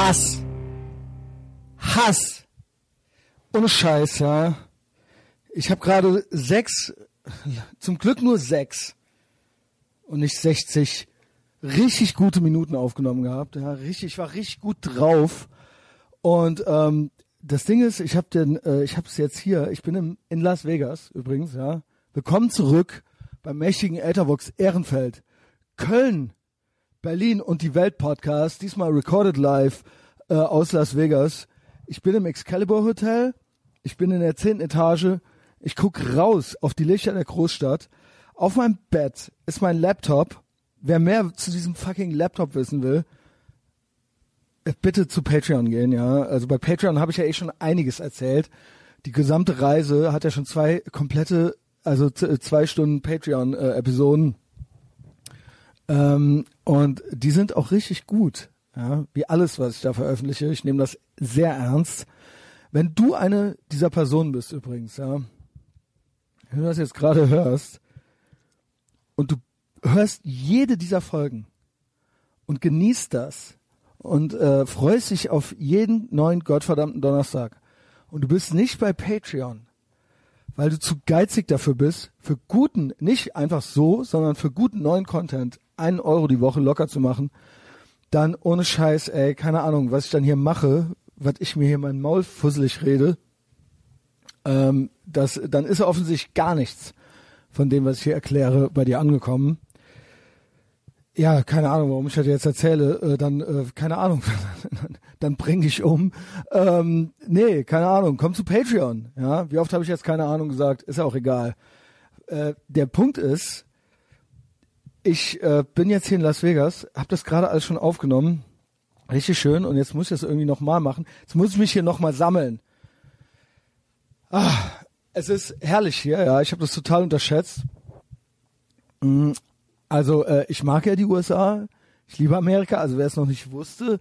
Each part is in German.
Hass. Hass. Ohne Scheiß, ja. Ich habe gerade sechs, zum Glück nur sechs und nicht 60 richtig gute Minuten aufgenommen gehabt. Ja, richtig, ich war richtig gut drauf. Und ähm, das Ding ist, ich habe äh, es jetzt hier. Ich bin im, in Las Vegas übrigens. Ja, willkommen zurück beim mächtigen Ethervox Ehrenfeld, Köln, Berlin und die Welt Podcast. Diesmal recorded live äh, aus Las Vegas. Ich bin im Excalibur Hotel. Ich bin in der zehnten Etage. Ich guck raus auf die Lichter der Großstadt. Auf meinem Bett ist mein Laptop. Wer mehr zu diesem fucking Laptop wissen will, äh, bitte zu Patreon gehen, ja. Also bei Patreon habe ich ja eh schon einiges erzählt. Die gesamte Reise hat ja schon zwei komplette, also zwei Stunden Patreon-Episoden. Ähm, und die sind auch richtig gut, ja. Wie alles, was ich da veröffentliche. Ich nehme das sehr ernst. Wenn du eine dieser Personen bist übrigens, ja, wenn du das jetzt gerade hörst und du hörst jede dieser Folgen und genießt das und äh, freust dich auf jeden neuen gottverdammten Donnerstag und du bist nicht bei Patreon, weil du zu geizig dafür bist, für guten, nicht einfach so, sondern für guten neuen Content einen Euro die Woche locker zu machen, dann ohne Scheiß, ey, keine Ahnung, was ich dann hier mache, was ich mir hier mein Maul fusselig rede, ähm, das, dann ist offensichtlich gar nichts von dem, was ich hier erkläre, bei dir angekommen. Ja, keine Ahnung, warum ich das jetzt erzähle. Äh, dann, äh, keine Ahnung, dann bring dich um. Ähm, nee, keine Ahnung, komm zu Patreon. Ja, wie oft habe ich jetzt keine Ahnung gesagt? Ist ja auch egal. Äh, der Punkt ist, ich äh, bin jetzt hier in Las Vegas, habe das gerade alles schon aufgenommen, richtig schön, und jetzt muss ich das irgendwie nochmal machen. Jetzt muss ich mich hier nochmal sammeln. Ah, es ist herrlich hier, ja. Ich habe das total unterschätzt. Also äh, ich mag ja die USA. Ich liebe Amerika. Also wer es noch nicht wusste,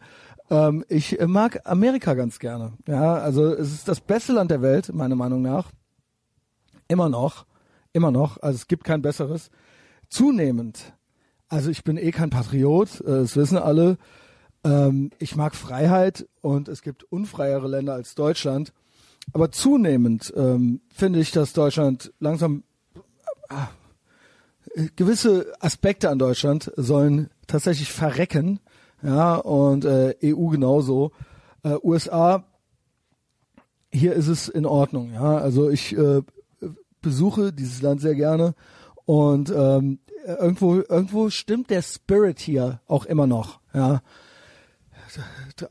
ähm, ich mag Amerika ganz gerne. Ja, also es ist das beste Land der Welt meiner Meinung nach. Immer noch, immer noch. Also es gibt kein besseres. Zunehmend. Also ich bin eh kein Patriot. Äh, das wissen alle. Ähm, ich mag Freiheit und es gibt unfreiere Länder als Deutschland. Aber zunehmend ähm, finde ich, dass Deutschland langsam äh, gewisse Aspekte an Deutschland sollen tatsächlich verrecken. Ja, und äh, EU genauso. Äh, USA, hier ist es in Ordnung. Ja, also ich äh, besuche dieses Land sehr gerne und ähm, irgendwo irgendwo stimmt der Spirit hier auch immer noch. Ja,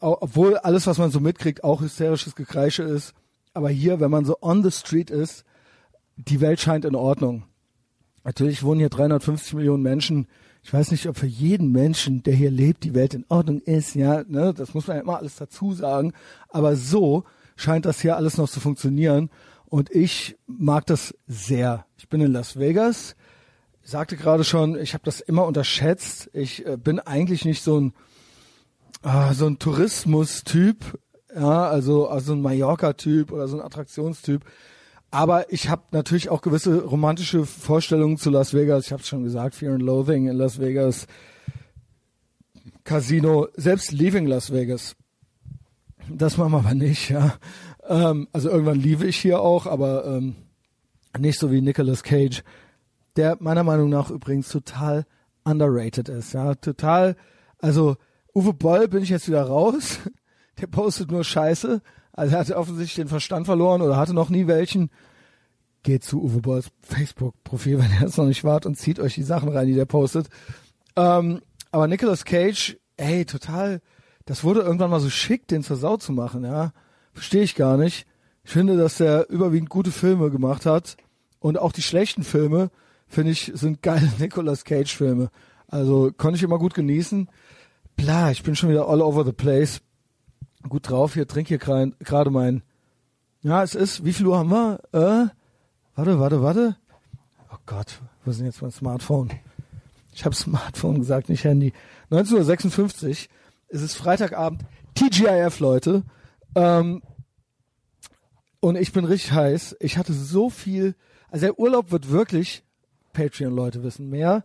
obwohl alles, was man so mitkriegt, auch hysterisches Gekreische ist. Aber hier, wenn man so on the street ist, die Welt scheint in Ordnung. Natürlich wohnen hier 350 Millionen Menschen. Ich weiß nicht, ob für jeden Menschen, der hier lebt, die Welt in Ordnung ist. Ja, ne, das muss man ja immer alles dazu sagen. Aber so scheint das hier alles noch zu funktionieren. Und ich mag das sehr. Ich bin in Las Vegas. Ich sagte gerade schon, ich habe das immer unterschätzt. Ich äh, bin eigentlich nicht so ein ah, so ein Tourismus-Typ. Ja, also, also ein Mallorca-Typ oder so ein Attraktionstyp. Aber ich habe natürlich auch gewisse romantische Vorstellungen zu Las Vegas. Ich habe schon gesagt, Fear and Loathing in Las Vegas, Casino, selbst Leaving Las Vegas. Das machen wir aber nicht, ja. Ähm, also irgendwann liebe ich hier auch, aber ähm, nicht so wie Nicolas Cage, der meiner Meinung nach übrigens total underrated ist, ja. Total, also Uwe Boll bin ich jetzt wieder raus der postet nur Scheiße. Also er hatte offensichtlich den Verstand verloren oder hatte noch nie welchen. Geht zu Uwe Bolls Facebook-Profil, wenn er es noch nicht wart und zieht euch die Sachen rein, die der postet. Ähm, aber Nicolas Cage, ey, total, das wurde irgendwann mal so schick, den zur Sau zu machen, ja. Verstehe ich gar nicht. Ich finde, dass er überwiegend gute Filme gemacht hat. Und auch die schlechten Filme, finde ich, sind geile Nicolas Cage-Filme. Also konnte ich immer gut genießen. Bla, ich bin schon wieder all over the place gut drauf. Hier trink hier gerade mein. Ja, es ist. Wie viel Uhr haben wir? Äh, warte, warte, warte. Oh Gott, wo ist denn jetzt mein Smartphone? Ich habe Smartphone gesagt, nicht Handy. 19.56 Uhr. Es ist Freitagabend. TGIF, Leute. Ähm, und ich bin richtig heiß. Ich hatte so viel. Also der Urlaub wird wirklich, Patreon-Leute wissen mehr,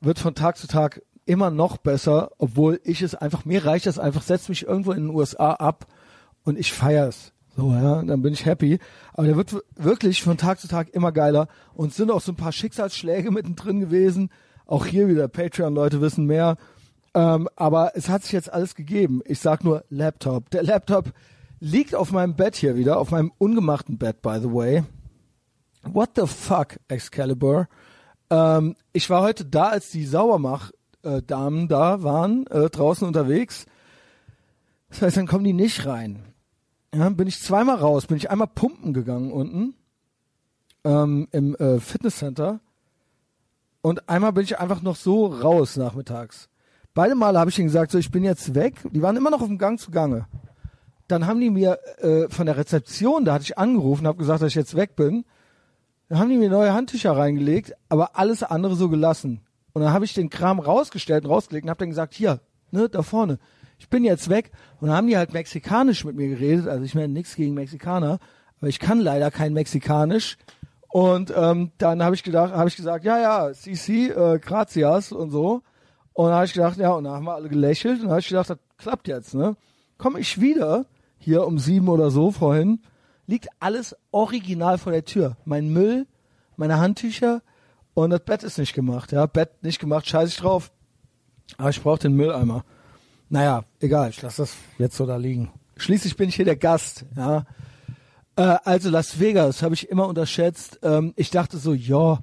wird von Tag zu Tag immer noch besser, obwohl ich es einfach, mir reicht das einfach, setz mich irgendwo in den USA ab und ich feier's. So, ja, dann bin ich happy. Aber der wird wirklich von Tag zu Tag immer geiler. Und es sind auch so ein paar Schicksalsschläge mittendrin gewesen. Auch hier wieder Patreon-Leute wissen mehr. Ähm, aber es hat sich jetzt alles gegeben. Ich sag nur Laptop. Der Laptop liegt auf meinem Bett hier wieder, auf meinem ungemachten Bett, by the way. What the fuck, Excalibur? Ähm, ich war heute da, als die Saubermach-Damen da waren, äh, draußen unterwegs. Das heißt, dann kommen die nicht rein. Ja, bin ich zweimal raus, bin ich einmal pumpen gegangen unten ähm, im äh, Fitnesscenter und einmal bin ich einfach noch so raus nachmittags. Beide Male habe ich ihnen gesagt, so ich bin jetzt weg. Die waren immer noch auf dem Gang zu Gange. Dann haben die mir äh, von der Rezeption, da hatte ich angerufen, habe gesagt, dass ich jetzt weg bin. Dann haben die mir neue Handtücher reingelegt, aber alles andere so gelassen. Und dann habe ich den Kram rausgestellt und rausgelegt und habe dann gesagt, hier, ne, da vorne, ich bin jetzt weg. Und dann haben die halt mexikanisch mit mir geredet. Also ich meine nichts gegen Mexikaner, aber ich kann leider kein Mexikanisch. Und ähm, dann habe ich gedacht, habe ich gesagt, ja, ja, CC, äh, gracias und so. Und dann habe ich gedacht, ja, und dann haben wir alle gelächelt und dann habe ich gedacht, das klappt jetzt, ne? Komme ich wieder, hier um sieben oder so vorhin, liegt alles original vor der Tür. Mein Müll, meine Handtücher und das Bett ist nicht gemacht, ja. Bett nicht gemacht, scheiße ich drauf. Aber ich brauche den Mülleimer. Naja, egal, ich lasse das jetzt so da liegen. Schließlich bin ich hier der Gast, ja. Äh, also Las Vegas habe ich immer unterschätzt. Ähm, ich dachte so, ja,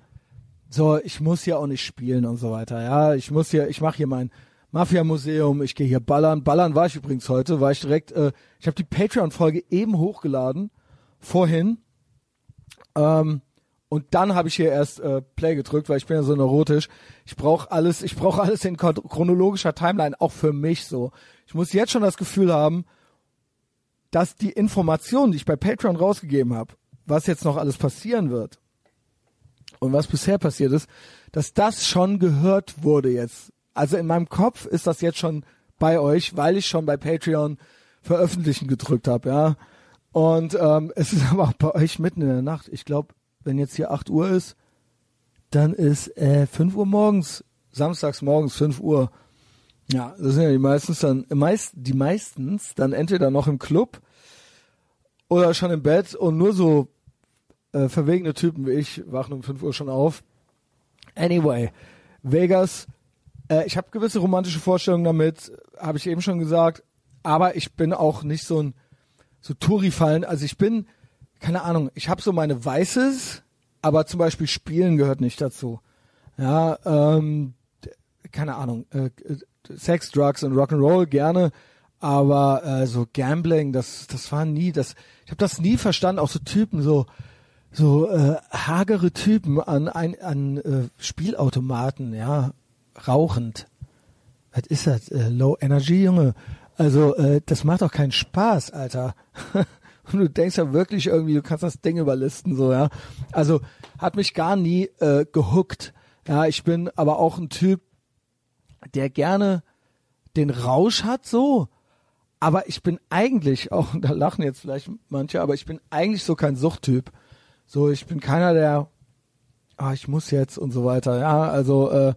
so, ich muss hier auch nicht spielen und so weiter. Ja, ich muss hier, ich mache hier mein Mafia-Museum, ich gehe hier ballern. Ballern war ich übrigens heute, war ich direkt, äh, ich habe die Patreon-Folge eben hochgeladen, vorhin. Ähm, und dann habe ich hier erst äh, Play gedrückt, weil ich bin ja so neurotisch. Ich brauche alles, ich brauche alles in chronologischer Timeline, auch für mich so. Ich muss jetzt schon das Gefühl haben, dass die Informationen, die ich bei Patreon rausgegeben habe, was jetzt noch alles passieren wird und was bisher passiert ist, dass das schon gehört wurde jetzt. Also in meinem Kopf ist das jetzt schon bei euch, weil ich schon bei Patreon veröffentlichen gedrückt habe, ja. Und ähm, es ist aber auch bei euch mitten in der Nacht. Ich glaube, wenn jetzt hier 8 Uhr ist, dann ist äh, 5 Uhr morgens, samstags morgens 5 Uhr. Ja, das sind ja die meistens dann, meist, die meistens dann entweder noch im Club oder schon im Bett und nur so äh, verwegene Typen wie ich wachen um 5 Uhr schon auf. Anyway, Vegas, äh, ich habe gewisse romantische Vorstellungen damit, habe ich eben schon gesagt, aber ich bin auch nicht so ein so Touri-Fallen. Also ich bin, keine Ahnung, ich habe so meine Weißes, aber zum Beispiel Spielen gehört nicht dazu. Ja, ähm, keine Ahnung, äh, Sex, Drugs und Rock'n'Roll gerne, aber äh, so Gambling, das, das war nie, das, ich habe das nie verstanden. Auch so Typen, so so äh, hagere Typen an ein an äh, Spielautomaten, ja, rauchend. Was ist das? Äh, Low Energy, Junge. Also äh, das macht doch keinen Spaß, Alter. Und du denkst ja wirklich irgendwie, du kannst das Ding überlisten, so, ja. Also hat mich gar nie äh, gehuckt. Ja, ich bin aber auch ein Typ, der gerne den Rausch hat, so. Aber ich bin eigentlich auch, da lachen jetzt vielleicht manche, aber ich bin eigentlich so kein Suchttyp. So, ich bin keiner, der, ah, ich muss jetzt und so weiter. Ja, also äh,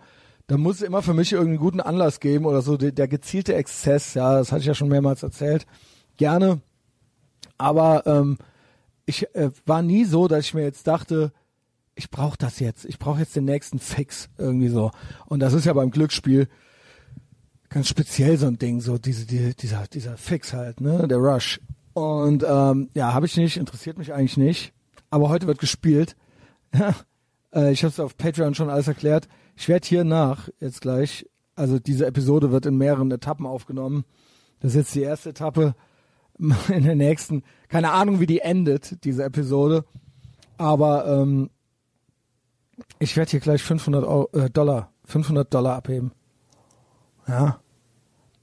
da muss es immer für mich irgendeinen guten Anlass geben oder so. Der, der gezielte Exzess, ja, das hatte ich ja schon mehrmals erzählt. Gerne. Aber ähm, ich äh, war nie so, dass ich mir jetzt dachte, ich brauche das jetzt. Ich brauche jetzt den nächsten Fix irgendwie so. Und das ist ja beim Glücksspiel ganz speziell so ein Ding, so diese, die, dieser, dieser Fix halt, ne, der Rush. Und ähm, ja, habe ich nicht, interessiert mich eigentlich nicht aber heute wird gespielt. äh, ich habe es auf Patreon schon alles erklärt. Ich werde hier nach, jetzt gleich, also diese Episode wird in mehreren Etappen aufgenommen. Das ist jetzt die erste Etappe. In der nächsten, keine Ahnung, wie die endet, diese Episode. Aber ähm, ich werde hier gleich 500 Euro, äh, Dollar, 500 Dollar abheben. Ja.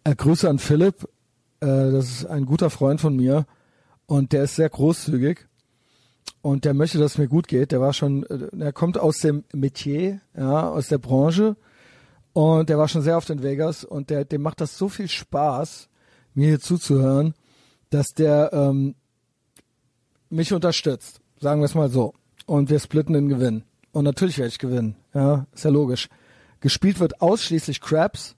Äh, Grüße an Philipp. Äh, das ist ein guter Freund von mir und der ist sehr großzügig und der möchte, dass es mir gut geht. Der war schon, äh, er kommt aus dem Metier, ja, aus der Branche und der war schon sehr oft in Vegas und der, dem macht das so viel Spaß, mir hier zuzuhören, dass der ähm, mich unterstützt, sagen wir es mal so. Und wir splitten den Gewinn. Und natürlich werde ich gewinnen, ja, ist ja logisch. gespielt wird ausschließlich Crabs,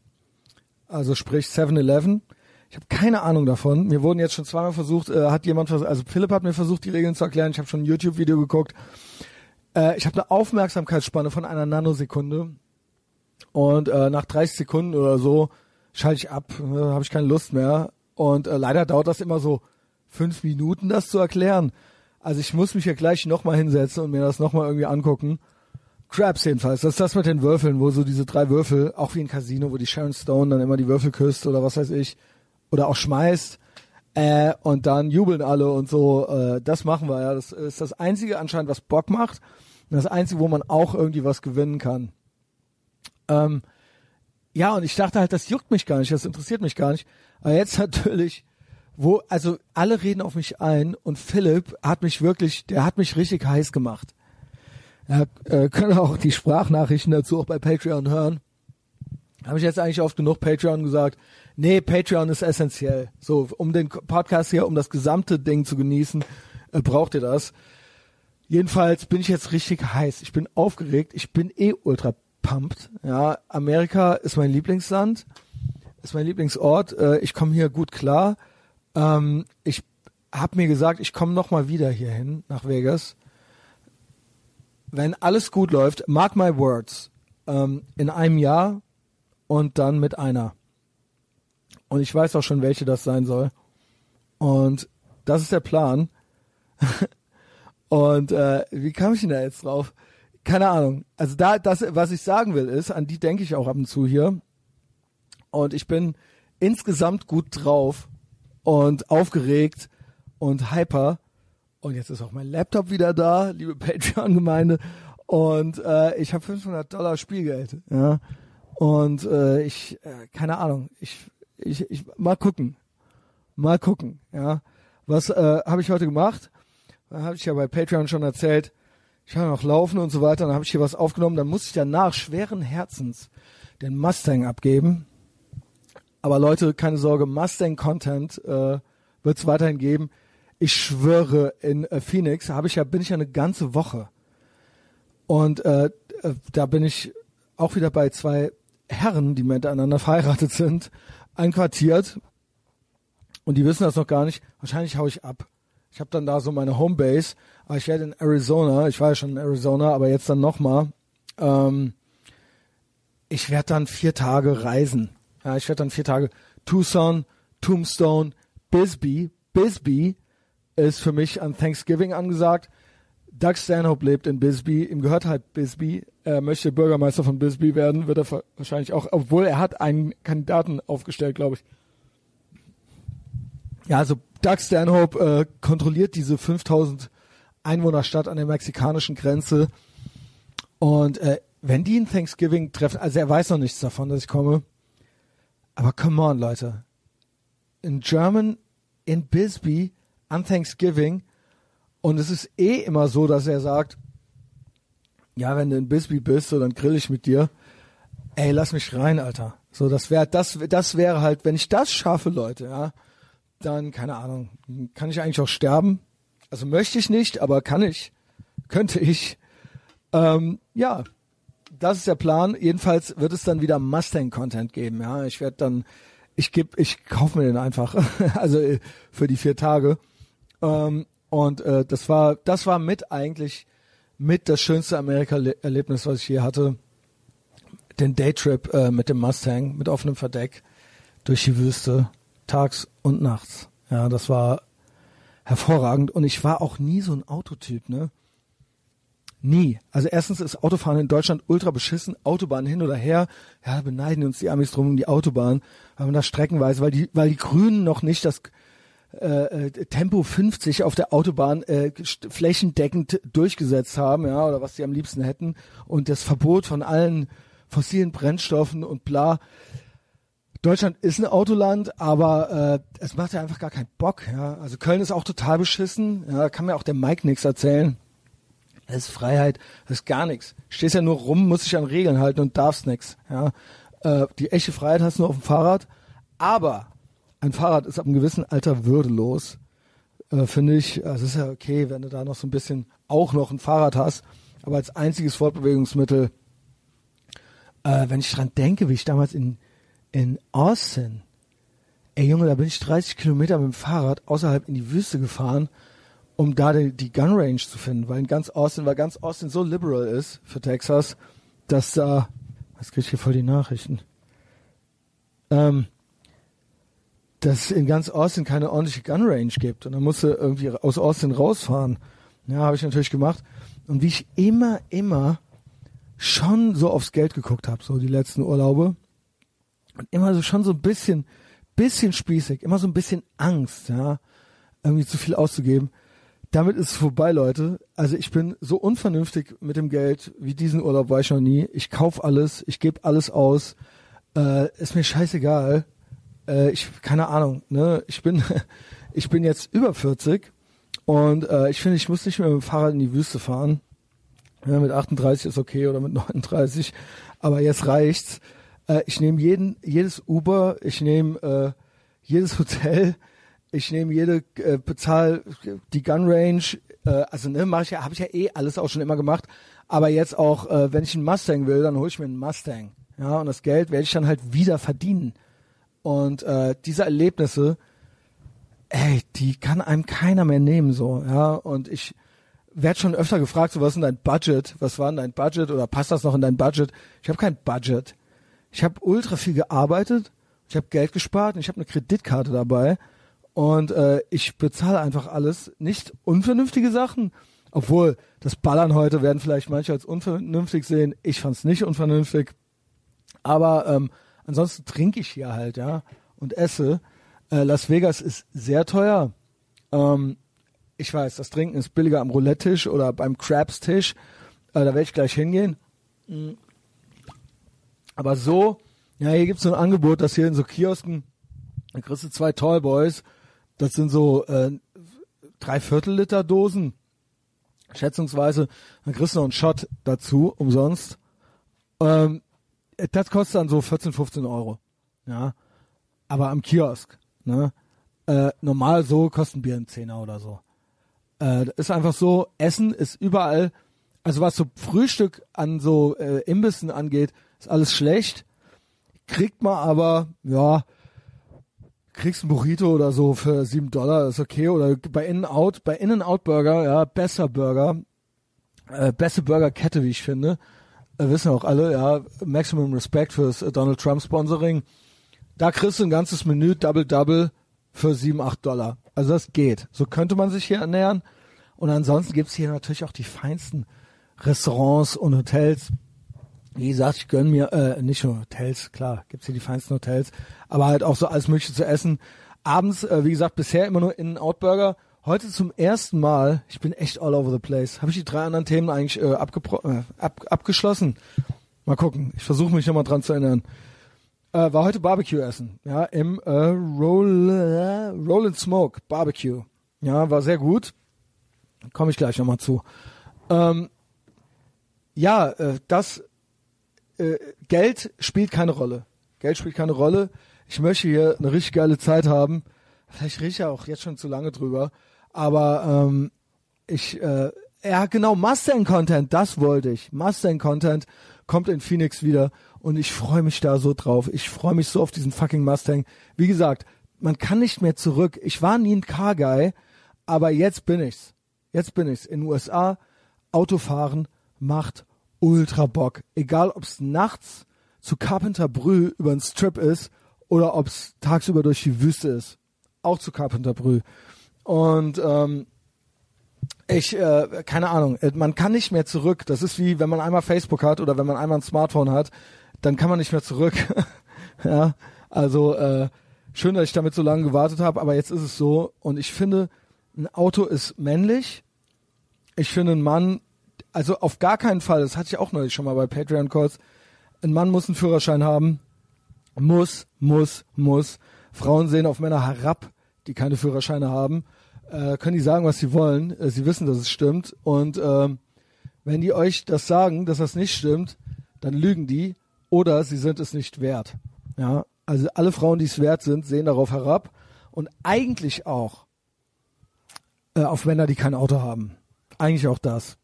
also sprich 7-Eleven. Ich habe keine Ahnung davon. Mir wurden jetzt schon zweimal versucht, äh, hat jemand versucht, also Philipp hat mir versucht, die Regeln zu erklären. Ich habe schon ein YouTube-Video geguckt. Äh, ich habe eine Aufmerksamkeitsspanne von einer Nanosekunde und äh, nach 30 Sekunden oder so schalte ich ab, äh, habe ich keine Lust mehr. Und äh, leider dauert das immer so fünf Minuten, das zu erklären. Also ich muss mich ja gleich nochmal hinsetzen und mir das nochmal irgendwie angucken. Crabs jedenfalls, das ist das mit den Würfeln, wo so diese drei Würfel, auch wie ein Casino, wo die Sharon Stone dann immer die Würfel küsst oder was weiß ich, oder auch schmeißt äh, und dann jubeln alle und so. Äh, das machen wir ja. Das ist das Einzige anscheinend, was Bock macht. Und das Einzige, wo man auch irgendwie was gewinnen kann. Ähm, ja, und ich dachte halt, das juckt mich gar nicht, das interessiert mich gar nicht. Aber jetzt natürlich, wo, also alle reden auf mich ein und Philipp hat mich wirklich, der hat mich richtig heiß gemacht. Ja, äh, können auch die Sprachnachrichten dazu auch bei Patreon hören. Habe ich jetzt eigentlich oft genug Patreon gesagt. Nee, Patreon ist essentiell. So, um den Podcast hier, um das gesamte Ding zu genießen, äh, braucht ihr das. Jedenfalls bin ich jetzt richtig heiß. Ich bin aufgeregt. Ich bin eh ultra pumped. Ja, Amerika ist mein Lieblingsland, ist mein Lieblingsort. Äh, ich komme hier gut klar. Ähm, ich habe mir gesagt, ich komme noch mal wieder hierhin nach Vegas wenn alles gut läuft, mark my words, ähm, in einem Jahr und dann mit einer. Und ich weiß auch schon, welche das sein soll. Und das ist der Plan. und äh, wie kam ich denn da jetzt drauf? Keine Ahnung. Also da, das, was ich sagen will, ist, an die denke ich auch ab und zu hier. Und ich bin insgesamt gut drauf und aufgeregt und hyper und jetzt ist auch mein Laptop wieder da, liebe Patreon-Gemeinde. Und äh, ich habe 500 Dollar Spielgeld. Ja. Und äh, ich, äh, keine Ahnung, ich, ich, ich, mal gucken. Mal gucken, ja. Was äh, habe ich heute gemacht? Habe ich ja bei Patreon schon erzählt. Ich habe noch laufen und so weiter. Dann habe ich hier was aufgenommen. Dann muss ich danach schweren Herzens den Mustang abgeben. Aber Leute, keine Sorge, Mustang-Content äh, wird es weiterhin geben ich schwöre, in äh, Phoenix habe ich ja, bin ich ja eine ganze Woche. Und äh, äh, da bin ich auch wieder bei zwei Herren, die miteinander verheiratet sind, einquartiert. Und die wissen das noch gar nicht. Wahrscheinlich hau ich ab. Ich habe dann da so meine Homebase. Aber ich werde in Arizona, ich war ja schon in Arizona, aber jetzt dann nochmal. Ähm, ich werde dann vier Tage reisen. Ja, ich werde dann vier Tage Tucson, Tombstone, Bisbee, Bisbee, ist für mich an Thanksgiving angesagt. Doug Stanhope lebt in Bisbee, ihm gehört halt Bisbee, er möchte Bürgermeister von Bisbee werden, wird er wahrscheinlich auch, obwohl er hat einen Kandidaten aufgestellt, glaube ich. Ja, also Doug Stanhope äh, kontrolliert diese 5000 Einwohnerstadt an der mexikanischen Grenze. Und äh, wenn die in Thanksgiving treffen, also er weiß noch nichts davon, dass ich komme, aber come on, Leute. In German, in Bisbee, an Thanksgiving. Und es ist eh immer so, dass er sagt, ja, wenn du in Bisbee bist, so, dann grill ich mit dir. Ey, lass mich rein, Alter. So, das wäre, das, das wäre halt, wenn ich das schaffe, Leute, ja, dann, keine Ahnung, kann ich eigentlich auch sterben. Also möchte ich nicht, aber kann ich, könnte ich. Ähm, ja, das ist der Plan. Jedenfalls wird es dann wieder Mustang-Content geben, ja. Ich werde dann, ich gebe, ich kaufe mir den einfach, also äh, für die vier Tage. Ähm, und äh, das war, das war mit eigentlich mit das schönste Amerika-Erlebnis, was ich je hatte. Den Daytrip äh, mit dem Mustang, mit offenem Verdeck durch die Wüste, tags und nachts. Ja, das war hervorragend. Und ich war auch nie so ein Autotyp, ne? Nie. Also erstens ist Autofahren in Deutschland ultra beschissen. Autobahn hin oder her. Ja, beneiden uns die Amis drum um die Autobahn. Weil man da streckenweise, weil die, weil die Grünen noch nicht das äh, äh, Tempo 50 auf der Autobahn äh, flächendeckend durchgesetzt haben, ja, oder was sie am liebsten hätten und das Verbot von allen fossilen Brennstoffen und bla. Deutschland ist ein Autoland, aber äh, es macht ja einfach gar keinen Bock, ja. Also Köln ist auch total beschissen, ja, kann mir auch der Mike nichts erzählen. Das ist Freiheit, das ist gar nichts. Stehst ja nur rum, musst dich an Regeln halten und darfst nichts, ja. Äh, die echte Freiheit hast du nur auf dem Fahrrad, aber ein Fahrrad ist ab einem gewissen Alter würdelos, äh, finde ich. Also es ist ja okay, wenn du da noch so ein bisschen auch noch ein Fahrrad hast, aber als einziges Fortbewegungsmittel äh, wenn ich dran denke, wie ich damals in, in Austin, ey Junge, da bin ich 30 Kilometer mit dem Fahrrad außerhalb in die Wüste gefahren, um da die, die Gun Range zu finden, weil in ganz Austin, weil ganz Austin so liberal ist für Texas, dass da, was krieg ich hier voll die Nachrichten? Ähm, dass in ganz Austin keine ordentliche Gun Range gibt und dann musste irgendwie aus Austin rausfahren. Ja, habe ich natürlich gemacht. Und wie ich immer, immer schon so aufs Geld geguckt habe, so die letzten Urlaube. Und immer so schon so ein bisschen, bisschen spießig, immer so ein bisschen Angst, ja, irgendwie zu viel auszugeben. Damit ist es vorbei, Leute. Also ich bin so unvernünftig mit dem Geld wie diesen Urlaub war ich noch nie. Ich kauf alles, ich gebe alles aus. Äh, ist mir scheißegal. Äh, ich keine Ahnung. Ne, ich bin ich bin jetzt über 40 und äh, ich finde, ich muss nicht mehr mit dem Fahrrad in die Wüste fahren. Ja, mit 38 ist okay oder mit 39, aber jetzt reicht's. Äh, ich nehme jeden, jedes Uber, ich nehme äh, jedes Hotel, ich nehme jede, äh, bezahl die Gun Range, äh, also ne, mache ich ja, habe ich ja eh alles auch schon immer gemacht. Aber jetzt auch, äh, wenn ich einen Mustang will, dann hole ich mir einen Mustang. Ja, und das Geld werde ich dann halt wieder verdienen. Und äh, diese Erlebnisse, ey, die kann einem keiner mehr nehmen, so, ja. Und ich werde schon öfter gefragt, so was ist dein Budget? Was war denn dein Budget? Oder passt das noch in dein Budget? Ich habe kein Budget. Ich habe ultra viel gearbeitet, ich habe Geld gespart und ich habe eine Kreditkarte dabei. Und äh, ich bezahle einfach alles. Nicht unvernünftige Sachen. Obwohl, das Ballern heute werden vielleicht manche als unvernünftig sehen. Ich fand's nicht unvernünftig. Aber ähm, ansonsten trinke ich hier halt, ja, und esse. Äh, Las Vegas ist sehr teuer. Ähm, ich weiß, das Trinken ist billiger am Roulette-Tisch oder beim Crabs-Tisch. Äh, da werde ich gleich hingehen. Mhm. Aber so, ja, hier gibt's so ein Angebot, dass hier in so Kiosken, da kriegst du zwei Tallboys, das sind so äh, drei Viertel Liter Dosen, schätzungsweise, dann kriegst du noch einen Shot dazu, umsonst. Ähm, das kostet dann so 14, 15 Euro. Ja. Aber am Kiosk. Ne? Äh, normal so kosten Bier ein Zehner oder so. Äh, ist einfach so, Essen ist überall, also was so Frühstück an so äh, Imbissen angeht, ist alles schlecht. Kriegt man aber, ja, kriegst ein Burrito oder so für sieben Dollar, ist okay. Oder bei In-Out, bei In-N-Out Burger, ja, besser Burger, äh, beste Burgerkette, wie ich finde. Äh, wissen auch alle, ja, Maximum Respect fürs äh, Donald Trump Sponsoring. Da kriegst du ein ganzes Menü Double Double für sieben, acht Dollar. Also das geht. So könnte man sich hier ernähren. Und ansonsten gibt's hier natürlich auch die feinsten Restaurants und Hotels. Wie gesagt, ich gönn mir, äh, nicht nur Hotels, klar, gibt's hier die feinsten Hotels, aber halt auch so alles Mögliche zu essen. Abends, äh, wie gesagt, bisher immer nur in Outburger. Heute zum ersten Mal, ich bin echt all over the place. Habe ich die drei anderen Themen eigentlich äh, äh, ab, abgeschlossen? Mal gucken. Ich versuche mich nochmal dran zu erinnern. Äh, war heute Barbecue essen, ja, im äh, Roll, äh, Roll and Smoke Barbecue. Ja, war sehr gut. Komme ich gleich nochmal zu. Ähm, ja, äh, das äh, Geld spielt keine Rolle. Geld spielt keine Rolle. Ich möchte hier eine richtig geile Zeit haben. Vielleicht rede ich ja auch jetzt schon zu lange drüber. Aber ähm, ich, äh, ja genau, Mustang-Content, das wollte ich. Mustang-Content kommt in Phoenix wieder und ich freue mich da so drauf. Ich freue mich so auf diesen fucking Mustang. Wie gesagt, man kann nicht mehr zurück. Ich war nie ein Car-Guy, aber jetzt bin ich's. Jetzt bin ich's. In den USA, Autofahren macht ultra Bock. Egal ob's nachts zu Carpenter Brü über den Strip ist oder ob's tagsüber durch die Wüste ist. Auch zu Carpenter Brü. Und ähm, ich, äh, keine Ahnung, äh, man kann nicht mehr zurück. Das ist wie, wenn man einmal Facebook hat oder wenn man einmal ein Smartphone hat, dann kann man nicht mehr zurück. ja, also äh, schön, dass ich damit so lange gewartet habe, aber jetzt ist es so und ich finde, ein Auto ist männlich. Ich finde, ein Mann, also auf gar keinen Fall, das hatte ich auch neulich schon mal bei Patreon Calls, ein Mann muss einen Führerschein haben. Muss, muss, muss. Frauen sehen auf Männer herab, die keine Führerscheine haben äh, können die sagen, was sie wollen. Äh, sie wissen, dass es stimmt. Und ähm, wenn die euch das sagen, dass das nicht stimmt, dann lügen die oder sie sind es nicht wert. Ja, also alle Frauen, die es wert sind, sehen darauf herab und eigentlich auch äh, auf Männer, die kein Auto haben. Eigentlich auch das.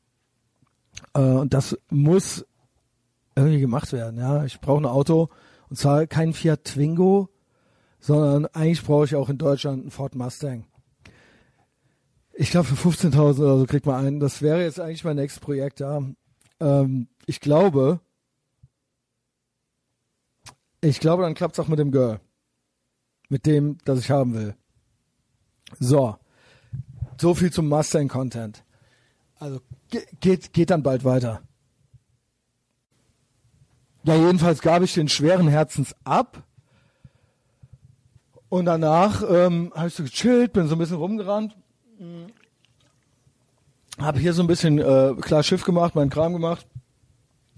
Äh, und das muss irgendwie gemacht werden. Ja, ich brauche ein Auto und zwar kein Fiat Twingo, sondern eigentlich brauche ich auch in Deutschland einen Ford Mustang. Ich glaube für 15.000 oder so kriegt man einen. Das wäre jetzt eigentlich mein nächstes Projekt. Ja, ähm, ich glaube, ich glaube, dann klappt es auch mit dem Girl, mit dem, das ich haben will. So, so viel zum Mustang Content. Also geht geht dann bald weiter. Ja, jedenfalls gab ich den schweren Herzens ab. Und danach ähm, habe ich so gechillt, bin so ein bisschen rumgerannt. Habe hier so ein bisschen äh, klar Schiff gemacht, meinen Kram gemacht.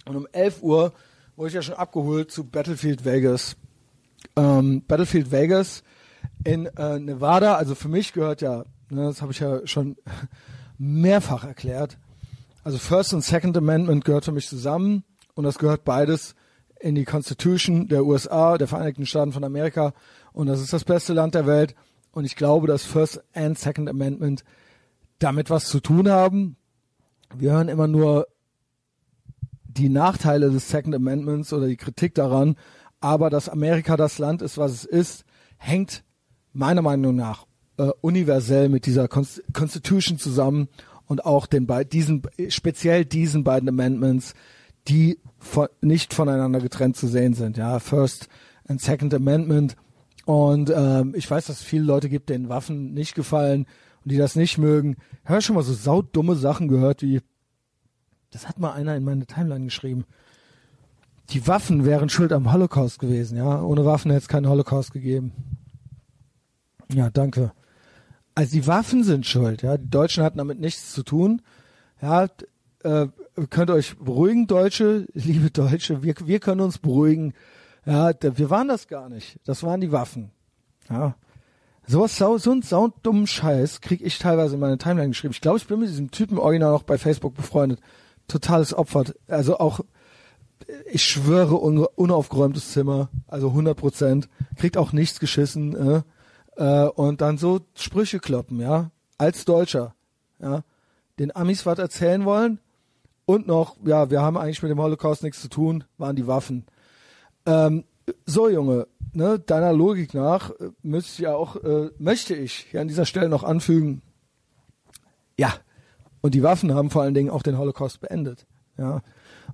Und um 11 Uhr wurde ich ja schon abgeholt zu Battlefield Vegas. Ähm, Battlefield Vegas in äh, Nevada, also für mich gehört ja, ne, das habe ich ja schon mehrfach erklärt, also First und Second Amendment gehört für mich zusammen und das gehört beides in die Constitution der USA, der Vereinigten Staaten von Amerika und das ist das beste Land der Welt und ich glaube, dass First and Second Amendment damit was zu tun haben. Wir hören immer nur die Nachteile des Second Amendments oder die Kritik daran, aber dass Amerika das Land ist, was es ist, hängt meiner Meinung nach äh, universell mit dieser Constitution zusammen und auch den diesen speziell diesen beiden Amendments, die von, nicht voneinander getrennt zu sehen sind. Ja, First and Second Amendment. Und ähm, ich weiß, dass es viele Leute gibt, denen Waffen nicht gefallen und die das nicht mögen. Ich habe schon mal so saudumme Sachen gehört, wie das hat mal einer in meine Timeline geschrieben. Die Waffen wären schuld am Holocaust gewesen, ja. Ohne Waffen hätte es keinen Holocaust gegeben. Ja, danke. Also die Waffen sind schuld, ja. Die Deutschen hatten damit nichts zu tun. Ja, äh, könnt euch beruhigen, Deutsche, liebe Deutsche, wir, wir können uns beruhigen. Ja, wir waren das gar nicht. Das waren die Waffen. Ja. Sowas, so, so einen saudummen Scheiß krieg ich teilweise in meine Timeline geschrieben. Ich glaube, ich bin mit diesem Typen original noch bei Facebook befreundet. Totales Opfer. Also auch, ich schwöre, un, unaufgeräumtes Zimmer. Also 100 Prozent. Kriegt auch nichts geschissen. Äh äh, und dann so Sprüche kloppen, ja, als Deutscher, ja, den Amis was erzählen wollen und noch, ja, wir haben eigentlich mit dem Holocaust nichts zu tun, waren die Waffen. Ähm, so Junge, ne, deiner Logik nach äh, müsste ja auch, äh, möchte ich hier an dieser Stelle noch anfügen, ja, und die Waffen haben vor allen Dingen auch den Holocaust beendet, ja,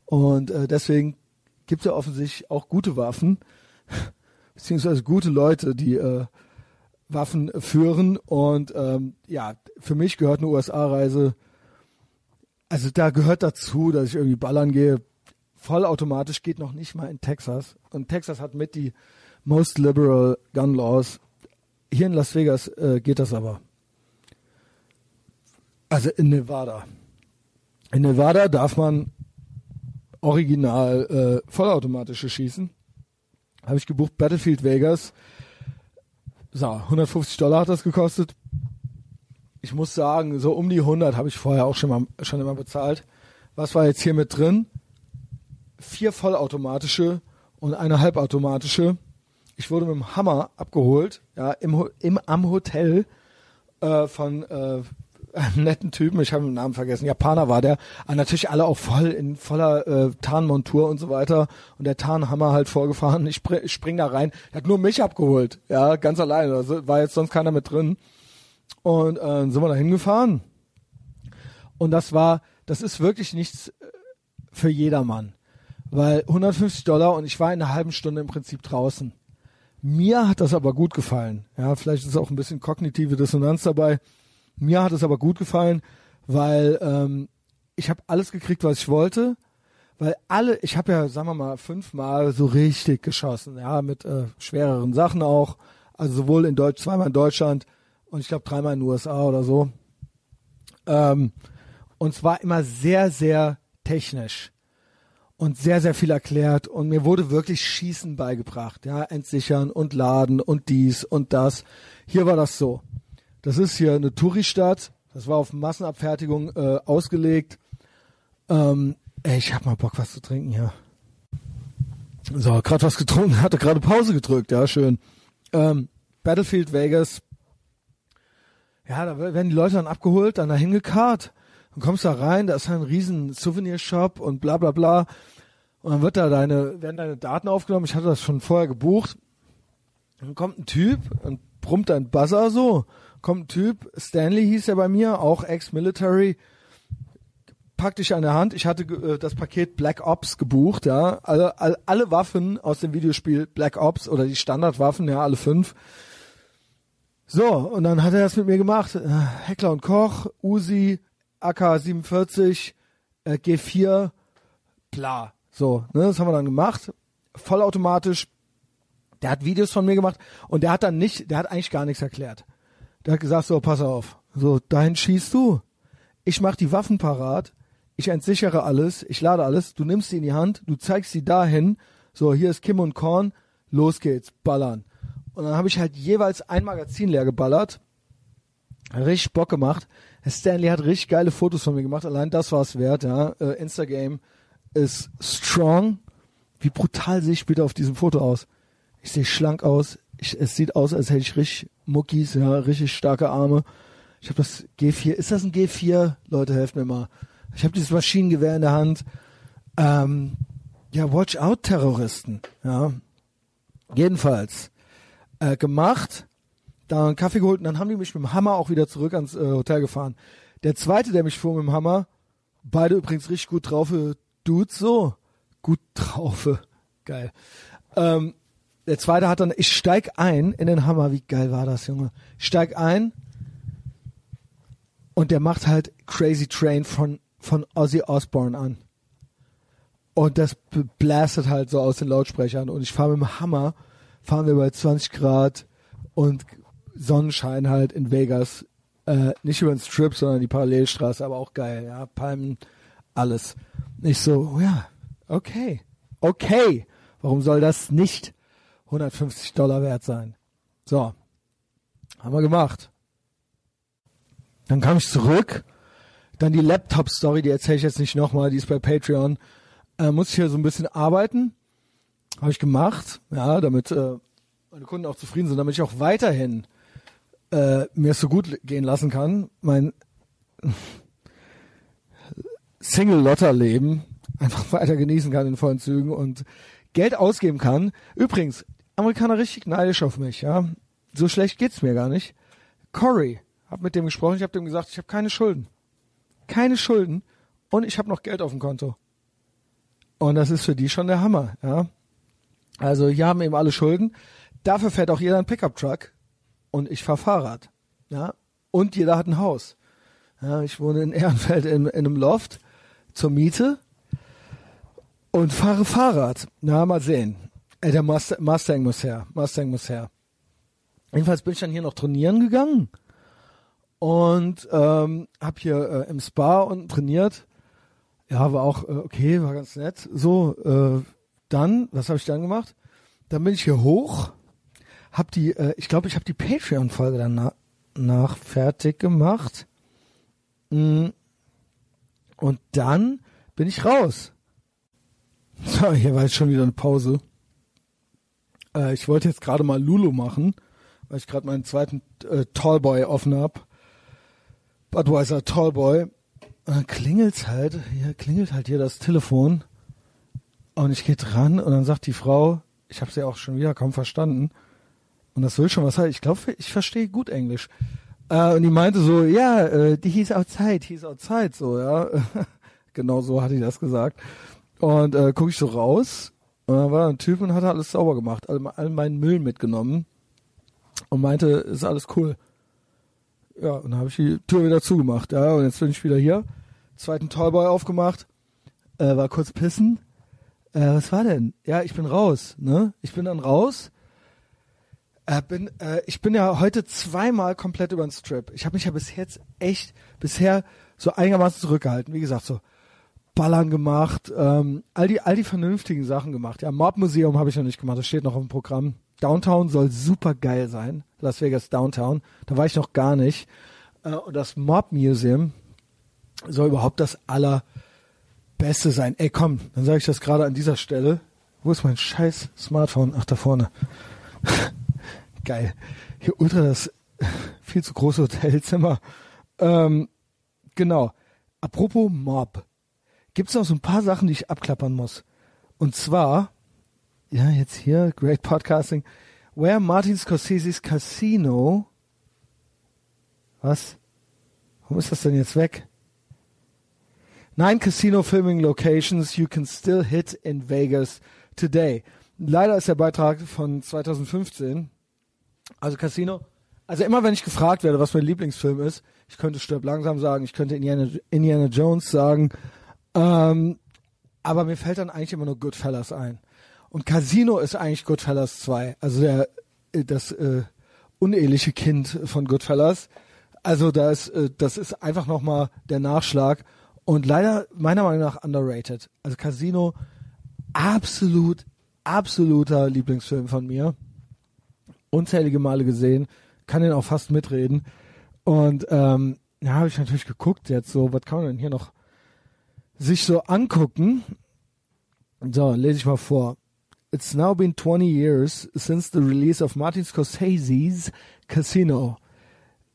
und äh, deswegen gibt es ja offensichtlich auch gute Waffen beziehungsweise gute Leute, die äh, Waffen führen. Und ähm, ja, für mich gehört eine USA-Reise, also da gehört dazu, dass ich irgendwie ballern gehe. Vollautomatisch geht noch nicht mal in Texas. Und Texas hat mit die most liberal gun laws. Hier in Las Vegas äh, geht das aber. Also in Nevada. In Nevada darf man original äh, vollautomatische schießen. Habe ich gebucht Battlefield Vegas so, 150 Dollar hat das gekostet. Ich muss sagen, so um die 100 habe ich vorher auch schon mal schon immer bezahlt. Was war jetzt hier mit drin? Vier vollautomatische und eine halbautomatische. Ich wurde mit dem Hammer abgeholt, ja, im, im am Hotel äh, von äh, netten Typen, ich habe den Namen vergessen, Japaner war der, aber natürlich alle auch voll in voller äh, Tarnmontur und so weiter. Und der Tarnhammer halt vorgefahren, ich, spring, ich spring da rein, er hat nur mich abgeholt, ja, ganz alleine, also war jetzt sonst keiner mit drin. Und äh, sind wir da hingefahren. Und das war, das ist wirklich nichts äh, für jedermann, weil 150 Dollar und ich war in einer halben Stunde im Prinzip draußen. Mir hat das aber gut gefallen. Ja, vielleicht ist auch ein bisschen kognitive Dissonanz dabei. Mir hat es aber gut gefallen, weil ähm, ich habe alles gekriegt, was ich wollte. Weil alle, ich habe ja, sagen wir mal, fünfmal so richtig geschossen, ja, mit äh, schwereren Sachen auch. Also sowohl in Deutsch, zweimal in Deutschland und ich glaube dreimal in den USA oder so. Ähm, und zwar immer sehr, sehr technisch und sehr, sehr viel erklärt und mir wurde wirklich Schießen beigebracht, ja, entsichern und laden und dies und das. Hier war das so. Das ist hier eine Touristadt. Das war auf Massenabfertigung äh, ausgelegt. Ähm, ey, ich hab mal Bock, was zu trinken hier. So, gerade was getrunken, hatte gerade Pause gedrückt, ja, schön. Ähm, Battlefield Vegas. Ja, da werden die Leute dann abgeholt, dann dahin gekarrt. Dann kommst da rein, da ist ein riesen Souvenirshop und bla bla bla. Und dann wird da deine, werden deine Daten aufgenommen. Ich hatte das schon vorher gebucht. Dann kommt ein Typ und brummt ein Buzzer so. Kommt ein Typ, Stanley hieß er bei mir, auch Ex-Military, packt dich an der Hand. Ich hatte äh, das Paket Black Ops gebucht, ja. Alle, alle, alle Waffen aus dem Videospiel Black Ops oder die Standardwaffen, ja, alle fünf. So, und dann hat er das mit mir gemacht. Äh, Heckler und Koch, Uzi, AK-47, äh, G4, bla. So, ne, das haben wir dann gemacht. Vollautomatisch. Der hat Videos von mir gemacht und der hat dann nicht, der hat eigentlich gar nichts erklärt. Der hat gesagt, so, pass auf, so, dahin schießt du. Ich mach die Waffen parat, ich entsichere alles, ich lade alles, du nimmst sie in die Hand, du zeigst sie dahin, so, hier ist Kim und Korn, los geht's, ballern. Und dann habe ich halt jeweils ein Magazin leer geballert. Richtig Bock gemacht. Stanley hat richtig geile Fotos von mir gemacht. Allein das war es wert, ja. Äh, Instagram ist strong. Wie brutal sehe ich später auf diesem Foto aus? Ich sehe schlank aus. Ich, es sieht aus, als hätte ich richtig Muckis, ja, richtig starke Arme. Ich habe das G4. Ist das ein G4? Leute, helft mir mal. Ich habe dieses Maschinengewehr in der Hand. Ähm, ja, watch out, Terroristen. Ja. Jedenfalls äh, gemacht, da einen Kaffee geholt und dann haben die mich mit dem Hammer auch wieder zurück ans äh, Hotel gefahren. Der zweite, der mich fuhr mit dem Hammer, beide übrigens richtig gut drauf, Dudes so, gut drauf, geil. Ähm, der zweite hat dann, ich steig ein in den Hammer, wie geil war das, Junge. Ich steig ein und der macht halt Crazy Train von, von Ozzy Osbourne an. Und das blastet halt so aus den Lautsprechern und ich fahre mit dem Hammer fahren wir bei 20 Grad und Sonnenschein halt in Vegas. Äh, nicht über den Strip, sondern die Parallelstraße, aber auch geil, ja. Palmen, alles. Ich so, oh ja, okay, okay. Warum soll das nicht 150 Dollar wert sein? So, haben wir gemacht. Dann kam ich zurück. Dann die Laptop-Story, die erzähle ich jetzt nicht nochmal, die ist bei Patreon. Äh, muss ich hier so ein bisschen arbeiten. Habe ich gemacht, ja, damit äh, meine Kunden auch zufrieden sind, damit ich auch weiterhin äh, mir es so gut gehen lassen kann, mein Single-Lotter-Leben einfach weiter genießen kann in vollen Zügen und Geld ausgeben kann. Übrigens, Amerikaner richtig neidisch auf mich, ja. So schlecht geht's mir gar nicht. Corey, hab mit dem gesprochen, ich habe dem gesagt, ich habe keine Schulden. Keine Schulden und ich habe noch Geld auf dem Konto. Und das ist für die schon der Hammer, ja. Also hier haben eben alle Schulden. Dafür fährt auch jeder ein Pickup-Truck und ich fahre Fahrrad. Ja, und jeder hat ein Haus. Ja, ich wohne in Ehrenfeld in, in einem Loft zur Miete und fahre Fahrrad. Na, mal sehen. Ey, der Mustang, Mustang muss her. Mustang muss her. Jedenfalls bin ich dann hier noch trainieren gegangen und ähm, habe hier äh, im Spa unten trainiert. Ja, war auch äh, okay, war ganz nett. So, äh, dann, was habe ich dann gemacht? Dann bin ich hier hoch, hab die, äh, ich glaube, ich habe die Patreon-Folge danach nach fertig gemacht. Mm. Und dann bin ich raus. So, hier war jetzt schon wieder eine Pause. Äh, ich wollte jetzt gerade mal Lulu machen, weil ich gerade meinen zweiten äh, Tallboy offen hab. Budweiser Tallboy. Dann klingelt's halt, hier klingelt halt hier das Telefon. Und ich gehe dran und dann sagt die Frau, ich habe sie auch schon wieder kaum verstanden. Und das will schon was heißen. Ich glaube, ich verstehe gut Englisch. Äh, und die meinte so, ja, äh, die hieß outside, hieß outside, so, ja. genau so hatte ich das gesagt. Und äh, gucke ich so raus und dann war da ein Typ und hat alles sauber gemacht, all, all meinen Müll mitgenommen und meinte, ist alles cool. Ja, und dann habe ich die Tür wieder zugemacht, ja, und jetzt bin ich wieder hier. Zweiten Toyboy aufgemacht, äh, war kurz pissen, äh, was war denn? Ja, ich bin raus, ne? Ich bin dann raus. Äh, bin, äh, ich bin ja heute zweimal komplett über den Strip. Ich habe mich ja bis jetzt echt, bisher so einigermaßen zurückgehalten. Wie gesagt, so Ballern gemacht, ähm, all die, all die vernünftigen Sachen gemacht. Ja, Mob Museum habe ich noch nicht gemacht, das steht noch dem Programm. Downtown soll super geil sein. Las Vegas Downtown. Da war ich noch gar nicht. Äh, und das Mob Museum soll überhaupt das aller Beste sein. Ey, komm, dann sage ich das gerade an dieser Stelle. Wo ist mein scheiß Smartphone? Ach, da vorne. Geil. Hier ultra das viel zu große Hotelzimmer. Ähm, genau. Apropos Mob. Gibt's noch so ein paar Sachen, die ich abklappern muss? Und zwar, ja, jetzt hier, Great Podcasting, where Martin Scorsese's Casino, was? Warum ist das denn jetzt weg? Nine casino filming locations you can still hit in Vegas today. Leider ist der Beitrag von 2015. Also Casino. Also immer wenn ich gefragt werde, was mein Lieblingsfilm ist, ich könnte Stirb langsam sagen, ich könnte Indiana, Indiana Jones sagen, ähm, aber mir fällt dann eigentlich immer nur Goodfellas ein. Und Casino ist eigentlich Goodfellas 2, also der äh, das äh, uneheliche Kind von Goodfellas. Also da ist, äh, das ist einfach nochmal der Nachschlag und leider meiner Meinung nach underrated. Also Casino absolut, absoluter Lieblingsfilm von mir. Unzählige Male gesehen, kann den auch fast mitreden. Und ähm, ja, habe ich natürlich geguckt jetzt so, was kann man denn hier noch sich so angucken? So, lese ich mal vor. It's now been 20 years since the release of Martin Scorsese's Casino.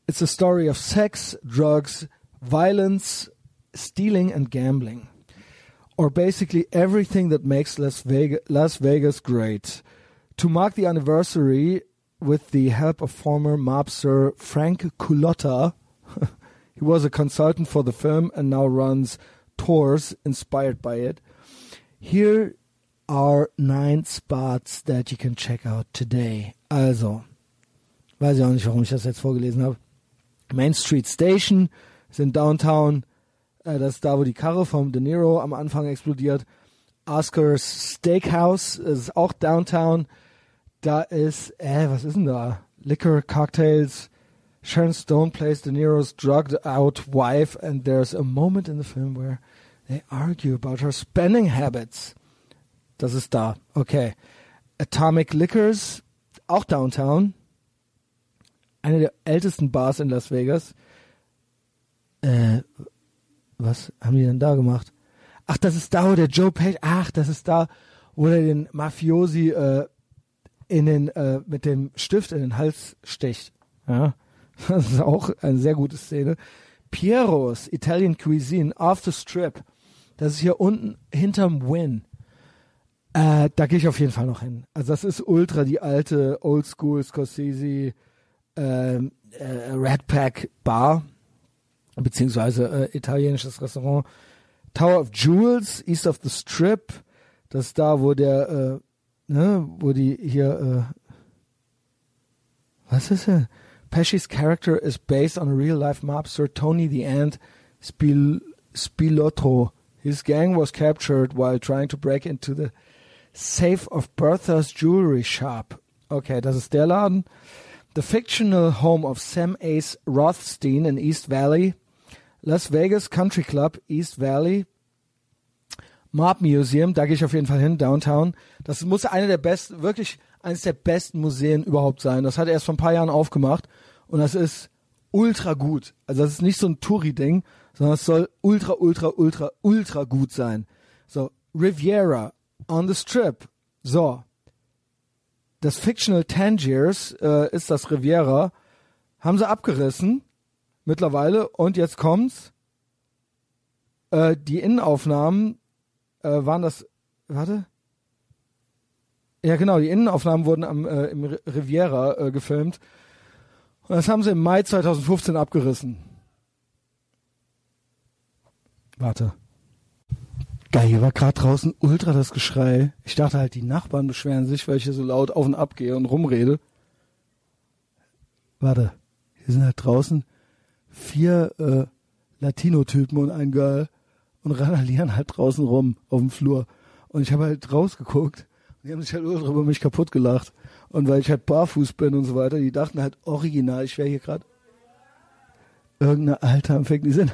It's a story of sex, drugs, violence, stealing, and gambling. Or basically everything that makes Las Vegas, Las Vegas great. To mark the anniversary, with the help of former mobster Frank Culotta, he was a consultant for the film and now runs tours inspired by it. Here are nine spots that you can check out today. Also, weiß ich auch nicht, warum ich das jetzt vorgelesen habe. Main Street Station ist in Downtown. Äh, das ist da, wo die Karre vom De Niro am Anfang explodiert. Oscars Steakhouse ist auch Downtown. Da ist, äh, was ist denn da? Liquor, Cocktails. Sharon Stone plays De Niro's drugged out wife, and there's a moment in the film where they argue about her spending habits. Das ist da. Okay. Atomic Liquors, auch Downtown. Eine der ältesten Bars in Las Vegas. Äh, was haben die denn da gemacht? Ach, das ist da, wo der Joe Page, ach, das ist da, wo er den Mafiosi äh, in den, äh, mit dem Stift in den Hals sticht. Ja, das ist auch eine sehr gute Szene. Piero's Italian Cuisine off the Strip. Das ist hier unten hinterm Win. Äh, da gehe ich auf jeden Fall noch hin. Also das ist ultra die alte Oldschool Scorsese äh, äh, Red Pack Bar beziehungsweise äh, italienisches Restaurant. Tower of Jewels East of the Strip. Das ist da, wo der äh, ne, wo die hier, äh, was ist er? Pesci's character is based on a real-life mobster, Tony the Ant Spil Spilotro. His gang was captured while trying to break into the safe of Bertha's jewelry shop. Okay, das ist der Laden. The fictional home of Sam Ace Rothstein in East Valley. Las Vegas Country Club, East Valley. Mob Museum, da gehe ich auf jeden Fall hin, Downtown. Das muss eine der besten, wirklich eines der besten Museen überhaupt sein. Das hat er erst vor ein paar Jahren aufgemacht und das ist ultra gut. Also das ist nicht so ein Touri-Ding, sondern es soll ultra, ultra, ultra, ultra gut sein. So, Riviera, on the Strip. So, das Fictional Tangiers äh, ist das Riviera. Haben sie abgerissen mittlerweile und jetzt kommt's. Äh, die Innenaufnahmen äh, waren das, warte? Ja, genau, die Innenaufnahmen wurden am, äh, im Riviera äh, gefilmt. Und das haben sie im Mai 2015 abgerissen. Warte. Geil, hier war gerade draußen ultra das Geschrei. Ich dachte halt, die Nachbarn beschweren sich, weil ich hier so laut auf und ab gehe und rumrede. Warte, hier sind halt draußen vier äh, Latino-Typen und ein Girl und randalieren halt draußen rum auf dem Flur. Und ich habe halt rausgeguckt die haben sich halt über mich kaputt gelacht. Und weil ich halt barfuß bin und so weiter, die dachten halt original, ich wäre hier gerade irgendeine Alte am Ficken. Die sind,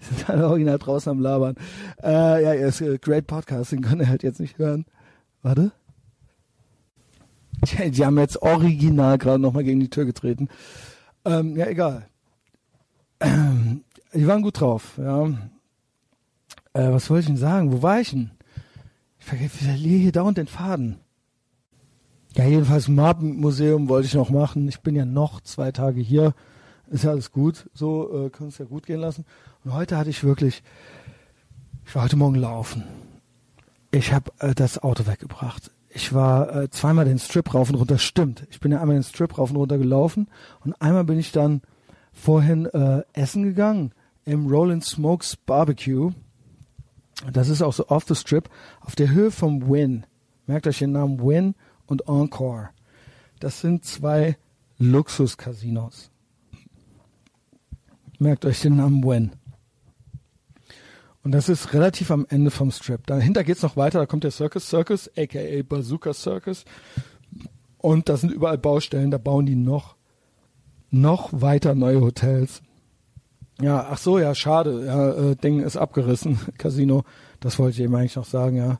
die sind halt original draußen am Labern. Äh, ja, ist äh, great Podcasting, kann er halt jetzt nicht hören. Warte. Die, die haben jetzt original gerade nochmal gegen die Tür getreten. Ähm, ja, egal. Ähm, die waren gut drauf, ja. Äh, was wollte ich denn sagen? Wo war ich denn? Verliere hier dauernd den Faden. Ja, jedenfalls Museum wollte ich noch machen. Ich bin ja noch zwei Tage hier. Ist ja alles gut. So äh, können es ja gut gehen lassen. Und heute hatte ich wirklich, ich war heute Morgen laufen. ich habe äh, das Auto weggebracht. Ich war äh, zweimal den Strip rauf und runter. Stimmt, ich bin ja einmal den Strip rauf und runter gelaufen und einmal bin ich dann vorhin äh, essen gegangen im Rollin Smokes Barbecue. Das ist auch so off the Strip auf der Höhe vom Win. Merkt euch den Namen Win und Encore. Das sind zwei Luxus-Casinos. Merkt euch den Namen Win. Und das ist relativ am Ende vom Strip. Dahinter geht's noch weiter, da kommt der Circus Circus, aka Bazooka Circus. Und da sind überall Baustellen, da bauen die noch, noch weiter neue Hotels. Ja, ach so, ja, schade. Ja, äh, Ding ist abgerissen, Casino. Das wollte ich eben eigentlich noch sagen, ja.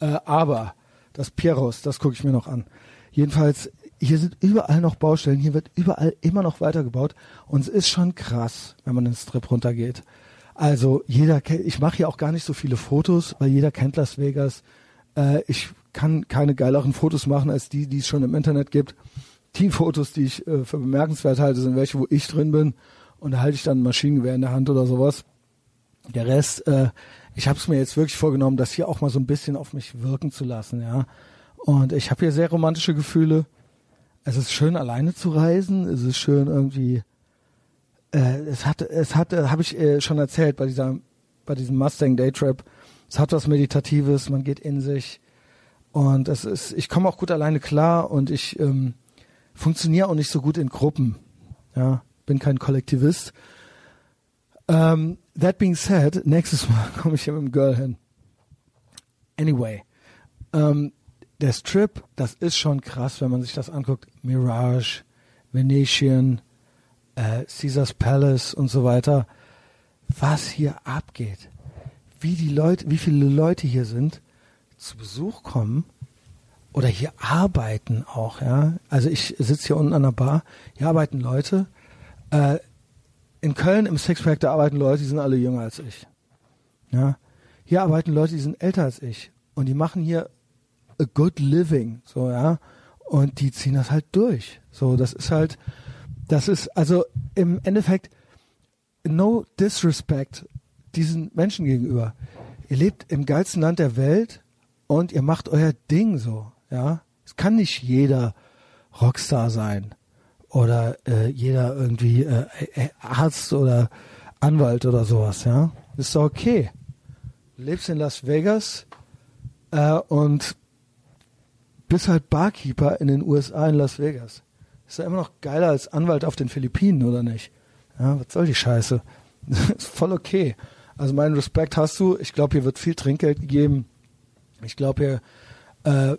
Äh, aber das Pieros, das gucke ich mir noch an. Jedenfalls, hier sind überall noch Baustellen, hier wird überall immer noch weitergebaut und es ist schon krass, wenn man den Strip runtergeht. Also jeder, ich mache hier auch gar nicht so viele Fotos, weil jeder kennt Las Vegas. Äh, ich kann keine geileren Fotos machen als die, die es schon im Internet gibt. Die Fotos, die ich äh, für bemerkenswert halte, sind welche, wo ich drin bin und da halte ich dann ein Maschinengewehr in der Hand oder sowas. Der Rest, äh, ich habe es mir jetzt wirklich vorgenommen, das hier auch mal so ein bisschen auf mich wirken zu lassen, ja. Und ich habe hier sehr romantische Gefühle. Es ist schön, alleine zu reisen. Es ist schön irgendwie. Äh, es hat, es hat, äh, habe ich äh, schon erzählt bei dieser, bei diesem Mustang Daytrip. Es hat was Meditatives. Man geht in sich und es ist. Ich komme auch gut alleine klar und ich ähm, funktioniere auch nicht so gut in Gruppen. Ja, bin kein Kollektivist. Um, ähm, that being said, nächstes Mal komme ich hier mit dem Girl hin. Anyway, um, ähm, der Strip, das ist schon krass, wenn man sich das anguckt. Mirage, Venetian, äh, Caesars Palace und so weiter. Was hier abgeht. Wie die Leute, wie viele Leute hier sind, zu Besuch kommen oder hier arbeiten auch, ja. Also ich sitze hier unten an der Bar, hier arbeiten Leute. Äh, in Köln im Sixpack, da arbeiten Leute, die sind alle jünger als ich. Ja. Hier arbeiten Leute, die sind älter als ich. Und die machen hier a good living, so, ja. Und die ziehen das halt durch. So, das ist halt, das ist, also im Endeffekt, no disrespect diesen Menschen gegenüber. Ihr lebt im geilsten Land der Welt und ihr macht euer Ding so, ja. Es kann nicht jeder Rockstar sein oder äh, jeder irgendwie äh, äh, Arzt oder Anwalt oder sowas, ja. Ist doch okay. Du lebst in Las Vegas äh, und bist halt Barkeeper in den USA in Las Vegas. Ist ja immer noch geiler als Anwalt auf den Philippinen, oder nicht? Ja, was soll die Scheiße? ist voll okay. Also meinen Respekt hast du. Ich glaube, hier wird viel Trinkgeld gegeben. Ich glaube, hier äh,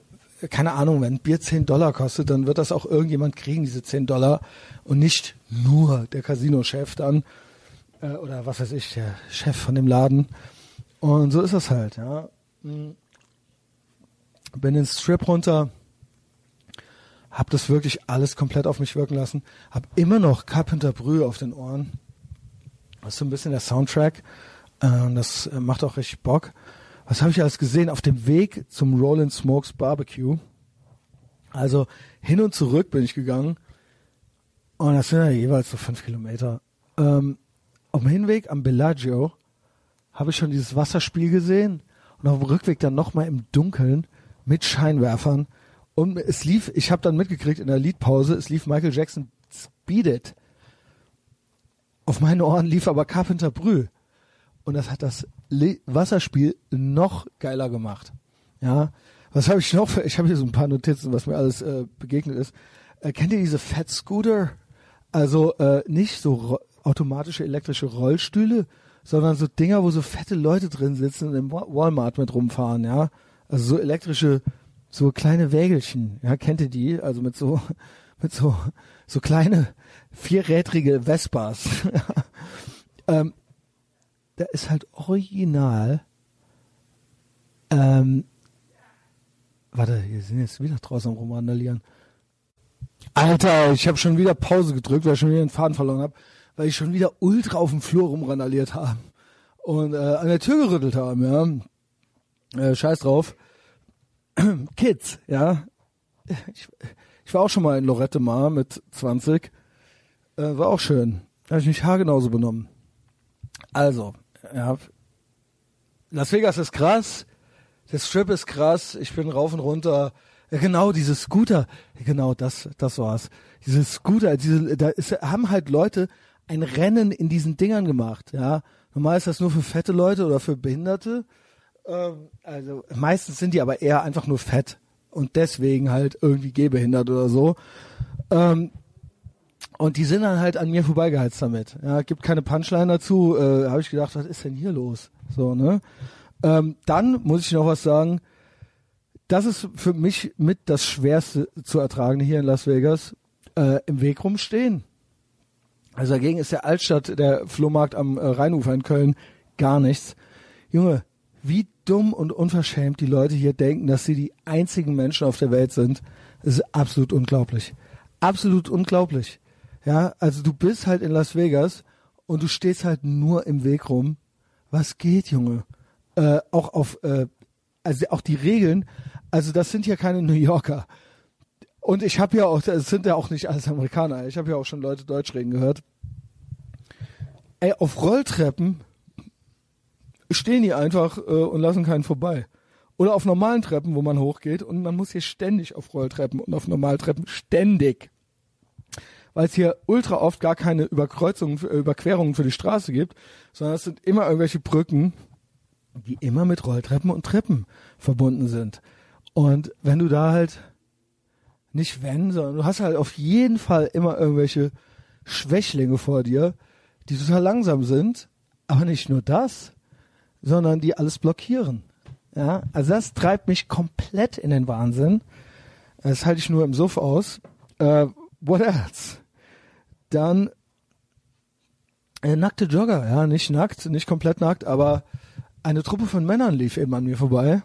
keine Ahnung, wenn Bier 10 Dollar kostet, dann wird das auch irgendjemand kriegen, diese 10 Dollar. Und nicht nur der Casino-Chef dann. Äh, oder was weiß ich, der Chef von dem Laden. Und so ist das halt, ja. Hm. Bin ins Strip runter, hab das wirklich alles komplett auf mich wirken lassen, hab immer noch Carpenter Brü auf den Ohren. Das ist so ein bisschen der Soundtrack. Äh, das macht auch richtig Bock was habe ich alles gesehen auf dem Weg zum Rollin Smokes Barbecue? Also hin und zurück bin ich gegangen. Und das sind ja jeweils so fünf Kilometer. Ähm, auf dem Hinweg am Bellagio habe ich schon dieses Wasserspiel gesehen. Und auf dem Rückweg dann nochmal im Dunkeln mit Scheinwerfern. Und es lief, ich habe dann mitgekriegt in der Liedpause, es lief Michael Jackson Speed It. Auf meine Ohren lief aber Carpenter Brü. Und das hat das Le Wasserspiel noch geiler gemacht. Ja, was habe ich noch? Für, ich habe hier so ein paar Notizen, was mir alles äh, begegnet ist. Äh, kennt ihr diese Fat Scooter? Also äh, nicht so automatische elektrische Rollstühle, sondern so Dinger, wo so fette Leute drin sitzen und im Walmart mit rumfahren, ja. Also so elektrische, so kleine Wägelchen, ja, kennt ihr die? Also mit so, mit so, so kleine vierrädrige Vespas. ähm, da ist halt original. Ähm, warte, hier sind jetzt wieder draußen am Rumrandalieren. Alter, ich habe schon wieder Pause gedrückt, weil ich schon wieder den Faden verloren habe, weil ich schon wieder ultra auf dem Flur rumrandaliert habe und äh, an der Tür gerüttelt haben, ja. Äh, scheiß drauf. Kids, ja. Ich, ich war auch schon mal in Lorette Mar mit 20. Äh, war auch schön. Da habe ich mich haargenauso benommen. Also, ja, Las Vegas ist krass. der Strip ist krass, ich bin rauf und runter. Ja, genau, diese Scooter, genau, das, das war's. Diese Scooter, diese, da ist, haben halt Leute ein Rennen in diesen Dingern gemacht, ja. Normal ist das nur für fette Leute oder für Behinderte. Ähm, also meistens sind die aber eher einfach nur fett und deswegen halt irgendwie gehbehindert oder so. Ähm, und die sind dann halt an mir vorbeigeheizt damit. Ja, gibt keine Punchline dazu. Äh, Habe ich gedacht, was ist denn hier los? So, ne? Ähm, dann muss ich noch was sagen. Das ist für mich mit das Schwerste zu ertragen hier in Las Vegas. Äh, Im Weg rumstehen. Also dagegen ist der Altstadt, der Flohmarkt am äh, Rheinufer in Köln, gar nichts. Junge, wie dumm und unverschämt die Leute hier denken, dass sie die einzigen Menschen auf der Welt sind, ist absolut unglaublich. Absolut unglaublich. Ja, also du bist halt in Las Vegas und du stehst halt nur im Weg rum. Was geht, Junge? Äh, auch auf, äh, also auch die Regeln, also das sind ja keine New Yorker. Und ich habe ja auch, es sind ja auch nicht alles Amerikaner, ich habe ja auch schon Leute Deutsch reden gehört. Ey, auf Rolltreppen stehen die einfach äh, und lassen keinen vorbei. Oder auf normalen Treppen, wo man hochgeht und man muss hier ständig auf Rolltreppen und auf Normaltreppen ständig. Weil es hier ultra oft gar keine Überkreuzungen, äh, Überquerungen für die Straße gibt, sondern es sind immer irgendwelche Brücken, die immer mit Rolltreppen und Treppen verbunden sind. Und wenn du da halt nicht wenn, sondern du hast halt auf jeden Fall immer irgendwelche Schwächlinge vor dir, die total langsam sind, aber nicht nur das, sondern die alles blockieren. Ja, also das treibt mich komplett in den Wahnsinn. Das halte ich nur im Suff aus. Äh, what else? Dann äh, nackte Jogger, ja, nicht nackt, nicht komplett nackt, aber eine Truppe von Männern lief eben an mir vorbei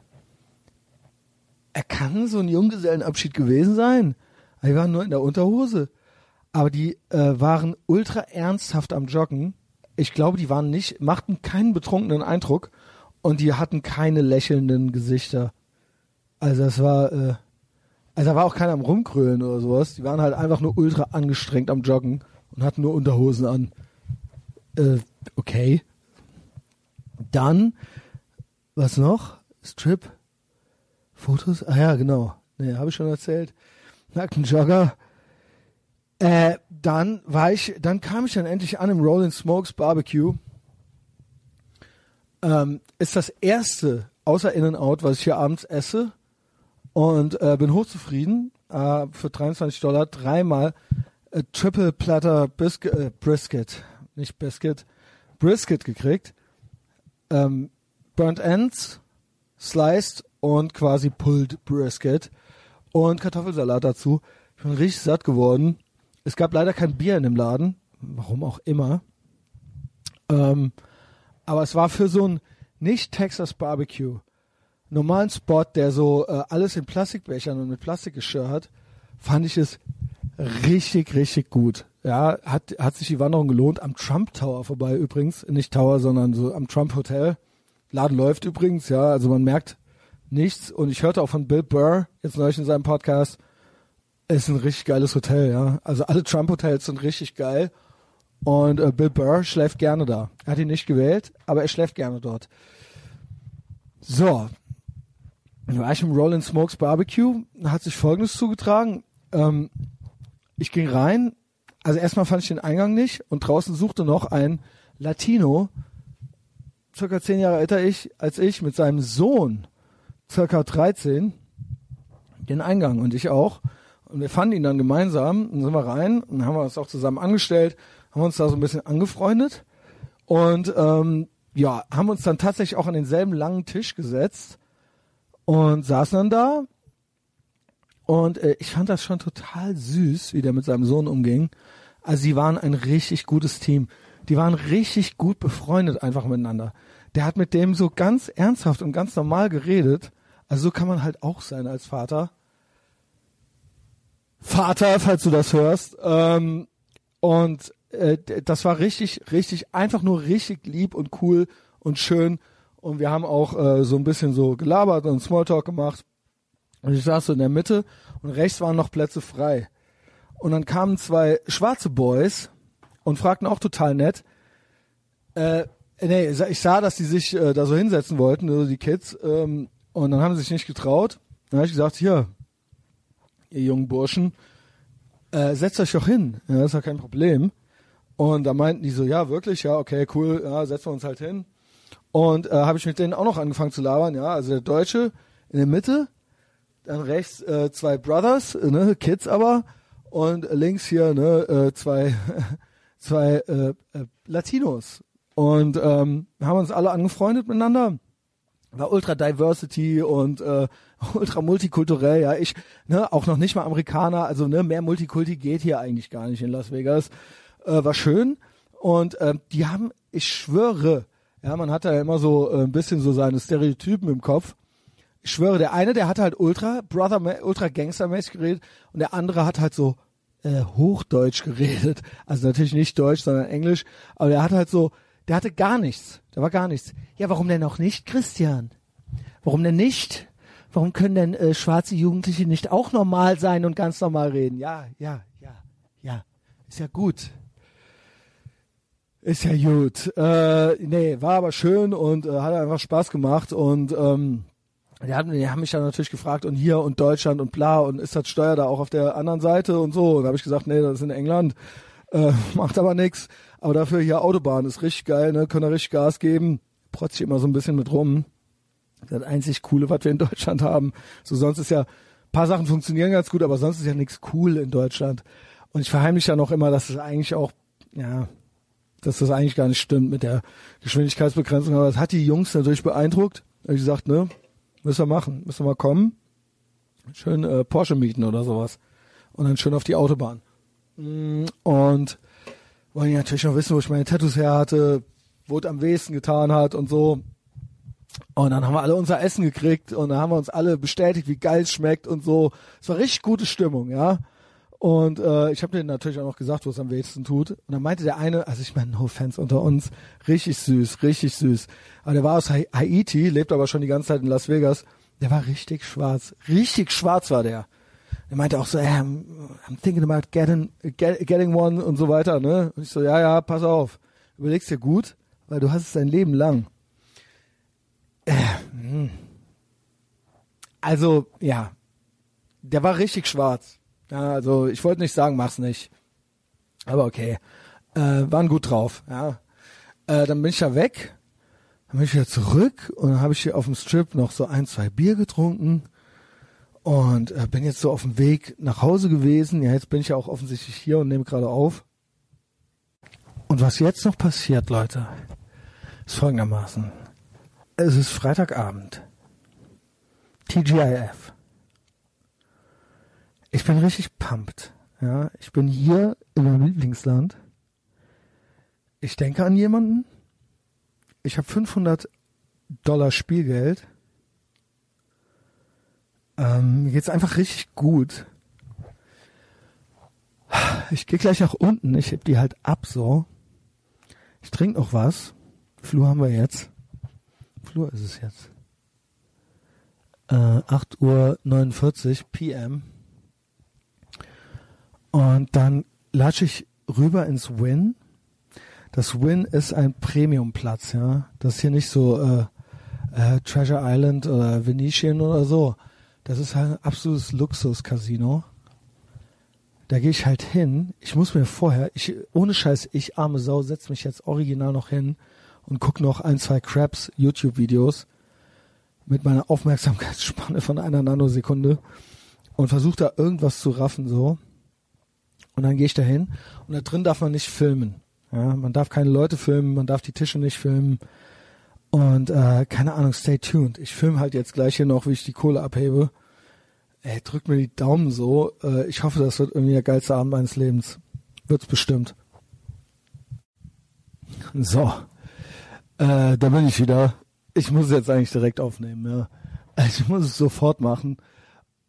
er kann so ein Junggesellenabschied gewesen sein. Die waren nur in der Unterhose. Aber die äh, waren ultra ernsthaft am Joggen. Ich glaube, die waren nicht, machten keinen betrunkenen Eindruck und die hatten keine lächelnden Gesichter. Also es war, äh, also da war auch keiner am Rumkrölen oder sowas. Die waren halt einfach nur ultra angestrengt am Joggen und hatten nur Unterhosen an. Äh, okay. Dann, was noch? Strip? Fotos? Ah ja, genau. Nee, habe ich schon erzählt. Nackten Jogger. Äh, dann war ich, dann kam ich dann endlich an im Rolling Smokes Barbecue. Ähm, ist das erste außer In and Out, was ich hier abends esse und äh, bin hochzufrieden. Äh, für 23 Dollar dreimal äh, Triple Platter Biscuit, äh, Brisket, nicht Biscuit, Brisket gekriegt. Ähm, Burnt Ends, Sliced und quasi Pulled Brisket und Kartoffelsalat dazu. Ich bin richtig satt geworden. Es gab leider kein Bier in dem Laden, warum auch immer. Ähm, aber es war für so ein nicht Texas Barbecue normalen Spot, der so äh, alles in Plastikbechern und mit Plastikgeschirr hat, fand ich es richtig, richtig gut. Ja, hat, hat sich die Wanderung gelohnt. Am Trump Tower vorbei übrigens. Nicht Tower, sondern so am Trump Hotel. Laden läuft übrigens, ja. Also man merkt, nichts. Und ich hörte auch von Bill Burr jetzt neulich in seinem Podcast, es ist ein richtig geiles Hotel, ja. Also alle Trump-Hotels sind richtig geil. Und äh, Bill Burr schläft gerne da. Er hat ihn nicht gewählt, aber er schläft gerne dort. So. Dann war ich im Rollin Smokes Barbecue, hat sich folgendes zugetragen. Ähm, ich ging rein, also erstmal fand ich den Eingang nicht und draußen suchte noch ein Latino, circa zehn Jahre älter ich, als ich, mit seinem Sohn circa 13 den Eingang und ich auch. Und wir fanden ihn dann gemeinsam und sind wir rein und haben uns auch zusammen angestellt, haben uns da so ein bisschen angefreundet und ähm, ja, haben uns dann tatsächlich auch an denselben langen Tisch gesetzt und saßen dann da. Und äh, ich fand das schon total süß, wie der mit seinem Sohn umging. Also sie waren ein richtig gutes Team. Die waren richtig gut befreundet einfach miteinander. Der hat mit dem so ganz ernsthaft und ganz normal geredet also so kann man halt auch sein als Vater. Vater, falls du das hörst. Ähm, und äh, das war richtig, richtig, einfach nur richtig lieb und cool und schön. Und wir haben auch äh, so ein bisschen so gelabert und Smalltalk gemacht. Und ich saß so in der Mitte und rechts waren noch Plätze frei. Und dann kamen zwei schwarze Boys und fragten auch total nett. Äh, nee, ich sah, dass die sich äh, da so hinsetzen wollten, also die Kids. Ähm, Und dann haben sie sich nicht getraut. Dann habe ich gesagt, hier, ihr jungen Burschen, äh, setzt euch doch hin. Ja, das ist ja kein Problem. Und da meinten die so, ja, wirklich, ja, okay, cool, ja, setzen wir uns halt hin. Und äh, habe ich mit denen auch noch angefangen zu labern, ja. Also der Deutsche in der Mitte, dann rechts äh, zwei Brothers, äh, ne, Kids aber, und links hier ne, äh, zwei, zwei äh, äh, Latinos. Und ähm, haben uns alle angefreundet miteinander. War ultra diversity und äh, ultra multikulturell, ja. Ich, ne, auch noch nicht mal Amerikaner, also ne, mehr Multikulti geht hier eigentlich gar nicht in Las Vegas. Äh, war schön. Und äh, die haben, ich schwöre, ja, man hat ja immer so äh, ein bisschen so seine Stereotypen im Kopf. Ich schwöre, der eine, der hat halt ultra Brother, ultra Gangstermäßig geredet und der andere hat halt so äh, Hochdeutsch geredet. Also natürlich nicht Deutsch, sondern Englisch. Aber der hat halt so, der hatte gar nichts. Da war gar nichts. Ja, warum denn auch nicht, Christian? Warum denn nicht? Warum können denn äh, schwarze Jugendliche nicht auch normal sein und ganz normal reden? Ja, ja, ja, ja. Ist ja gut. Ist ja gut. Äh, nee, war aber schön und äh, hat einfach Spaß gemacht und ähm, die haben, die haben mich dann natürlich gefragt und hier und Deutschland und bla und ist das Steuer da auch auf der anderen Seite und so und da habe ich gesagt, nee, das ist in England, äh, macht aber nix, aber dafür hier Autobahn ist richtig geil, ne, können da richtig Gas geben, protz ich immer so ein bisschen mit rum. Das einzig coole, was wir in Deutschland haben. So sonst ist ja paar Sachen funktionieren ganz gut, aber sonst ist ja nichts cool in Deutschland. Und ich verheimliche ja noch immer, dass es eigentlich auch ja dass das eigentlich gar nicht stimmt mit der Geschwindigkeitsbegrenzung. Aber das hat die Jungs natürlich beeindruckt. Da ich gesagt, ne, müssen wir machen, müssen wir mal kommen. Schön äh, Porsche mieten oder sowas. Und dann schön auf die Autobahn. Mm, und wollen die natürlich noch wissen, wo ich meine Tattoos her hatte, wo es am wenigsten getan hat und so. Und dann haben wir alle unser Essen gekriegt und dann haben wir uns alle bestätigt, wie geil es schmeckt und so. Es war richtig gute Stimmung, ja. Und äh, ich habe denen natürlich auch noch gesagt, wo es am wenigsten tut. Und dann meinte der eine, also ich meine, no Fans unter uns, richtig süß, richtig süß. Aber der war aus Haiti, lebt aber schon die ganze Zeit in Las Vegas. Der war richtig schwarz, richtig schwarz war der. Der meinte auch so, hey, I'm, I'm thinking about getting, get, getting one und so weiter. Ne? Und ich so, ja, ja, pass auf, überlegst dir gut, weil du hast es dein Leben lang. Äh, hm. also, ja, der war richtig schwarz ja, also ich wollte nicht sagen, mach's nicht. Aber okay. Äh, waren gut drauf, ja. Äh, dann bin ich ja weg, dann bin ich wieder zurück und dann habe ich hier auf dem Strip noch so ein, zwei Bier getrunken und äh, bin jetzt so auf dem Weg nach Hause gewesen. Ja, jetzt bin ich ja auch offensichtlich hier und nehme gerade auf. Und was jetzt noch passiert, Leute, ist folgendermaßen. Es ist Freitagabend. TGIF. Ich bin richtig pumped. Ja, ich bin hier in meinem Lieblingsland. Ich denke an jemanden. Ich habe 500 Dollar Spielgeld. Ähm, mir geht's einfach richtig gut. Ich gehe gleich nach unten. Ich heb die halt ab so. Ich trinke noch was. Flur haben wir jetzt. Flur ist es jetzt. Äh, 8.49 Uhr PM. Und dann latsche ich rüber ins Win. Das Win ist ein Premiumplatz, ja. Das ist hier nicht so äh, äh, Treasure Island oder Venetian oder so. Das ist halt ein absolutes Luxus-Casino. Da gehe ich halt hin. Ich muss mir vorher, ich, ohne Scheiß, ich arme Sau, setz mich jetzt original noch hin und guck noch ein, zwei Crabs YouTube-Videos mit meiner Aufmerksamkeitsspanne von einer Nanosekunde und versuche da irgendwas zu raffen so. Und dann gehe ich da hin und da drin darf man nicht filmen. Ja, man darf keine Leute filmen, man darf die Tische nicht filmen. Und äh, keine Ahnung, stay tuned. Ich filme halt jetzt gleich hier noch, wie ich die Kohle abhebe. Ey, drückt mir die Daumen so. Äh, ich hoffe, das wird irgendwie der geilste Abend meines Lebens. Wird's bestimmt. So. Äh, da bin ich wieder. Ich muss es jetzt eigentlich direkt aufnehmen, ja. Ich muss es sofort machen.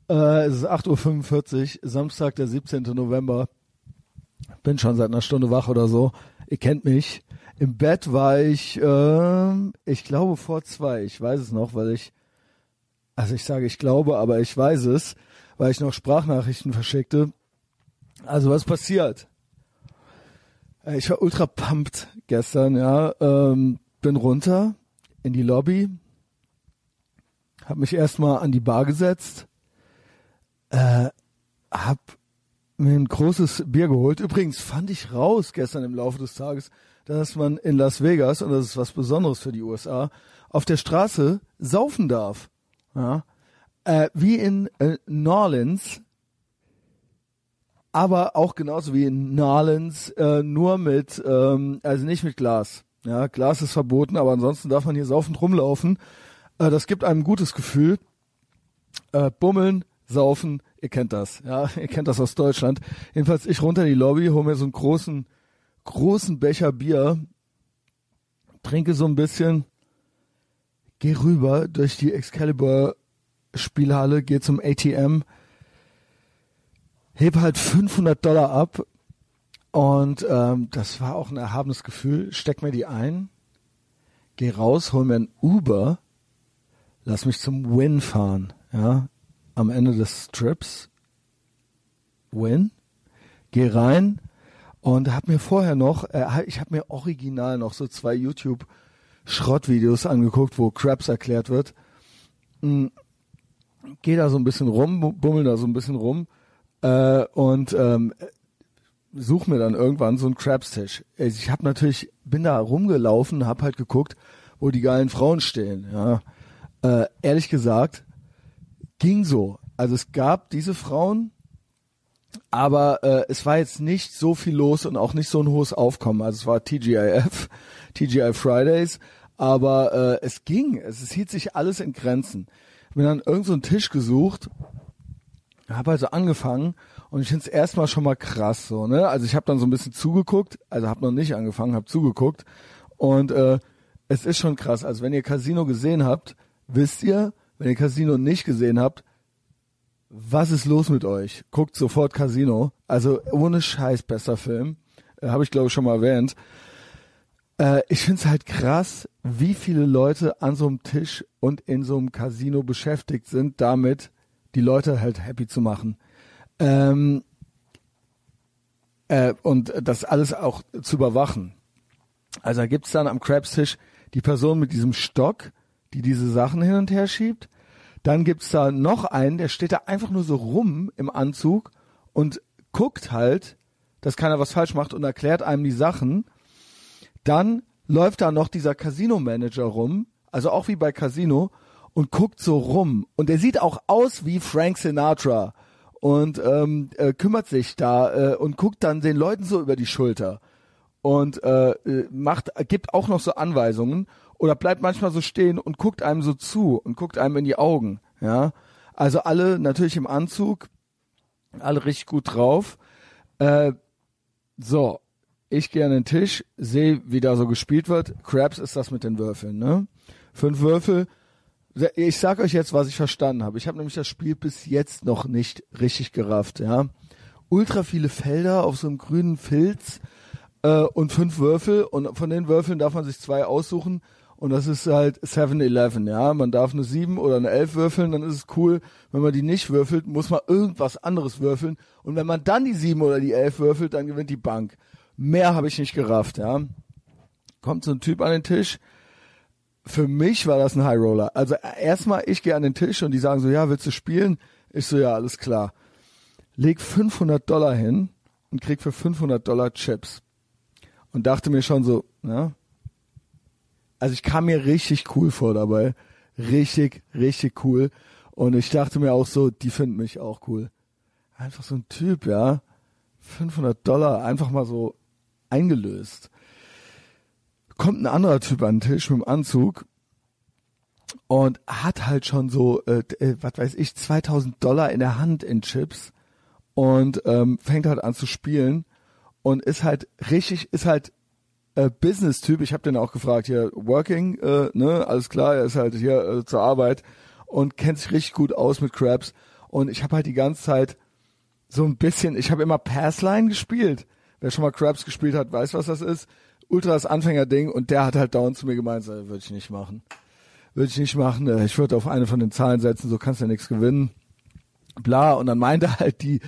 Äh, es ist 8.45 Uhr, Samstag, der 17. November. Bin schon seit einer Stunde wach oder so. Ihr kennt mich. Im Bett war ich, äh, ich glaube vor zwei. Ich weiß es noch, weil ich, also ich sage ich glaube, aber ich weiß es, weil ich noch Sprachnachrichten verschickte. Also was passiert? Äh, ich war ultra pumped gestern, ja. Ähm, bin runter in die Lobby, hab mich erstmal an die Bar gesetzt, äh, hab mir ein großes Bier geholt. Übrigens fand ich raus gestern im Laufe des Tages, dass man in Las Vegas, und das ist was Besonderes für die USA, auf der Straße saufen darf. Ja? Äh, wie in äh, Orleans, aber auch genauso wie in Orleans, äh, nur mit, ähm, also nicht mit Glas. Ja, Glas ist verboten, aber ansonsten darf man hier saufend rumlaufen. Äh, das gibt einem ein gutes Gefühl. Äh, bummeln, saufen, ihr kennt das. Ja, ihr kennt das aus Deutschland. Jedenfalls ich runter in die Lobby, hole mir so einen großen, großen Becher Bier, trinke so ein bisschen, geh rüber durch die Excalibur Spielhalle, geh zum ATM, heb halt 500 Dollar ab und ähm, das war auch ein erhabenes Gefühl. Steck mir die ein, geh raus, hol mir ein Uber, lass mich zum Win fahren, ja, am Ende des Trips. Win, geh rein und hab mir vorher noch, äh, ich habe mir original noch so zwei YouTube Schrottvideos angeguckt, wo Krabs erklärt wird. Mhm. Geh da so ein bisschen rum, bummel da so ein bisschen rum äh, und ähm, such mir dann irgendwann so einen Crabstisch. Ich habe natürlich, bin da rumgelaufen, hab halt geguckt, wo die geilen Frauen stehen. Ja. Äh, ehrlich gesagt, ging so. Also es gab diese Frauen, aber äh, es war jetzt nicht so viel los und auch nicht so ein hohes Aufkommen. Also es war TGIF, TGI Fridays, aber äh, es ging. Es, es hielt sich alles in Grenzen. Ich bin dann irgend so einen Tisch gesucht, habe also angefangen und ich finde es erstmal schon mal krass so, ne? Also ich habe dann so ein bisschen zugeguckt, also habe noch nicht angefangen, habe zugeguckt und äh, es ist schon krass. Also wenn ihr Casino gesehen habt, wisst ihr, wenn ihr Casino nicht gesehen habt, was ist los mit euch? Guckt sofort Casino. Also ohne Scheiß besser Film. Äh, habe ich glaube ich schon mal erwähnt. Äh, ich finde es halt krass, wie viele Leute an so einem Tisch und in so einem Casino beschäftigt sind, damit die Leute halt happy zu machen. Ähm, äh, und das alles auch zu überwachen. Also da gibt's dann am Crabstisch die Person mit diesem Stock, die diese Sachen hin und her schiebt. Dann gibt's da noch einen, der steht da einfach nur so rum im Anzug und guckt halt, dass keiner was falsch macht und erklärt einem die Sachen. Dann läuft da noch dieser Casino-Manager rum, also auch wie bei Casino, und guckt so rum. Und der sieht auch aus wie Frank Sinatra und ähm, äh, kümmert sich da äh, und guckt dann den Leuten so über die Schulter und äh, äh macht gibt auch noch so Anweisungen oder bleibt manchmal so stehen und guckt einem so zu und guckt einem in die Augen, ja? Also alle natürlich im Anzug, alle richtig gut drauf. Äh, so, ich gehe an den Tisch, sehe, wie da so gespielt wird. Crabs ist das mit den Würfeln, ne? Fünf Würfel, ich sag euch jetzt, was ich verstanden habe. Ich habe nämlich das Spiel bis jetzt noch nicht richtig gerafft, ja. Ultra viele Felder auf so einem grünen Filz äh, und fünf Würfel und von den Würfeln darf man sich zwei aussuchen und das ist halt 7-Eleven, ja. Man darf eine 7 oder eine 11 würfeln, dann ist es cool. Wenn man die nicht würfelt, muss man irgendwas anderes würfeln und wenn man dann die 7 oder die 11 würfelt, dann gewinnt die Bank. Mehr habe ich nicht gerafft, ja. Kommt so ein Typ an den Tisch, für mich war das ein High Roller. Also erstmal, ich gehe an den Tisch und die sagen so, ja, willst du spielen? Ich so, ja, alles klar. Leg 500 Dollar hin und krieg für 500 Dollar Chips. Und dachte mir schon so, ja. Also ich kam mir richtig cool vor dabei. Richtig, richtig cool. Und ich dachte mir auch so, die finden mich auch cool. Einfach so ein Typ, ja. 500 Dollar, einfach mal so eingelöst kommt ein anderer Typ an den Tisch mit dem Anzug und hat halt schon so, äh, äh was weiß ich, 2000 Dollar in der Hand in Chips und ähm, fängt halt an zu spielen und ist halt richtig, ist halt äh, Business-Typ. Ich habe den auch gefragt, hier Working, äh, ne, alles klar, er ist halt hier äh, zur Arbeit und kennt sich richtig gut aus mit Crabs und ich habe halt die ganze Zeit so ein bisschen, ich habe immer Passline gespielt. Wer schon mal Crabs gespielt hat, weiß, was das ist ultra das Anfängerding und der hat halt dauernd zu mir gemeint, so, würde ich nicht machen. Würde ich nicht machen, äh, ich würde auf eine von den Zahlen setzen, so kannst du ja nichts gewinnen. Bla, und dann meinte halt die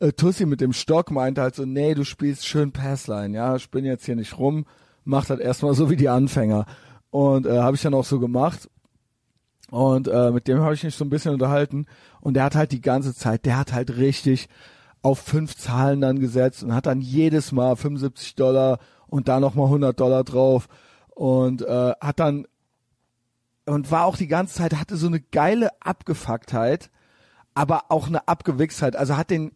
äh, Tussi mit dem Stock, meinte halt so, nee, du spielst schön Passline, ja, spinn jetzt hier nicht rum, mach das erstmal so wie die Anfänger. Und äh, habe ich dann auch so gemacht. Und äh, mit dem habe ich mich so ein bisschen unterhalten. Und der hat halt die ganze Zeit, der hat halt richtig auf fünf Zahlen dann gesetzt und hat dann jedes Mal 75 Dollar und da nochmal 100 Dollar drauf und äh, hat dann und war auch die ganze Zeit, hatte so eine geile Abgefucktheit, aber auch eine Abgewichsheit. Also hat den,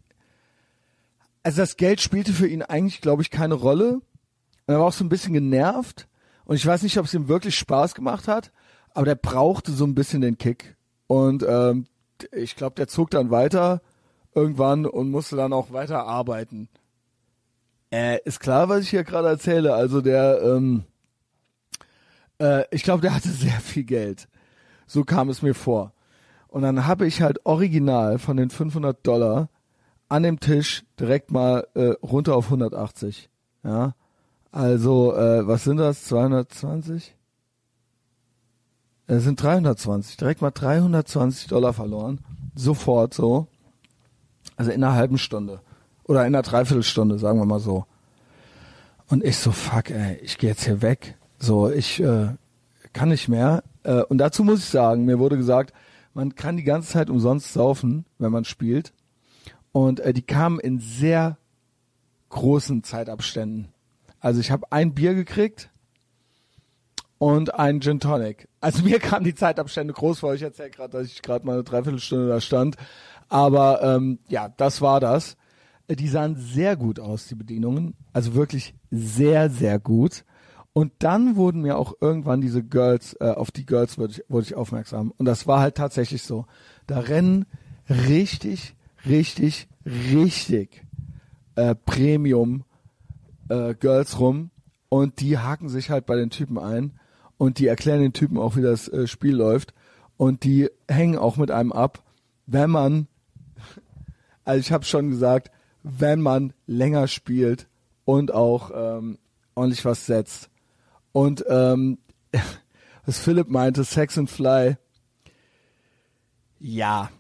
also das Geld spielte für ihn eigentlich, glaube ich, keine Rolle. Und er war auch so ein bisschen genervt. Und ich weiß nicht, ob es ihm wirklich Spaß gemacht hat, aber der brauchte so ein bisschen den Kick. Und ähm, ich glaube, der zog dann weiter irgendwann und musste dann auch weiter arbeiten. Äh, ist klar, was ich hier gerade erzähle. Also der, ähm, äh, ich glaube, der hatte sehr viel Geld. So kam es mir vor. Und dann habe ich halt original von den 500 Dollar an dem Tisch direkt mal äh, runter auf 180. Ja, also äh, was sind das? 220? Es sind 320. Direkt mal 320 Dollar verloren. Sofort so. Also in einer halben Stunde. Oder in einer Dreiviertelstunde, sagen wir mal so. Und ich so, fuck, ey, ich gehe jetzt hier weg. So, ich äh, kann nicht mehr. Äh, und dazu muss ich sagen, mir wurde gesagt, man kann die ganze Zeit umsonst saufen, wenn man spielt. Und äh, die kamen in sehr großen Zeitabständen. Also ich habe ein Bier gekriegt und ein Gin Tonic. Also mir kamen die Zeitabstände groß vor. Ich erzähle gerade, dass ich gerade mal eine Dreiviertelstunde da stand. Aber ähm, ja, das war das. Äh, die sahen sehr gut aus, die Bedienungen. Also wirklich sehr, sehr gut. Und dann wurden mir auch irgendwann diese Girls, äh, auf die Girls wurde ich, wurde ich aufmerksam. Und das war halt tatsächlich so. Da rennen richtig, richtig, richtig äh, Premium äh, Girls rum und die haken sich halt bei den Typen ein und die erklären den Typen auch, wie das äh, Spiel läuft und die hängen auch mit einem ab, wenn man also ich habe schon gesagt, wenn man länger spielt und auch ähm, ordentlich was setzt. Und ähm, was Philipp meinte, Sex and Fly. Ja,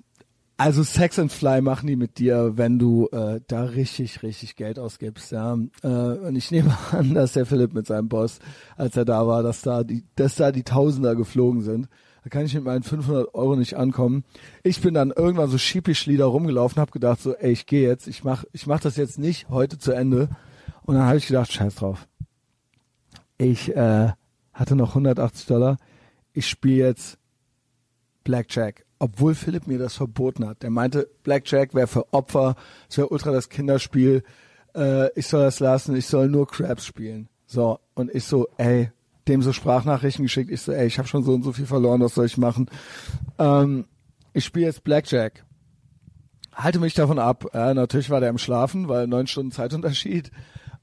also Sex and Fly machen die mit dir, wenn du äh, da richtig, richtig Geld ausgibst, ja. Äh, und ich nehme an, dass der Philipp mit seinem Boss, als er da war, dass da die, dass da die Tausender geflogen sind. Da kann ich mit meinen 500 Euro nicht ankommen. Ich bin dann irgendwann so schiepischli da rumgelaufen, habe gedacht so, ey, ich gehe jetzt, ich mach, ich mach das jetzt nicht heute zu Ende. Und dann habe ich gedacht, scheiß drauf. Ich äh, hatte noch 180 Dollar. Ich spiele jetzt Blackjack, obwohl Philipp mir das verboten hat. Der meinte, Blackjack wäre für Opfer, es wäre ultra das Kinderspiel. Äh, ich soll das lassen, ich soll nur Crabs spielen. So, und ich so, ey, dem so Sprachnachrichten geschickt. Ich so, ey, ich habe schon so und so viel verloren, was soll ich machen? Ähm, ich spiele jetzt Blackjack. Halte mich davon ab. Äh, natürlich war der im Schlafen, weil neun Stunden Zeitunterschied.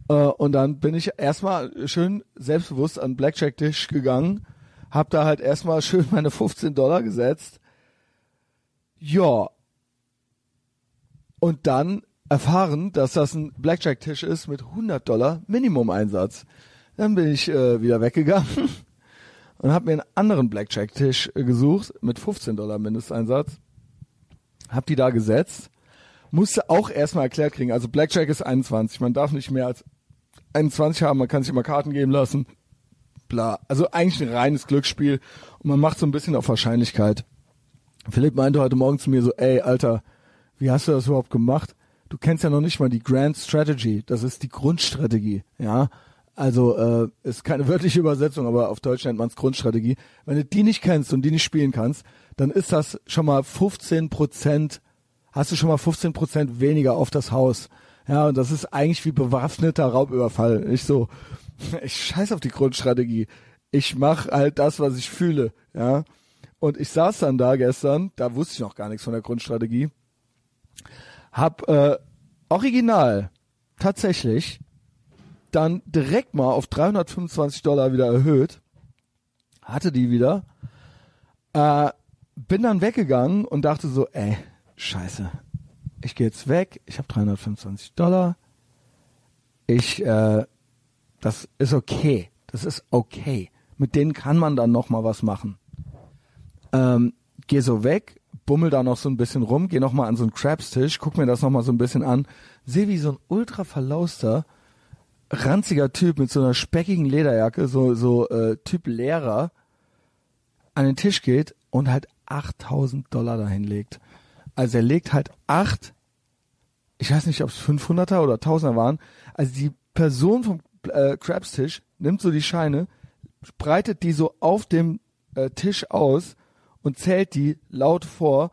Äh, und dann bin ich erstmal schön selbstbewusst an Blackjack-Tisch gegangen, hab da halt erstmal schön meine 15 Dollar gesetzt. Ja. Und dann erfahren, dass das ein Blackjack-Tisch ist mit 100 Dollar Minimum-Einsatz. Dann bin ich äh, wieder weggegangen und habe mir einen anderen Blackjack-Tisch äh, gesucht mit 15 Dollar Mindesteinsatz. Hab die da gesetzt. Musste auch erstmal erklärt kriegen. Also Blackjack ist 21. Man darf nicht mehr als 21 haben. Man kann sich immer Karten geben lassen. Bla. Also eigentlich ein reines Glücksspiel. Und man macht so ein bisschen auf Wahrscheinlichkeit. Philipp meinte heute Morgen zu mir so, ey, Alter, wie hast du das überhaupt gemacht? Du kennst ja noch nicht mal die Grand Strategy. Das ist die Grundstrategie, ja. Also äh, ist keine wörtliche Übersetzung, aber auf Deutsch nennt man es Grundstrategie. Wenn du die nicht kennst und die nicht spielen kannst, dann ist das schon mal 15 Prozent, hast du schon mal 15 Prozent weniger auf das Haus. Ja, und das ist eigentlich wie bewaffneter Raubüberfall. Ich so, ich scheiß auf die Grundstrategie. Ich mach halt das, was ich fühle. Ja. Und ich saß dann da gestern, da wusste ich noch gar nichts von der Grundstrategie. Hab äh, original tatsächlich dann direkt mal auf 325 Dollar wieder erhöht, hatte die wieder, äh, bin dann weggegangen und dachte so, ey, scheiße, ich gehe jetzt weg, ich habe 325 Dollar, ich, äh, das ist okay, das ist okay, mit denen kann man dann noch mal was machen. Ähm, geh so weg, bummel da noch so ein bisschen rum, geh noch mal an so einen Crabstisch, guck mir das noch mal so ein bisschen an, sehe wie so ein ultra verlauster ranziger Typ mit so einer speckigen Lederjacke, so, so äh, Typ Lehrer, an den Tisch geht, und halt 8000 Dollar dahin legt. Also er legt halt acht, ich weiß nicht, ob es 500er oder 1000er waren. Also die Person vom äh, Crabstisch nimmt so die Scheine, breitet die so auf dem äh, Tisch aus und zählt die laut vor,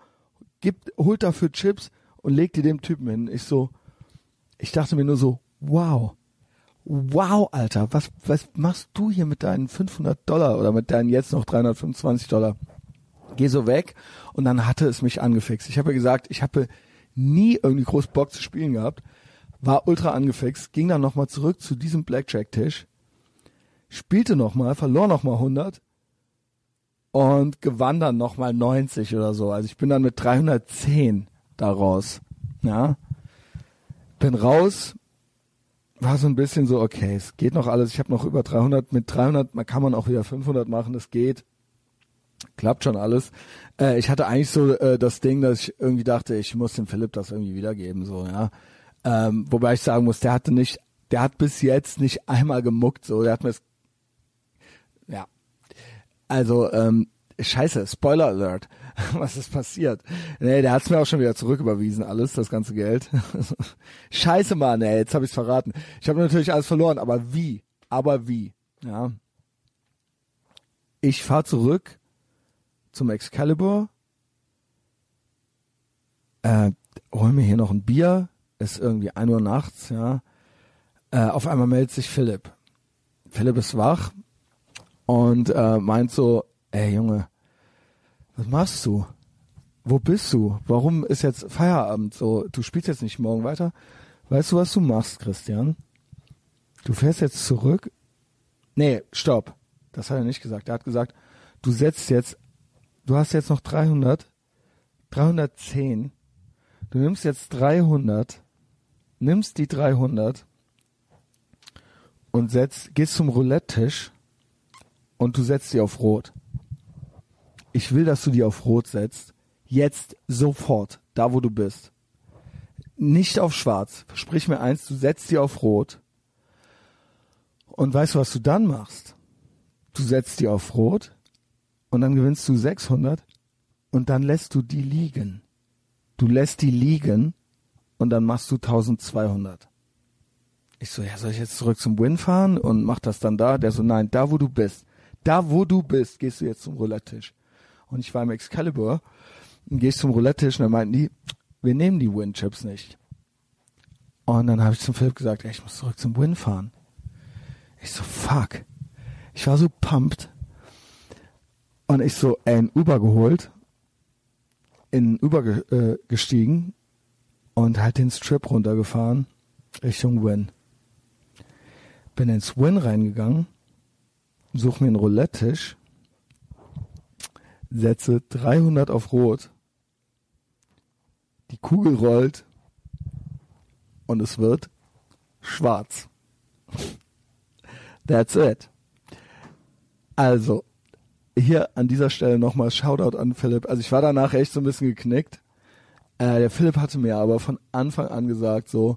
gibt, holt dafür Chips und legt die dem Typen hin. Ich so, ich dachte mir nur so, wow, wow, Alter, was, was machst du hier mit deinen 500 Dollar oder mit deinen jetzt noch 325 Dollar? Geh so weg und dann hatte es mich angefixt. Ich habe gesagt, ich habe nie irgendwie groß Bock zu spielen gehabt, war ultra angefixt, ging dann nochmal zurück zu diesem Blackjack-Tisch, spielte nochmal, verlor nochmal 100 und gewann dann nochmal 90 oder so. Also ich bin dann mit 310 daraus. Ja. Bin raus, war so ein bisschen so, okay, es geht noch alles. Ich habe noch über 300. Mit 300 man kann man auch wieder 500 machen, das geht. Klappt schon alles. Äh, ich hatte eigentlich so äh, das Ding, dass ich irgendwie dachte, ich muss dem Philipp das irgendwie wiedergeben, so, ja. Ähm, wobei ich sagen muss, der hatte nicht, der hat bis jetzt nicht einmal gemuckt, so, der hat mir das, ja. Also, ähm, scheiße, Spoiler Alert. Was ist passiert? Nee, der hat's mir auch schon wieder zurücküberwiesen, alles, das ganze Geld. scheiße, Mann, ey, jetzt habe ich's verraten. Ich habe natürlich alles verloren, aber wie? Aber wie? Ja. Ich fahr zurück zum Excalibur, äh, hol mir hier noch ein Bier, ist irgendwie ein Uhr nachts, ja. Äh, auf einmal meldet sich Philipp. Philipp ist wach und äh, meint so, ey Junge, was machst du? Wo bist du? Warum ist jetzt Feierabend? So, du spielst jetzt nicht morgen weiter. Weißt du, was du machst, Christian? Du fährst jetzt zurück. Nee, stopp. Das hat er nicht gesagt. Er hat gesagt, du setzt jetzt, du hast jetzt noch 300, 310. Du nimmst jetzt 300, nimmst die 300 und setzt, gehst zum Roulette-Tisch und du setzt sie auf Rot ich will, dass du die auf Rot setzt. Jetzt sofort, da wo du bist. Nicht auf Schwarz. Versprich mir eins, du setzt die auf Rot. Und weißt du, was du dann machst? Du setzt die auf Rot und dann gewinnst du 600 und dann lässt du die liegen. Du lässt die liegen und dann machst du 1200. Ich so, ja, soll ich jetzt zurück zum Win fahren und mach das dann da? Der so, nein, da wo du bist. Da wo du bist, gehst du jetzt zum Roulette-Tisch und ich war im Excalibur und gehe zum Roulette-Tisch und dann meinten die, wir nehmen die Win-Chips nicht. Und dann habe ich zum Philipp gesagt, ey, ich muss zurück zum Win fahren. Ich so, fuck. Ich war so pumped. Und ich so, ey, ein Uber geholt, in Uber ge äh, gestiegen und halt den Strip runtergefahren Richtung Win. Bin ins Win reingegangen, suche mir einen Roulette-Tisch setze 300 auf Rot, die Kugel rollt und es wird schwarz. That's it. Also, hier an dieser Stelle nochmal Shoutout an Philipp. Also ich war danach echt so ein bisschen geknickt. Äh, der Philipp hatte mir aber von Anfang an gesagt, so,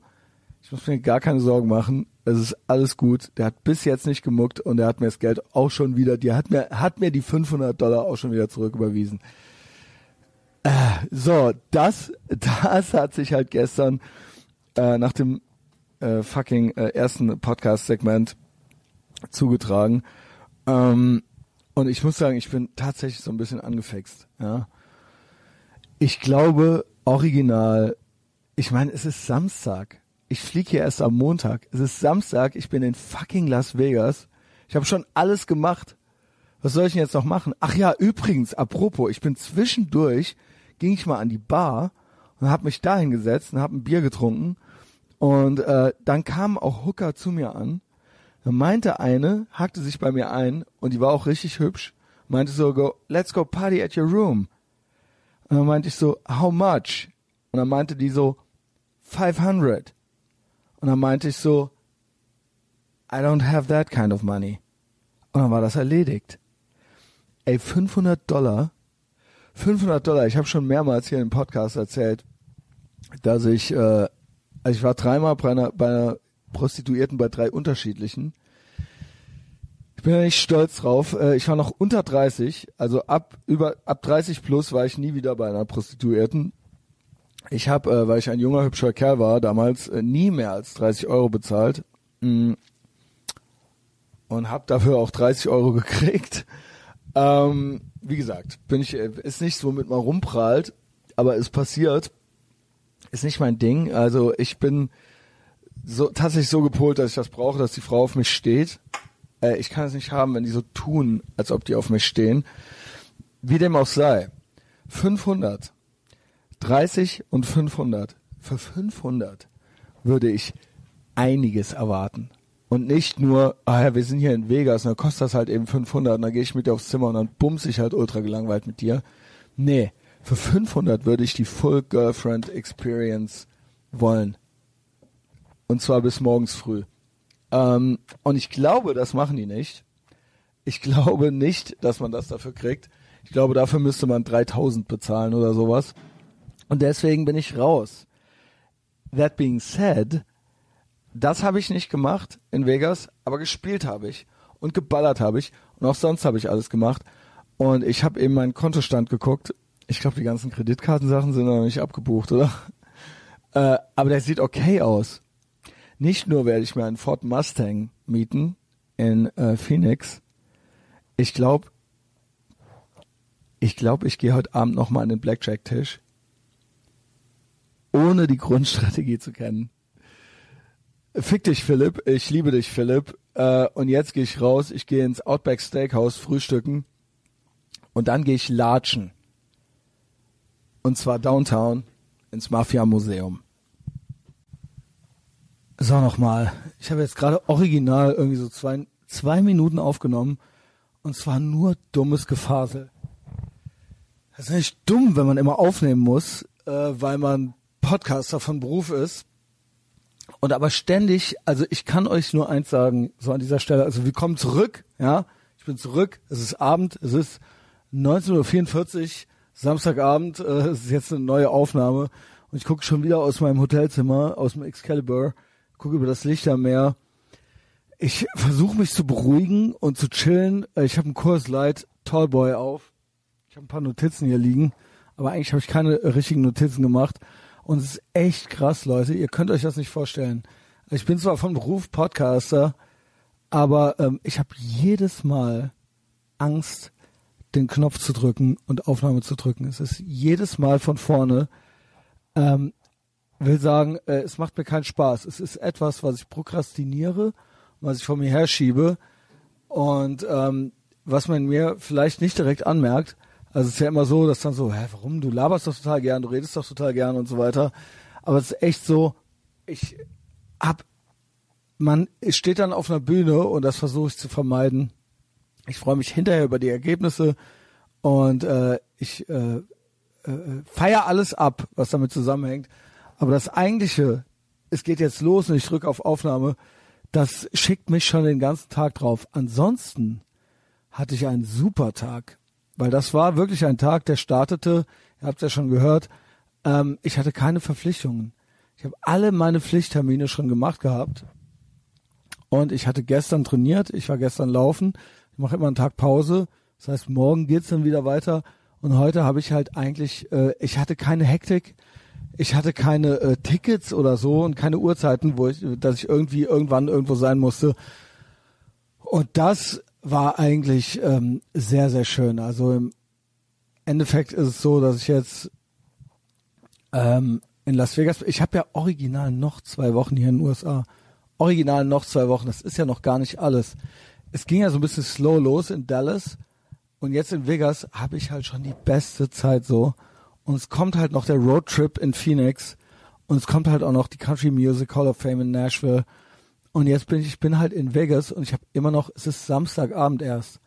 ich muss mir gar keine Sorgen machen. Es ist alles gut. Der hat bis jetzt nicht gemuckt und er hat mir das Geld auch schon wieder, die hat mir, hat mir die 500 Dollar auch schon wieder zurücküberwiesen. Äh, so, das, das hat sich halt gestern äh, nach dem äh, fucking äh, ersten Podcast-Segment zugetragen. Ähm, und ich muss sagen, ich bin tatsächlich so ein bisschen angefixt. Ja. Ich glaube, original, ich meine, es ist Samstag ich fliege hier erst am Montag. Es ist Samstag, ich bin in fucking Las Vegas. Ich habe schon alles gemacht. Was soll ich denn jetzt noch machen? Ach ja, übrigens, apropos, ich bin zwischendurch, ging ich mal an die Bar und habe mich da hingesetzt und habe ein Bier getrunken. Und äh, dann kamen auch Hooker zu mir an. Dann meinte eine, hackte sich bei mir ein und die war auch richtig hübsch. Meinte so, go, let's go party at your room. Und dann meinte ich so, how much? Und dann meinte die so, 500. Und dann meinte ich so, I don't have that kind of money. Und dann war das erledigt. Ey, 500 Dollar, 500 Dollar, ich habe schon mehrmals hier im Podcast erzählt, dass ich, äh, also ich war dreimal bei einer, bei einer Prostituierten bei drei unterschiedlichen. Ich bin ja nicht stolz drauf. Äh, ich war noch unter 30, also ab über ab 30 plus war ich nie wieder bei einer Prostituierten. Ich habe, äh, weil ich ein junger hübscher Kerl war, damals äh, nie mehr als 30 Euro bezahlt mm. und habe dafür auch 30 Euro gekriegt. Ähm, wie gesagt, bin ich äh, ist nicht so, womit man rumprallt, aber es passiert. Ist nicht mein Ding. Also ich bin so tatsächlich so gepolt, dass ich das brauche, dass die Frau auf mich steht äh, ich kann es nicht haben, wenn die so tun, als ob die auf mich stehen. Wie dem auch sei. 500. 30 und 500. Für 500 würde ich einiges erwarten. Und nicht nur, ah ja, wir sind hier in Vegas, dann kostet das halt eben 500, und dann gehe ich mit dir aufs Zimmer und dann bumse ich halt ultra gelangweilt mit dir. Nee, für 500 würde ich die Full Girlfriend Experience wollen. Und zwar bis morgens früh. Ähm, und ich glaube, das machen die nicht. Ich glaube nicht, dass man das dafür kriegt. Ich glaube, dafür müsste man 3000 bezahlen oder sowas. Und deswegen bin ich raus. That being said, das habe ich nicht gemacht in Vegas, aber gespielt habe ich und geballert habe ich und auch sonst habe ich alles gemacht. Und ich habe eben meinen Kontostand geguckt. Ich glaube, die ganzen Kreditkartensachen sind noch nicht abgebucht, oder? Äh, aber der sieht okay aus. Nicht nur werde ich mir einen Ford Mustang mieten in äh, Phoenix. Ich glaube, ich glaube, ich gehe heute Abend nochmal an den Blackjack-Tisch, ohne die Grundstrategie zu kennen. Fick dich, Philipp. Ich liebe dich, Philipp. Äh, und jetzt gehe ich raus. Ich gehe ins Outback Steakhouse frühstücken. Und dann gehe ich latschen. Und zwar downtown ins Mafia Museum. So, nochmal. Ich habe jetzt gerade original irgendwie so zwei, zwei Minuten aufgenommen und zwar nur dummes Gefasel. Das ist nicht dumm, wenn man immer aufnehmen muss, äh, weil man Podcaster von Beruf ist. Und aber ständig, also ich kann euch nur eins sagen, so an dieser Stelle, also wir kommen zurück, ja, ich bin zurück, es ist Abend, es ist 19.44 Uhr, Samstagabend, äh, es ist jetzt eine neue Aufnahme und ich gucke schon wieder aus meinem Hotelzimmer, aus dem Excalibur gucke über das Lichtermeer. Ich versuche mich zu beruhigen und zu chillen. Äh, ich habe einen Kurs Light Tallboy auf. Ich habe ein paar Notizen hier liegen, aber eigentlich habe ich keine richtigen Notizen gemacht. Und es ist echt krass, Leute. Ihr könnt euch das nicht vorstellen. Ich bin zwar von Beruf Podcaster, aber ähm, ich habe jedes Mal Angst, den Knopf zu drücken und Aufnahme zu drücken. Es ist jedes Mal von vorne. Ähm, will sagen, äh, es macht mir keinen Spaß. Es ist etwas, was ich prokrastiniere, was ich vor mir herschiebe und ähm, was man mir vielleicht nicht direkt anmerkt. Also es ist ja immer so, dass dann so, hä, warum? Du laberst doch total gern, du redest doch total gern und so weiter. Aber es ist echt so, ich hab, man steht dann auf einer Bühne und das versuche ich zu vermeiden. Ich freue mich hinterher über die Ergebnisse und äh, ich äh, äh, feier alles ab, was damit zusammenhängt. Aber das eigentliche, es geht jetzt los und ich drücke auf Aufnahme, das schickt mich schon den ganzen Tag drauf. Ansonsten hatte ich einen super Tag, weil das war wirklich ein Tag, der startete, ihr habt es ja schon gehört, ähm, ich hatte keine Verpflichtungen. Ich habe alle meine Pflichttermine schon gemacht gehabt. Und ich hatte gestern trainiert, ich war gestern laufen, ich mache immer einen Tag Pause. Das heißt, morgen geht's dann wieder weiter. Und heute habe ich halt eigentlich, äh, ich hatte keine Hektik, ich hatte keine äh, Tickets oder so und keine Uhrzeiten, wo ich, dass ich irgendwie irgendwann irgendwo sein musste. Und das war eigentlich ähm, sehr, sehr schön. Also im Endeffekt ist es so, dass ich jetzt ähm, in Las Vegas, ich habe ja original noch zwei Wochen hier in den USA. Original noch zwei Wochen, das ist ja noch gar nicht alles. Es ging ja so ein bisschen slow los in Dallas und jetzt in Vegas habe ich halt schon die beste Zeit so. Und es kommt halt noch der Roadtrip in Phoenix. Und es kommt halt auch noch die Country Music Hall of Fame in Nashville. Und jetzt bin ich, bin halt in Vegas und ich habe immer noch, es ist Samstagabend erst.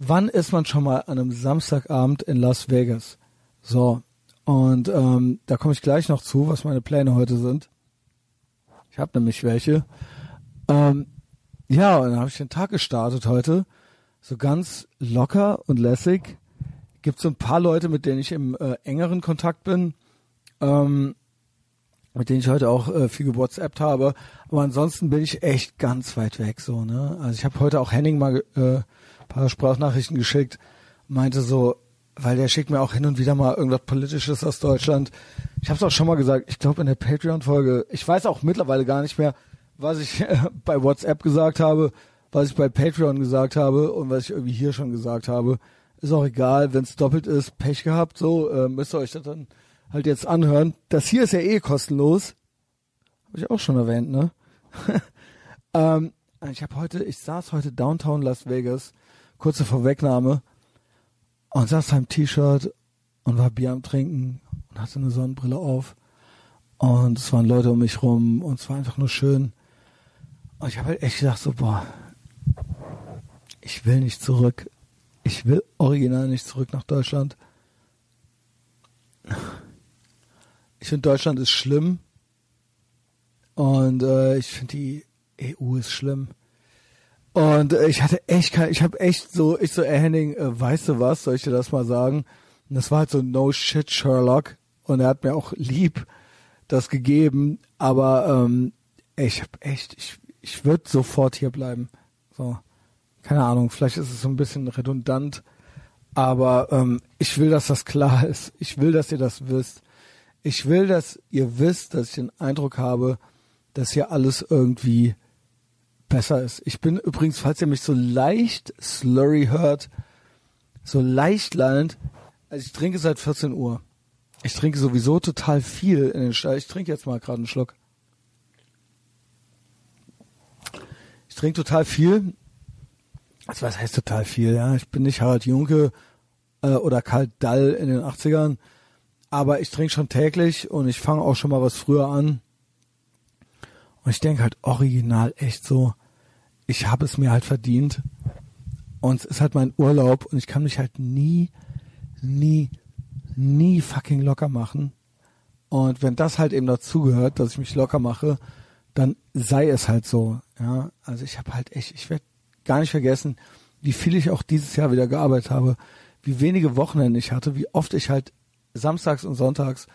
Wann ist man schon mal an einem Samstagabend in Las Vegas? So. Und ähm, da komme ich gleich noch zu, was meine Pläne heute sind. Ich habe nämlich welche. Ähm, ja, und dann habe ich den Tag gestartet heute. So ganz locker und lässig gibt so ein paar Leute, mit denen ich im äh, engeren Kontakt bin. Ähm, mit denen ich heute auch äh, viel gewhatsappt habe. Aber ansonsten bin ich echt ganz weit weg so, ne? Also ich habe heute auch Henning mal äh, paar Sprachnachrichten geschickt, meinte so, weil der schickt mir auch hin und wieder mal irgendwas Politisches aus Deutschland. Ich habe es auch schon mal gesagt, ich glaube in der Patreon-Folge, ich weiß auch mittlerweile gar nicht mehr, was ich äh, bei WhatsApp gesagt habe, was ich bei Patreon gesagt habe und was ich irgendwie hier schon gesagt habe. Ist auch egal, wenn es doppelt ist, Pech gehabt, so äh, müsst ihr euch das dann halt jetzt anhören. Das hier ist ja eh kostenlos. Habe ich auch schon erwähnt, ne? ähm, ich habe heute, ich saß heute Downtown Las Vegas, kurze Vorwegnahme, und saß im T-Shirt und war Bier am Trinken und hatte eine Sonnenbrille auf. Und es waren Leute um mich rum und es war einfach nur schön. Und ich habe halt echt gedacht so, boah, ich will nicht zurück. Ich will original nicht zurück nach Deutschland. Ich finde Deutschland ist schlimm. Und äh, ich finde die EU ist schlimm. Und äh, ich hatte echt kein, ich habe echt so, ich so, ey Henning, äh, weißt du was, soll ich dir das mal sagen? Und das war halt so no shit Sherlock. Und er hat mir auch lieb das gegeben, aber ähm, ey, ich habe echt, ich, ich würde sofort hier bleiben. So, keine Ahnung, vielleicht ist es so ein bisschen redundant, aber ähm, ich will, dass das klar ist. Ich will, dass ihr das wisst. Ich will, dass ihr wisst, dass ich den Eindruck habe, dass hier alles irgendwie besser ist. Ich bin übrigens, falls ihr mich so leicht slurry hört, so leicht lallend, also ich trinke seit 14 Uhr. Ich trinke sowieso total viel in den Stall. Ich trinke jetzt mal gerade einen Schluck. Ich trinke total viel. Also was heißt total viel? Ja, ich bin nicht Harald Junke äh, oder Karl Dall in den 80ern, aber ich trinke schon täglich und ich fange auch schon mal was früher an. Und ich denke halt original echt so, ich habe es mir halt verdient. Und es ist halt mein Urlaub und ich kann mich halt nie, nie, nie fucking locker machen. Und wenn das halt eben dazugehört, dass ich mich locker mache, dann sei es halt so. Ja, also ich habe halt echt, ich werde gar nicht vergessen, wie viel ich auch dieses Jahr wieder gearbeitet habe, wie wenige Wochenende ich hatte, wie oft ich halt samstags und sonntags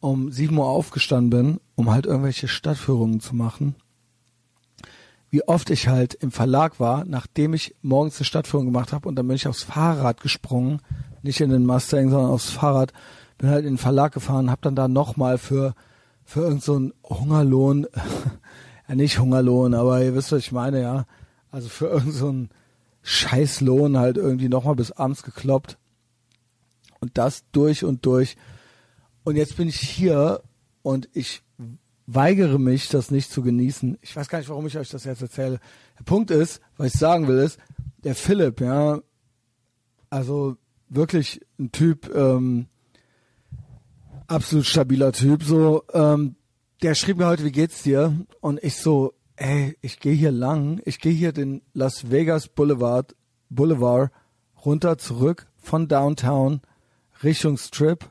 um sieben Uhr aufgestanden bin, um halt irgendwelche Stadtführungen zu machen. Wie oft ich halt im Verlag war, nachdem ich morgens eine Stadtführung gemacht habe und dann bin ich aufs Fahrrad gesprungen, nicht in den Mustang, sondern aufs Fahrrad, bin halt in den Verlag gefahren, habe dann da nochmal für für irgendeinen so Hungerlohn, ja nicht Hungerlohn, aber ihr wisst, was ich meine, ja, also für irgendeinen so Scheißlohn halt irgendwie nochmal bis abends gekloppt und das durch und durch und jetzt bin ich hier und ich weigere mich, das nicht zu genießen. Ich weiß gar nicht, warum ich euch das jetzt erzähle. Der Punkt ist, was ich sagen will, ist, der Philipp, ja, also wirklich ein Typ, ähm, absolut stabiler Typ, so, ähm, der schrieb mir heute, wie geht's dir? Und ich so, ey, ich gehe hier lang, ich gehe hier den Las Vegas Boulevard, Boulevard runter zurück von Downtown Richtung Strip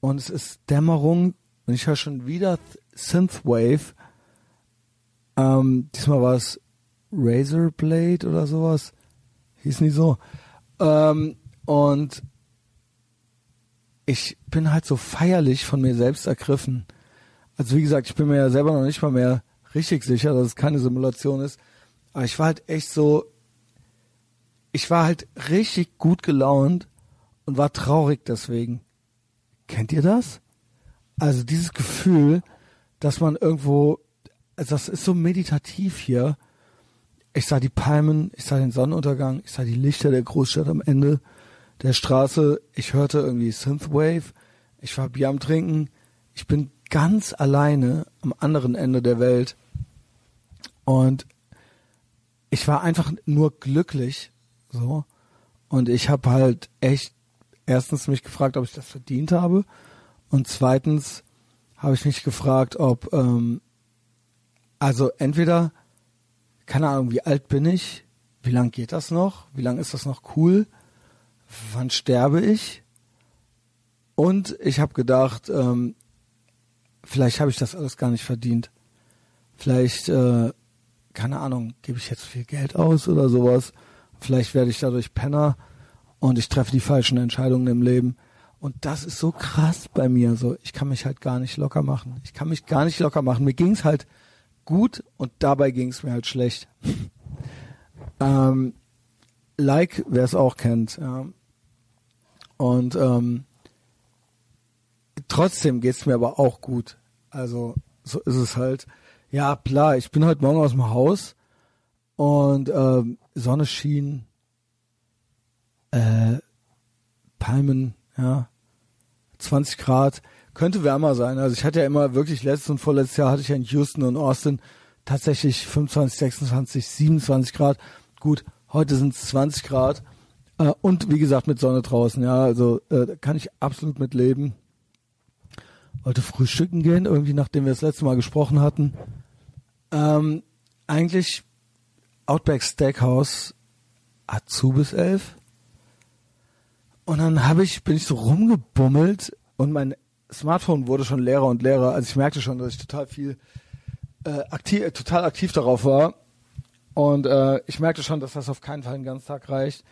und es ist Dämmerung und ich höre schon wieder Synthwave. Ähm, diesmal war es Razorblade oder sowas. Hieß nicht so. Ähm, und ich bin halt so feierlich von mir selbst ergriffen. Also wie gesagt, ich bin mir ja selber noch nicht mal mehr richtig sicher, dass es keine Simulation ist. Aber ich war halt echt so, ich war halt richtig gut gelaunt und war traurig deswegen. Kennt ihr das? Also dieses Gefühl, dass man irgendwo, also das ist so meditativ hier. Ich sah die Palmen, ich sah den Sonnenuntergang, ich sah die Lichter der Großstadt am Ende der Straße. Ich hörte irgendwie Synthwave. Ich war Bier am Trinken. Ich bin ganz alleine am anderen Ende der Welt. Und ich war einfach nur glücklich, so. Und ich habe halt echt erstens mich gefragt, ob ich das verdient habe und zweitens habe ich mich gefragt, ob, ähm, also entweder, keine Ahnung, wie alt bin ich? Wie lang geht das noch? Wie lang ist das noch cool? Wann sterbe ich? Und ich habe gedacht, ähm, vielleicht habe ich das alles gar nicht verdient. Vielleicht, äh, keine Ahnung, gebe ich jetzt viel Geld aus oder sowas. Vielleicht werde ich dadurch Penner und ich treffe die falschen Entscheidungen im Leben. Und das ist so krass bei mir. So, ich kann mich halt gar nicht locker machen. Ich kann mich gar nicht locker machen. Mir ging's halt gut und dabei ging's mir halt schlecht. ähm, like, wer es auch kennt. Ja. Und ähm, trotzdem geht's mir aber auch gut. Also so ist es halt. Ja, klar, ich bin heute Morgen aus dem Haus und ähm, Sonne schien, äh, Palmen, ja, 20 Grad, könnte wärmer sein. Also ich hatte ja immer wirklich letztes und vorletztes Jahr hatte ich ja in Houston und Austin tatsächlich 25, 26, 27 Grad. Gut, heute sind es 20 Grad äh, und wie gesagt mit Sonne draußen. Ja, also äh, kann ich absolut mit leben. Wollte frühstücken gehen, irgendwie nachdem wir das letzte Mal gesprochen hatten. Ähm, eigentlich Outback Steakhouse hat zu bis elf. Und dann habe ich, bin ich so rumgebummelt und mein Smartphone wurde schon leerer und leerer. Also ich merkte schon, dass ich total viel äh, aktiv, äh, total aktiv darauf war. Und äh, ich merkte schon, dass das auf keinen Fall den ganzen Tag reicht.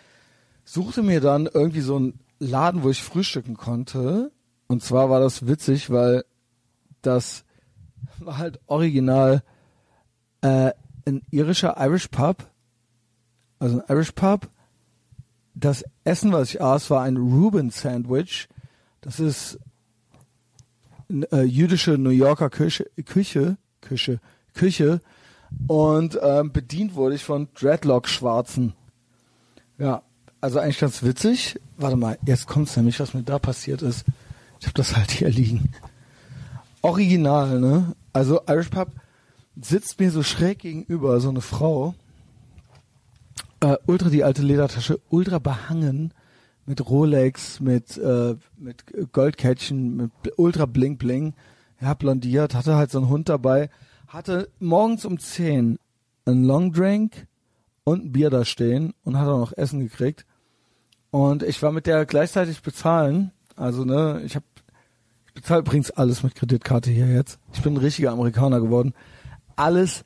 Suchte mir dann irgendwie so einen Laden, wo ich frühstücken konnte. Und zwar war das witzig, weil das war halt original äh, ein irischer Irish Pub, also ein Irish Pub. Das Essen, was ich aß, war ein Reuben Sandwich. Das ist äh, jüdische New Yorker Küche, Küche, Küche, Küche. Und ähm, bedient wurde ich von Dreadlock-Schwarzen. Ja, also eigentlich ganz witzig. Warte mal, jetzt kommt's nämlich, was mir da passiert ist. Ich habe das halt hier liegen. Original, ne? Also Irish Pub sitzt mir so schräg gegenüber so eine Frau, äh, ultra die alte Ledertasche, ultra behangen mit Rolex, mit äh, mit Goldkettchen, mit ultra bling bling, ja blondiert, hatte halt so einen Hund dabei, hatte morgens um 10 einen Long Drink und ein Bier da stehen und hat auch noch Essen gekriegt. Und ich war mit der gleichzeitig bezahlen, also ne, ich habe ich bezahle übrigens alles mit Kreditkarte hier jetzt. Ich bin ein richtiger Amerikaner geworden alles,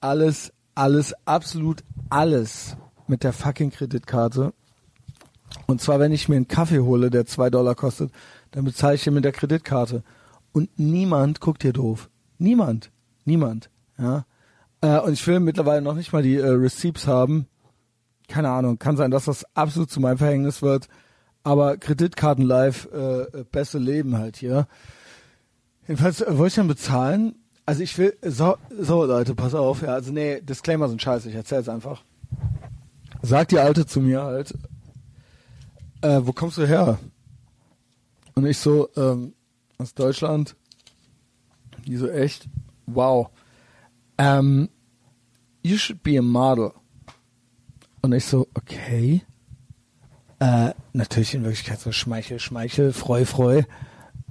alles, alles, absolut alles mit der fucking Kreditkarte. Und zwar, wenn ich mir einen Kaffee hole, der zwei Dollar kostet, dann bezahle ich den mit der Kreditkarte. Und niemand guckt hier doof. Niemand. Niemand. Ja. Äh, und ich will mittlerweile noch nicht mal die äh, Receipts haben. Keine Ahnung. Kann sein, dass das absolut zu meinem Verhängnis wird. Aber Kreditkarten live, äh, äh beste Leben halt hier. Jedenfalls äh, wollte ich dann bezahlen also ich will, so, so Leute, pass auf, ja, also nee, Disclaimer sind scheiße, ich erzähl's einfach. Sagt die Alte zu mir halt, äh, wo kommst du her? Und ich so, ähm, aus Deutschland. Die so, echt? Wow. Ähm, you should be a model. Und ich so, okay. Äh, natürlich in Wirklichkeit so Schmeichel, Schmeichel, Freu, Freu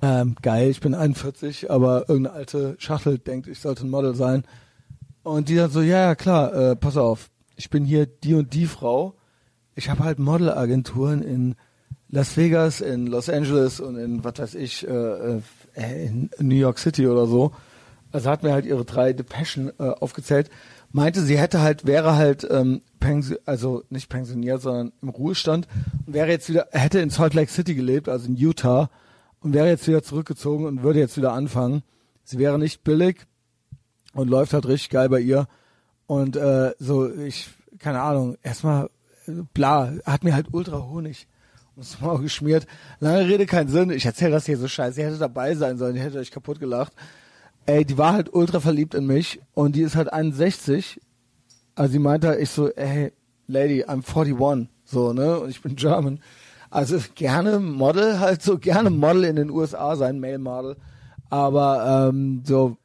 ähm, geil, ich bin 41, aber irgendeine alte Schachtel denkt, ich sollte ein Model sein. Und die dann so, ja, ja, klar, äh, pass auf, ich bin hier die und die Frau. Ich habe halt Modelagenturen in Las Vegas, in Los Angeles und in, was weiß ich, äh, äh, in New York City oder so. Also hat mir halt ihre drei Depeschen äh, aufgezählt. Meinte, sie hätte halt, wäre halt, ähm, also nicht pensioniert, sondern im Ruhestand und wäre jetzt wieder, hätte in Salt Lake City gelebt, also in Utah und wäre jetzt wieder zurückgezogen und würde jetzt wieder anfangen. Sie wäre nicht billig und läuft halt richtig geil bei ihr. Und äh, so, ich, keine Ahnung, erstmal, bla, hat mir halt ultra Honig ums Maul geschmiert. Lange Rede, kein Sinn. Ich erzähle das hier so scheiße. Sie hätte dabei sein sollen, die hätte euch kaputt gelacht. Ey, die war halt ultra verliebt in mich und die ist halt 61. Also sie meinte halt, ich so, ey, Lady, I'm 41. So, ne? Und ich bin German. Also gerne Model, halt so gerne Model in den USA sein, Male Model. Aber ähm, so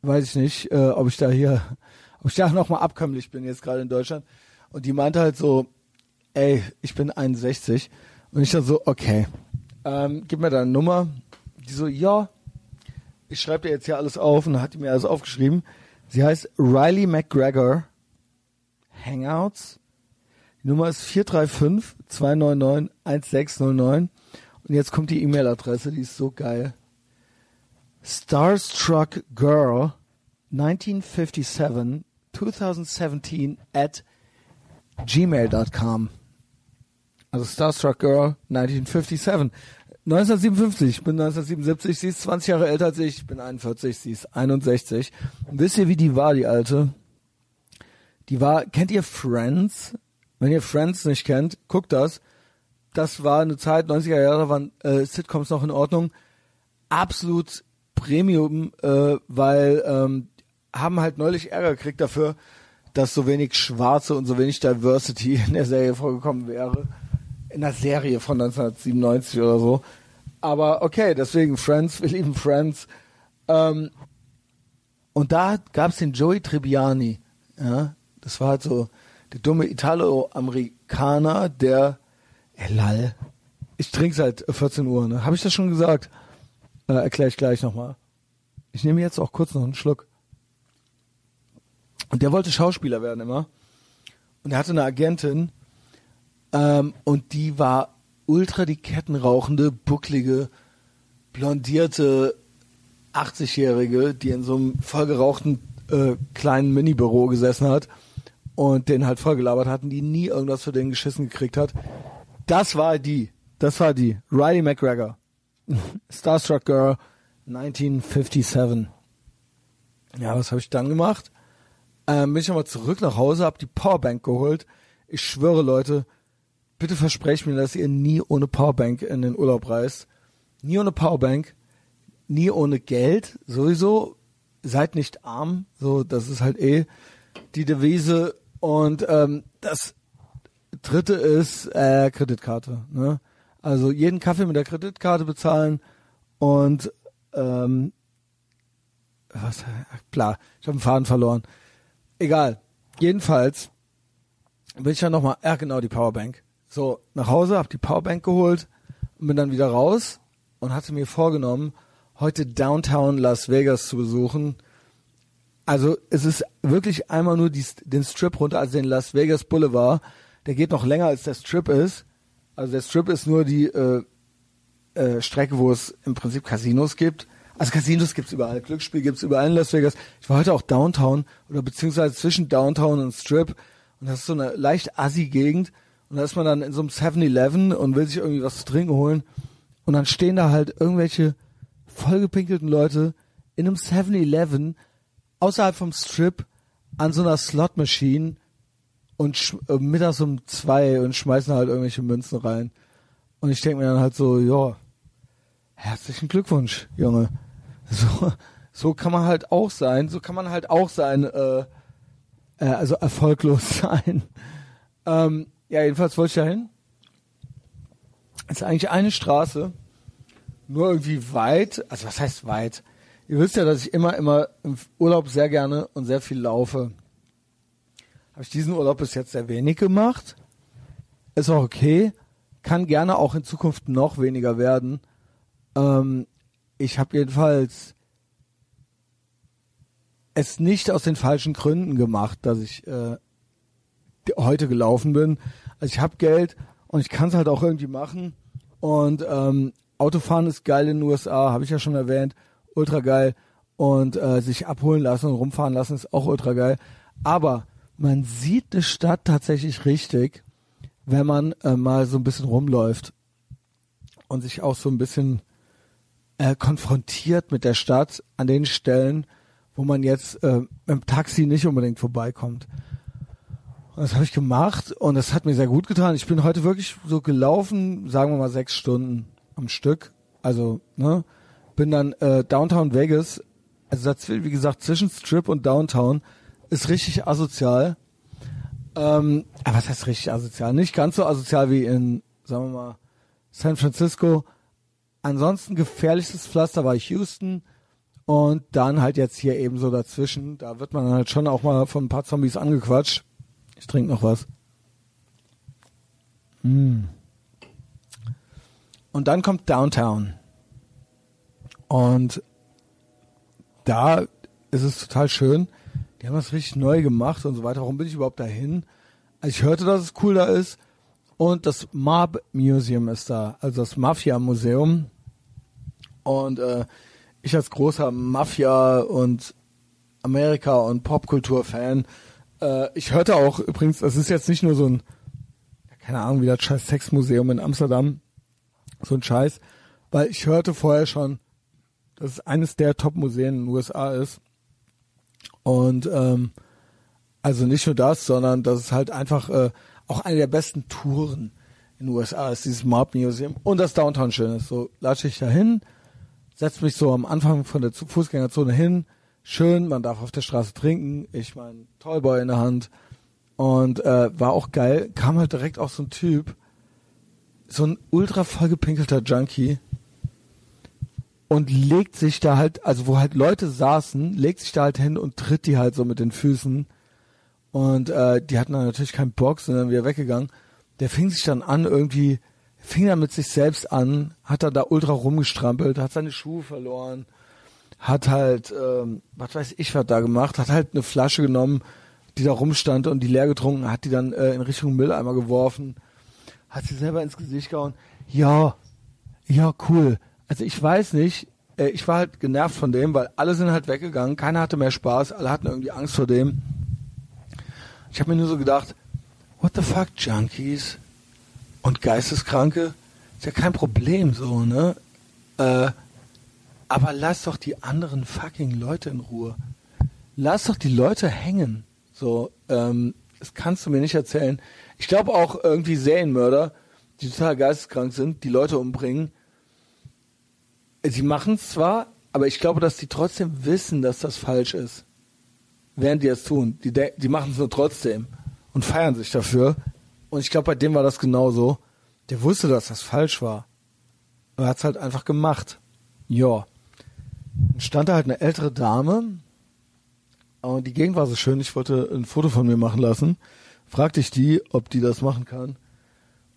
weiß ich nicht, äh, ob ich da hier, ob ich da nochmal abkömmlich bin jetzt gerade in Deutschland. Und die meinte halt so, ey, ich bin 61. Und ich dann so, okay, ähm, gib mir deine Nummer. Die so, ja, ich schreibe dir jetzt hier alles auf und hat die mir alles aufgeschrieben. Sie heißt Riley McGregor Hangouts Nummer ist 435 299 1609. Und jetzt kommt die E-Mail-Adresse, die ist so geil. Starstruck Girl 1957 2017 at gmail.com. Also Starstruck Girl 1957. 1957, ich bin 1977, sie ist 20 Jahre älter als ich, ich bin 41, sie ist 61. Und wisst ihr, wie die war, die alte? Die war, kennt ihr Friends? Wenn ihr Friends nicht kennt, guckt das. Das war eine Zeit, 90er Jahre waren äh, Sitcoms noch in Ordnung. Absolut Premium, äh, weil ähm, haben halt neulich Ärger gekriegt dafür, dass so wenig Schwarze und so wenig Diversity in der Serie vorgekommen wäre. In der Serie von 1997 oder so. Aber okay, deswegen Friends, wir lieben Friends. Ähm, und da gab es den Joey Tribbiani. Ja, das war halt so der dumme Italo-Amerikaner, der Ey, lall. Ich trinke seit 14 Uhr, ne? Habe ich das schon gesagt? Äh, Erkläre ich gleich nochmal. Ich nehme jetzt auch kurz noch einen Schluck. Und der wollte Schauspieler werden immer. Und er hatte eine Agentin. Ähm, und die war ultra die kettenrauchende, bucklige, blondierte 80-Jährige, die in so einem vollgerauchten äh, kleinen Minibüro gesessen hat und den halt vollgelabert hatten, die nie irgendwas für den geschissen gekriegt hat. Das war die. Das war die. Riley McGregor. Starstruck Girl 1957. Ja, was habe ich dann gemacht? Ähm, bin ich nochmal zurück nach Hause, hab die Powerbank geholt. Ich schwöre, Leute, bitte versprecht mir, dass ihr nie ohne Powerbank in den Urlaub reist. Nie ohne Powerbank, nie ohne Geld, sowieso. Seid nicht arm, so, das ist halt eh die Devise. Und ähm, das dritte ist äh, Kreditkarte. Ne? Also jeden Kaffee mit der Kreditkarte bezahlen und ähm, was, klar, ich habe einen Faden verloren. Egal. Jedenfalls bin ich dann nochmal, ja genau, die Powerbank. So, nach Hause, hab die Powerbank geholt und bin dann wieder raus und hatte mir vorgenommen, heute Downtown Las Vegas zu besuchen. Also es ist wirklich einmal nur die, den Strip runter, also den Las Vegas Boulevard der geht noch länger als der Strip ist. Also der Strip ist nur die äh, äh, Strecke, wo es im Prinzip Casinos gibt. Also Casinos gibt's überall, Glücksspiel gibt's überall in Las Vegas. Ich war heute auch Downtown oder beziehungsweise zwischen Downtown und Strip und das ist so eine leicht assi Gegend und da ist man dann in so einem 7-Eleven und will sich irgendwie was zu trinken holen und dann stehen da halt irgendwelche vollgepinkelten Leute in einem 7-Eleven außerhalb vom Strip an so einer Slot Machine und äh, mittags um zwei und schmeißen halt irgendwelche Münzen rein. Und ich denke mir dann halt so, ja, herzlichen Glückwunsch, Junge. So, so kann man halt auch sein, so kann man halt auch sein, äh, äh, also erfolglos sein. Ähm, ja, jedenfalls wollte ich dahin. Es ist eigentlich eine Straße, nur irgendwie weit, also was heißt weit? Ihr wisst ja, dass ich immer, immer im Urlaub sehr gerne und sehr viel laufe. Habe ich diesen Urlaub bis jetzt sehr wenig gemacht. Ist auch okay. Kann gerne auch in Zukunft noch weniger werden. Ähm, ich habe jedenfalls es nicht aus den falschen Gründen gemacht, dass ich äh, heute gelaufen bin. Also ich habe Geld und ich kann es halt auch irgendwie machen. Und ähm, Autofahren ist geil in den USA, habe ich ja schon erwähnt, ultra geil. Und äh, sich abholen lassen und rumfahren lassen ist auch ultra geil. Aber man sieht eine Stadt tatsächlich richtig, wenn man äh, mal so ein bisschen rumläuft und sich auch so ein bisschen äh, konfrontiert mit der Stadt an den Stellen, wo man jetzt äh, im Taxi nicht unbedingt vorbeikommt. Und das habe ich gemacht und das hat mir sehr gut getan. Ich bin heute wirklich so gelaufen, sagen wir mal sechs Stunden am Stück. Also, ne, bin dann äh, Downtown Vegas, also das, wie gesagt, zwischen Strip und Downtown, ist richtig asozial. Ähm, aber was heißt richtig asozial? Nicht ganz so asozial wie in, sagen wir mal, San Francisco. Ansonsten gefährlichstes Pflaster war Houston und dann halt jetzt hier eben so dazwischen. Da wird man halt schon auch mal von ein paar Zombies angequatscht. Ich trinke noch was. Mm. Und dann kommt Downtown. Und da ist es total schön die haben das richtig neu gemacht und so weiter. Warum bin ich überhaupt dahin? Also ich hörte, dass es cool da ist. Und das Mob Museum ist da, also das Mafia Museum. Und äh, ich als großer Mafia und Amerika und Popkultur-Fan, äh, ich hörte auch übrigens, das ist jetzt nicht nur so ein, keine Ahnung, wie das scheiß Sexmuseum in Amsterdam, so ein Scheiß, weil ich hörte vorher schon, dass es eines der Top-Museen in den USA ist. Und ähm, also nicht nur das, sondern dass es halt einfach äh, auch eine der besten Touren in den USA ist, dieses Mob Museum. Und das Downtown schön ist. So latsche ich da hin, setze mich so am Anfang von der Fußgängerzone hin, schön, man darf auf der Straße trinken, ich mein Tollboy in der Hand. Und äh, war auch geil, kam halt direkt auch so ein Typ, so ein ultra vollgepinkelter Junkie und legt sich da halt, also wo halt Leute saßen, legt sich da halt hin und tritt die halt so mit den Füßen. Und äh, die hatten dann natürlich keinen Bock, sondern wieder weggegangen. Der fing sich dann an, irgendwie, fing dann mit sich selbst an, hat dann da ultra rumgestrampelt, hat seine Schuhe verloren, hat halt, ähm, was weiß ich, was da gemacht, hat halt eine Flasche genommen, die da rumstand und die leer getrunken, hat die dann äh, in Richtung Mülleimer geworfen, hat sie selber ins Gesicht gehauen. Ja, ja, cool also ich weiß nicht, äh, ich war halt genervt von dem, weil alle sind halt weggegangen, keiner hatte mehr Spaß, alle hatten irgendwie Angst vor dem. Ich habe mir nur so gedacht, what the fuck, Junkies und Geisteskranke, ist ja kein Problem so, ne? Äh, aber lass doch die anderen fucking Leute in Ruhe. Lass doch die Leute hängen. So, ähm, das kannst du mir nicht erzählen. Ich glaube auch irgendwie Serienmörder, die total geisteskrank sind, die Leute umbringen, sie machen es zwar, aber ich glaube, dass die trotzdem wissen, dass das falsch ist. Während die es tun. Die, die machen es nur trotzdem und feiern sich dafür. Und ich glaube, bei dem war das genauso. Der wusste, dass das falsch war. Er hat es halt einfach gemacht. Ja. Dann stand da halt eine ältere Dame. Und die Gegend war so schön, ich wollte ein Foto von mir machen lassen. Fragte ich die, ob die das machen kann.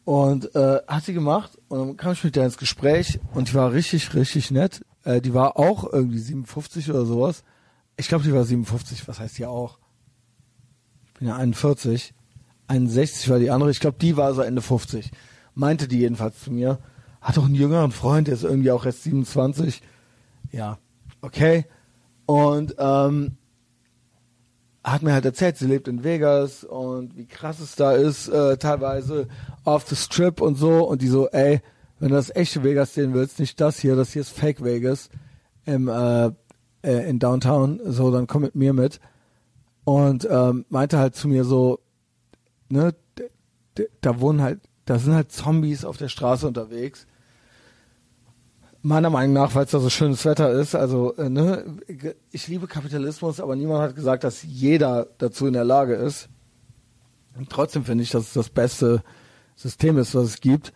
Und äh, hat sie gemacht und dann kam ich mit der ins Gespräch und die war richtig, richtig nett. Äh, die war auch irgendwie 57 oder sowas. Ich glaube, die war 57, was heißt die auch? Ich bin ja 41. 61 war die andere. Ich glaube, die war so Ende 50. Meinte die jedenfalls zu mir. Hat doch einen jüngeren Freund, der ist irgendwie auch erst 27. Ja, okay. Und ähm, hat mir halt erzählt, sie lebt in Vegas und wie krass es da ist, äh, teilweise off the strip und so. Und die so, ey, wenn du das echte Vegas sehen willst, nicht das hier, das hier ist Fake Vegas im, äh, äh, in Downtown, so, dann komm mit mir mit. Und ähm, meinte halt zu mir so, ne, da wohnen halt, da sind halt Zombies auf der Straße unterwegs meiner Meinung nach, weil es da so schönes Wetter ist. Also, äh, ne, ich liebe Kapitalismus, aber niemand hat gesagt, dass jeder dazu in der Lage ist. Und trotzdem finde ich, dass es das beste System ist, was es gibt.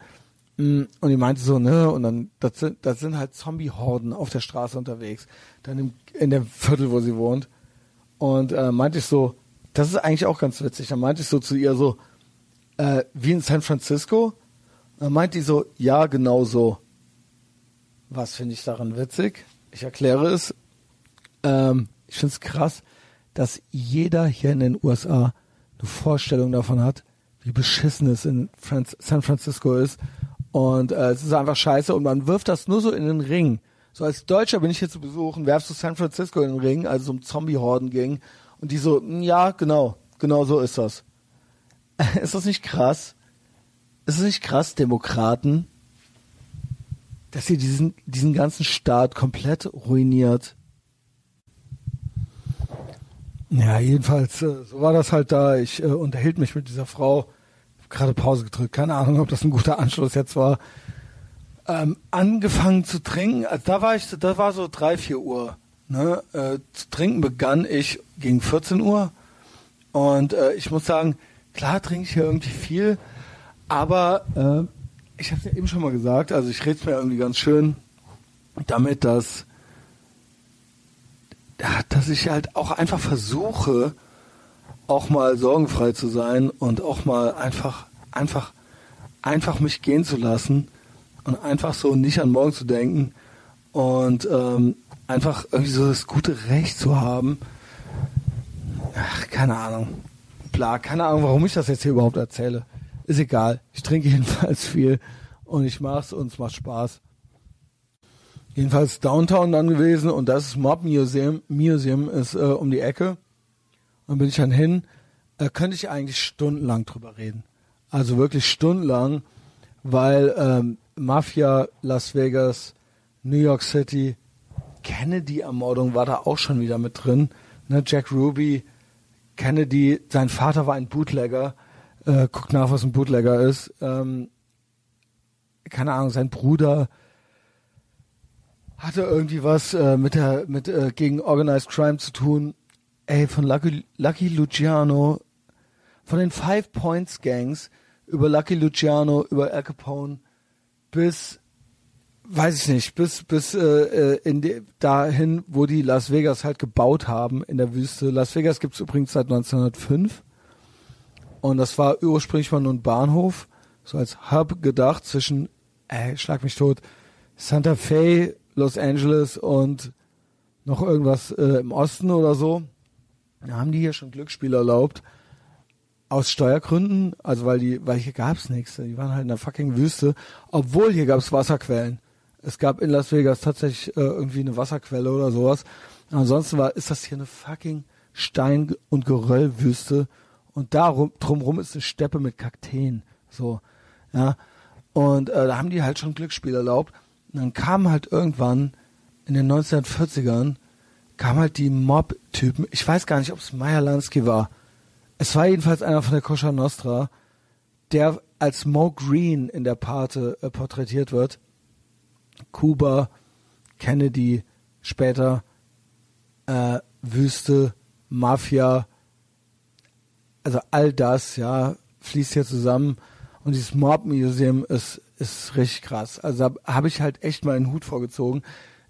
Mm, und die meinte so, ne, und dann, das sind, das sind halt Zombie-Horden auf der Straße unterwegs. Dann im, in dem Viertel, wo sie wohnt. Und äh, meinte ich so, das ist eigentlich auch ganz witzig. Dann meinte ich so zu ihr so, äh, wie in San Francisco. Und dann meinte die so, ja, genau so. Was finde ich daran witzig? Ich erkläre es. Ähm, ich finde es krass, dass jeder hier in den USA eine Vorstellung davon hat, wie beschissen es in Franz San Francisco ist. Und äh, es ist einfach scheiße und man wirft das nur so in den Ring. So als Deutscher bin ich hier zu besuchen, werfst du San Francisco in den Ring, also so um Zombie-Horden ging. Und die so, hm, ja, genau, genau so ist das. ist das nicht krass? Ist es nicht krass, Demokraten dass ihr diesen, diesen ganzen Staat komplett ruiniert. Ja, jedenfalls, äh, so war das halt da. Ich äh, unterhielt mich mit dieser Frau, gerade Pause gedrückt, keine Ahnung, ob das ein guter Anschluss jetzt war. Ähm, angefangen zu trinken, also da war ich, da war so drei, vier Uhr. Ne? Äh, zu trinken begann ich gegen 14 Uhr. Und äh, ich muss sagen, klar trinke ich hier irgendwie viel, aber ich habe es ja eben schon mal gesagt, also ich rede es mir irgendwie ganz schön damit, dass, dass ich halt auch einfach versuche, auch mal sorgenfrei zu sein und auch mal einfach, einfach, einfach mich gehen zu lassen und einfach so nicht an morgen zu denken und ähm, einfach irgendwie so das gute Recht zu haben. Ach, keine Ahnung. Bla, keine Ahnung, warum ich das jetzt hier überhaupt erzähle. Ist egal. Ich trinke jedenfalls viel und ich mach's und es macht Spaß. Jedenfalls Downtown dann gewesen und das Mob Museum, Museum ist äh, um die Ecke. Und bin ich dann hin. Äh, könnte ich eigentlich stundenlang drüber reden. Also wirklich stundenlang, weil ähm, Mafia, Las Vegas, New York City, Kennedy-Ermordung war da auch schon wieder mit drin. Ne, Jack Ruby, Kennedy, sein Vater war ein Bootlegger. Äh, guckt nach, was ein Bootlegger ist. Ähm, keine Ahnung, sein Bruder hatte irgendwie was äh, mit der mit äh, gegen Organized Crime zu tun. Ey, von Lucky, Lucky Luciano, von den Five Points Gangs über Lucky Luciano, über Al Capone bis weiß ich nicht, bis bis äh, äh in die, dahin, wo die Las Vegas halt gebaut haben in der Wüste. Las Vegas gibt's übrigens seit 1905 und das war ursprünglich mal nur ein Bahnhof, so als Hub gedacht zwischen, ey, schlag mich tot, Santa Fe, Los Angeles und noch irgendwas äh, im Osten oder so. Da haben die hier schon Glücksspiele erlaubt. Aus Steuergründen, also weil die, weil hier gab's nichts. Die waren halt in der fucking Wüste. Obwohl hier gab's Wasserquellen. Es gab in Las Vegas tatsächlich äh, irgendwie eine Wasserquelle oder sowas. Ansonsten war, ist das hier eine fucking Stein- und Geröllwüste. Und darum, drumrum ist eine Steppe mit Kakteen. So, ja. Und äh, da haben die halt schon Glücksspiel erlaubt. Und dann kam halt irgendwann in den 1940ern kam halt die Mob-Typen. Ich weiß gar nicht, ob es Meyer Lansky war. Es war jedenfalls einer von der Koscha Nostra, der als Mo Green in der Pate äh, porträtiert wird. Kuba, Kennedy, später äh, Wüste, Mafia, also all das, ja, fließt hier zusammen. Und dieses Mob Museum ist, ist richtig krass. Also da habe ich halt echt mal einen Hut vorgezogen,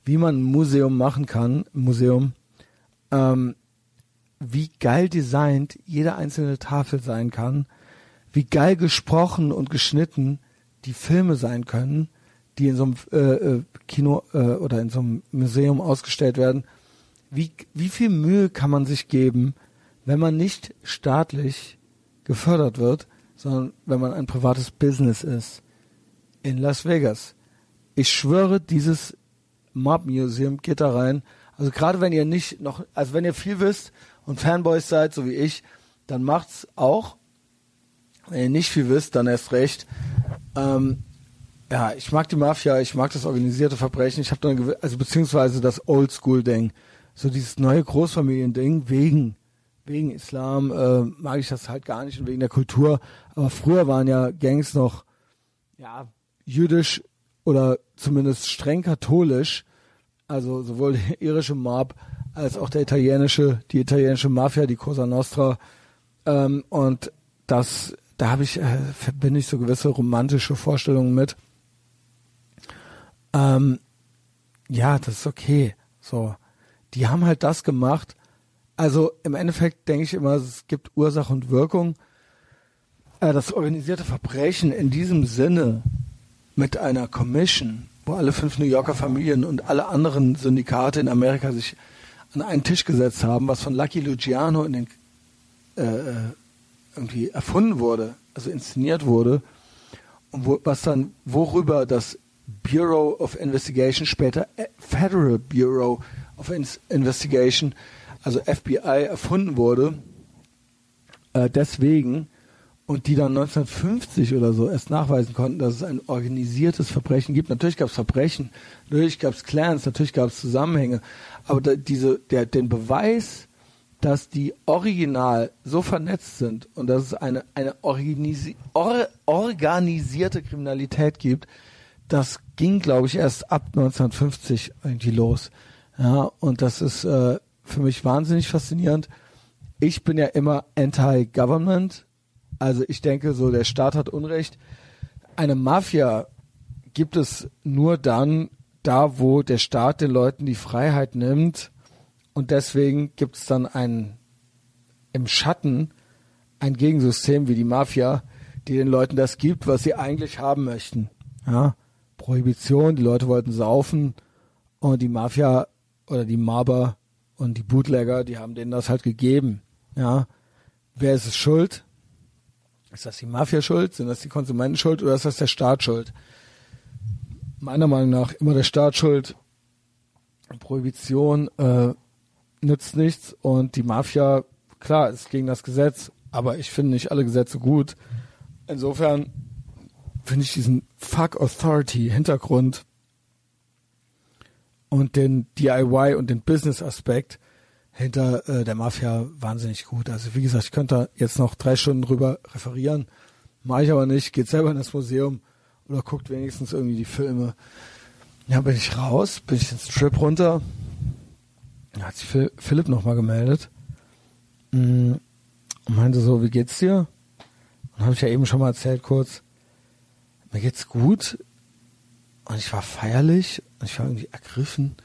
wie man ein Museum machen kann, Museum, ähm, wie geil designt jede einzelne Tafel sein kann, wie geil gesprochen und geschnitten die Filme sein können, die in so einem äh, äh, Kino äh, oder in so einem Museum ausgestellt werden. Wie, wie viel Mühe kann man sich geben, wenn man nicht staatlich gefördert wird, sondern wenn man ein privates Business ist in Las Vegas. Ich schwöre, dieses Mob Museum geht da rein. Also gerade wenn ihr nicht noch, also wenn ihr viel wisst und Fanboys seid, so wie ich, dann macht's auch. Wenn ihr nicht viel wisst, dann erst recht. Ähm, ja, ich mag die Mafia, ich mag das organisierte Verbrechen, ich habe dann also beziehungsweise das Oldschool-Ding, so dieses neue Großfamilien-Ding wegen wegen Islam äh, mag ich das halt gar nicht und wegen der Kultur. Aber früher waren ja Gangs noch ja jüdisch oder zumindest streng katholisch. Also sowohl der irische Mob als auch der italienische, die italienische Mafia, die Cosa Nostra. Ähm, und das, da habe ich, äh, verbinde ich so gewisse romantische Vorstellungen mit. Ähm, ja, das ist okay. So, die haben halt das gemacht, also im Endeffekt denke ich immer, es gibt Ursache und Wirkung. Äh, das organisierte Verbrechen in diesem Sinne mit einer Commission, wo alle fünf New Yorker Familien und alle anderen Syndikate in Amerika sich an einen Tisch gesetzt haben, was von Lucky Luciano in den äh, äh irgendwie erfunden wurde, also inszeniert wurde, und wo, was dann worüber das Bureau of Investigation später äh, Federal Bureau of Investigation also FBI erfunden wurde, äh, deswegen, und die dann 1950 oder so erst nachweisen konnten, dass es ein organisiertes Verbrechen gibt. Natürlich gab es Verbrechen, natürlich gab es Clans, natürlich gab es Zusammenhänge, aber da, diese, der, den Beweis, dass die original so vernetzt sind und dass es eine, eine organisi or, organisierte Kriminalität gibt, das ging, glaube ich, erst ab 1950 irgendwie los. Ja, und das ist äh, für mich wahnsinnig faszinierend. Ich bin ja immer anti-government. Also ich denke so, der Staat hat Unrecht. Eine Mafia gibt es nur dann, da wo der Staat den Leuten die Freiheit nimmt. Und deswegen gibt es dann ein, im Schatten ein Gegensystem wie die Mafia, die den Leuten das gibt, was sie eigentlich haben möchten. Ja, Prohibition, die Leute wollten saufen und die Mafia oder die Maber und die Bootlegger, die haben denen das halt gegeben. Ja. Wer ist es schuld? Ist das die Mafia schuld? Sind das die Konsumenten schuld oder ist das der Staat schuld? Meiner Meinung nach immer der Staat schuld. Prohibition äh, nützt nichts und die Mafia, klar, ist gegen das Gesetz, aber ich finde nicht alle Gesetze gut insofern finde ich diesen Fuck Authority Hintergrund und den DIY und den Business Aspekt hinter äh, der Mafia wahnsinnig gut. Also wie gesagt, ich könnte da jetzt noch drei Stunden drüber referieren, mache ich aber nicht. Geht selber in das Museum oder guckt wenigstens irgendwie die Filme. Ja, bin ich raus, bin ich ins Trip runter. Da hat sich Philipp nochmal gemeldet mm, und meinte so, wie geht's dir? Und habe ich ja eben schon mal erzählt kurz, mir geht's gut und ich war feierlich und ich war irgendwie ergriffen